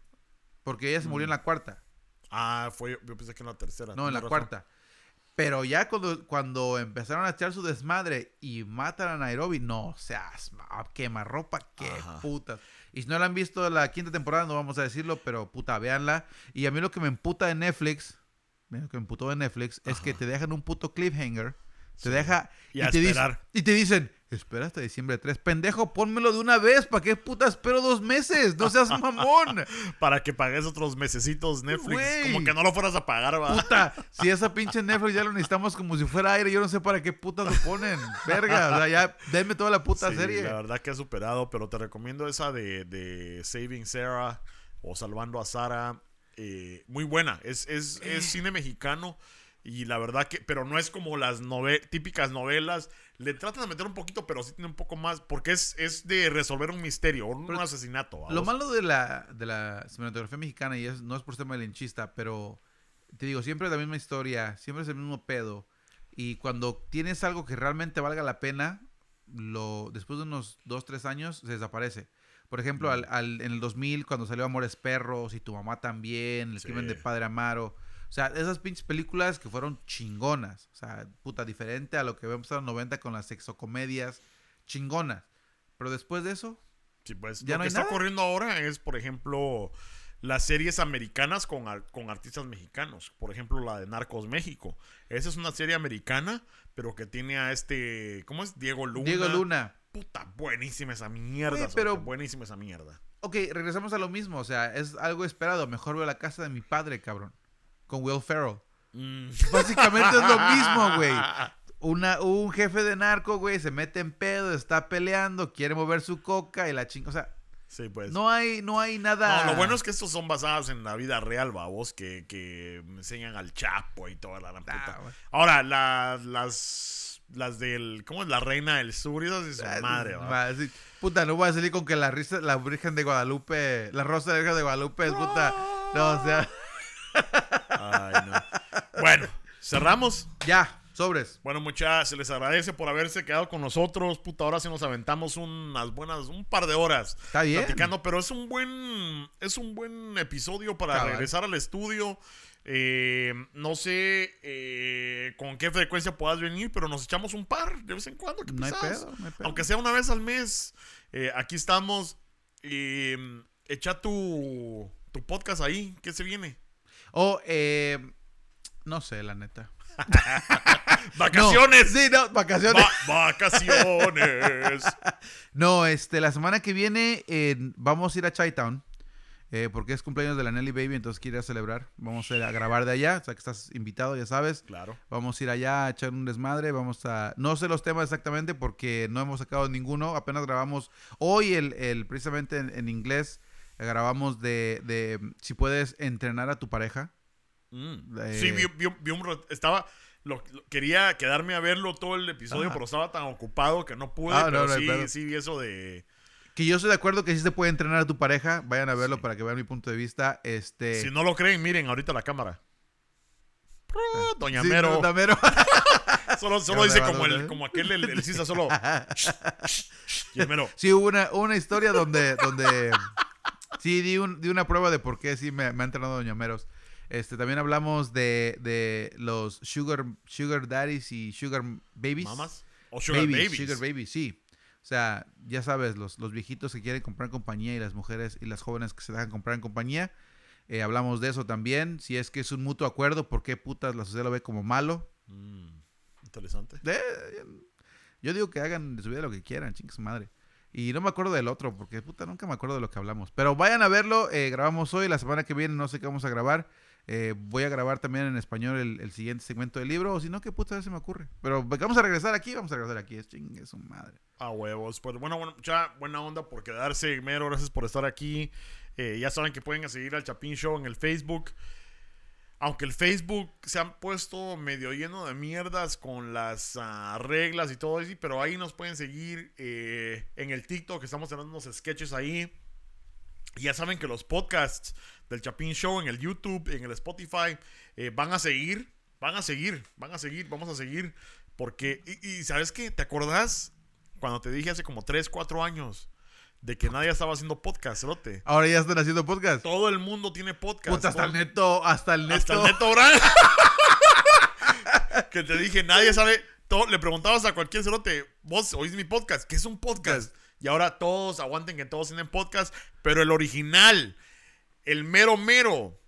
Porque ella se murió en la cuarta. Ah, fue, yo pensé que en la tercera. No, en la razón. cuarta. Pero ya cuando, cuando empezaron a echar su desmadre y matan a Nairobi, no seas ma- quemarropa, qué Ajá. putas. Y si no la han visto la quinta temporada, no vamos a decirlo, pero puta, véanla. Y a mí lo que me emputa de Netflix, lo que me emputó de Netflix, es que te dejan un puto cliffhanger. Te Sí. deja Y a te, dice- esperar. y te dicen, espera hasta diciembre 3. Pendejo, pónmelo de una vez. ¿Para qué puta espero dos meses? No seas [LAUGHS] mamón. Para que pagues otros mesecitos Netflix. Como que no lo fueras a pagar, va. Puta, [LAUGHS] si esa pinche Netflix ya lo necesitamos como si fuera aire, yo no sé para qué putas lo ponen. Verga, o sea, ya denme toda la puta Sí, serie. La verdad que ha superado, pero te recomiendo esa de, de Saving Sarah o Salvando a Sara. eh, muy buena. Es, es, es cine mexicano. Y la verdad que, pero no es como las nove- típicas novelas. Le tratan de meter un poquito, pero sí tiene un poco más. Porque es, es de resolver un misterio, un, Pero asesinato. Lo malo de la, de la cinematografía mexicana, y es, no es por ser malinchista, pero te digo, siempre es la misma historia, siempre es el mismo pedo. Y cuando tienes algo que realmente valga la pena, lo, después de unos 2, 3 años, se desaparece. Por ejemplo, al, al- en el 2000, cuando salió Amores Perros y Tu Mamá también, El Sí. crimen de Padre Amaro. O sea, esas pinches películas que fueron chingonas. O sea, puta, diferente a lo que vemos en los 90 con las sexocomedias, chingonas. Pero después de eso, Sí, pues. ¿Ya lo no que está nada? ocurriendo ahora es, por ejemplo, las series americanas con, con artistas mexicanos. Por ejemplo, la de Narcos México. Esa es una serie americana, pero que tiene a este. ¿Cómo es? Diego Luna. Diego Luna. Puta, buenísima esa mierda. Pero- Buenísima esa mierda. Ok, regresamos a lo mismo. O sea, es algo esperado. Mejor veo la casa de mi padre, cabrón. Con Will Ferrell. Mm. [LAUGHS] Básicamente es lo mismo, güey. [LAUGHS] Una, un jefe de narco, güey, se mete en pedo, está peleando, quiere mover su coca y la chinga. O sea, Sí, pues. no hay, no hay nada. No, lo bueno es que estos son basados en la vida real, babos, que, que enseñan al Chapo y toda la gran Ah, puta. Ahora, la- las, las del, ¿cómo es? La reina del sur, y su Ah, madre, va. sí. Puta, no voy a salir con que la, risa, la Virgen de Guadalupe, la Rosa de la Virgen de Guadalupe es puta. No, o sea, Ay, no. Bueno, cerramos. ya. Sobres. Bueno, muchachos, se les agradece por haberse quedado con nosotros. Puta, ahora sí nos aventamos unas buenas, un par de horas Está bien. platicando, pero es un buen, es un buen episodio para Cabal. regresar al estudio. Eh, no sé eh, con qué frecuencia puedas venir, pero nos echamos un par de vez en cuando. ¿qué No hay pedo, no hay pedo. Aunque sea una vez al mes. Eh, aquí estamos. Echa tu, tu podcast ahí. ¿Qué se viene? O, eh, no sé, la neta. [LAUGHS] ¡Vacaciones! No, sí, no, vacaciones. Va- ¡Vacaciones! [LAUGHS] No, este, la semana que viene eh, vamos a ir a Chi-Town. eh, porque es cumpleaños de la Nelly Baby, entonces quiere ir a celebrar. Vamos a ir a grabar de allá, o sea que estás invitado, ya sabes. claro. Vamos a ir allá a echar un desmadre. Vamos a. No sé los temas exactamente porque no hemos sacado ninguno. Apenas grabamos hoy, el, el precisamente en, en inglés, grabamos de, de si puedes entrenar a tu pareja. Mm. Eh, Sí, vi, vi- vi un Estaba. lo- lo- quería quedarme a verlo todo el episodio, Ajá. pero estaba tan ocupado que no pude. Ah, pero no sí, sí vi eso de. Que yo estoy de acuerdo que sí se puede entrenar a tu pareja. Vayan a verlo para que vean mi punto de vista. Este. Si no lo creen, miren ahorita la cámara. Ah, Doña Sí, Mero. Doña Mero. [LAUGHS] Solo, solo ¿Qué dice como, el, como aquel, el, el Cisa, solo. [LAUGHS] y el Mero. Sí, hubo una, una historia donde, donde sí di, un- di una prueba de por qué sí me, me ha entrenado Doña Meros. Este, también hablamos de, de los sugar, sugar daddies y sugar babies. ¿Mamas? O Sugar babies, Babies. Sugar babies, sí. O sea, ya sabes, los, los viejitos que quieren comprar compañía y las mujeres y las jóvenes que se dejan comprar en compañía. Eh, hablamos de eso también. Si es que es un mutuo acuerdo, ¿por qué putas la sociedad lo ve como malo? Mm, interesante. Eh, yo digo que hagan de su vida lo que quieran, chingue su madre. Y no me acuerdo del otro, porque puta, nunca me acuerdo de lo que hablamos. Pero vayan a verlo, eh, grabamos hoy, la semana que viene no sé qué vamos a grabar. Eh, voy a grabar también en español el, siguiente segmento del libro, o si no, qué puta vez se me ocurre. Pero vamos a regresar aquí, vamos a regresar aquí, es chingue su madre. A huevos. Pues bueno, bueno, mucha buena onda por quedarse, Mero. Gracias por estar aquí. Eh, ya saben que pueden seguir al Chapín Show en el Facebook. Aunque el Facebook se han puesto medio lleno de mierdas con las ah, reglas y todo eso, pero ahí nos pueden seguir eh, en el TikTok, estamos haciendo unos sketches ahí. Y ya saben que los podcasts del Chapín Show en el YouTube, en el Spotify, eh, van a seguir, van a seguir, van a seguir, vamos a seguir. Porque, y, y ¿sabes qué? ¿Te acordás cuando te dije hace como 3, 4 años de que nadie estaba haciendo podcast, cerote? Ahora ya están haciendo podcast. Todo el mundo tiene podcast. Puta, hasta el neto, hasta el neto. hasta el neto Brand. [LAUGHS] que te dije, nadie sabe. todo- le preguntabas a cualquier cerote, vos oís mi podcast, ¿qué es un podcast? Y ahora todos aguanten que todos tienen podcast, pero el original, el mero mero,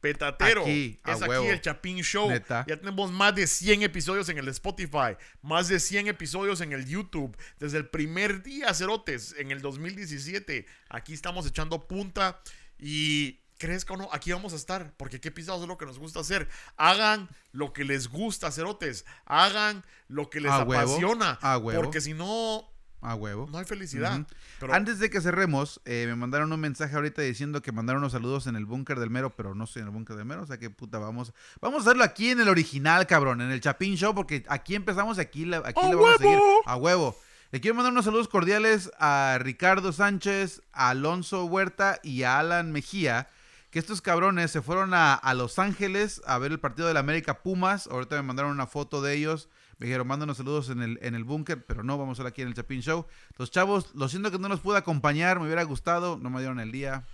petatero, Aquí, es aquí el Chapín Show. Neta. Ya tenemos más de 100 episodios en el Spotify, más de 100 episodios en el YouTube. Desde el primer día, cerotes, en el 2017. Aquí estamos echando punta y crezca o no, aquí vamos a estar, porque qué pisados es lo que nos gusta hacer. Hagan lo que les gusta, cerotes. Hagan lo que les A huevo, apasiona. a huevo. Porque si no, A huevo. no hay felicidad. Pero Antes de que cerremos, eh, me mandaron un mensaje ahorita diciendo que mandaron unos saludos en el búnker del mero, pero no estoy en el búnker del mero, o sea que puta, vamos, vamos a hacerlo aquí en el original, cabrón, en el Chapín Show, porque aquí empezamos y aquí, la- aquí ¡A le vamos a seguir a huevo. Le quiero mandar unos saludos cordiales a Ricardo Sánchez, a Alonso Huerta y a Alan Mejía, que estos cabrones se fueron a, a Los Ángeles a ver el partido del América Pumas. Ahorita me mandaron una foto de ellos. Me dijeron, mándanos saludos en el, en el búnker, pero no, vamos a aquí en el Chapín Show. Los chavos, lo siento que no los pude acompañar, me hubiera gustado, no me dieron el día.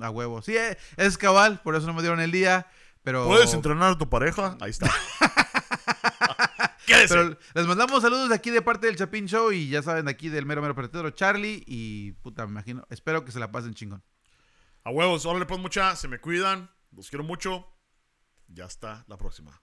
A huevo. Sí, eh, es cabal, por eso no me dieron el día. Pero, ¿Puedes entrenar a tu pareja? Ahí está. [LAUGHS] Quédese. pero les mandamos saludos de aquí de parte del Chapín Show y ya saben, de aquí del mero mero pretero Charlie. Y puta, me imagino, espero que se la pasen chingón. A huevos, órale pues mucha, se me cuidan, los quiero mucho. Ya está, la próxima.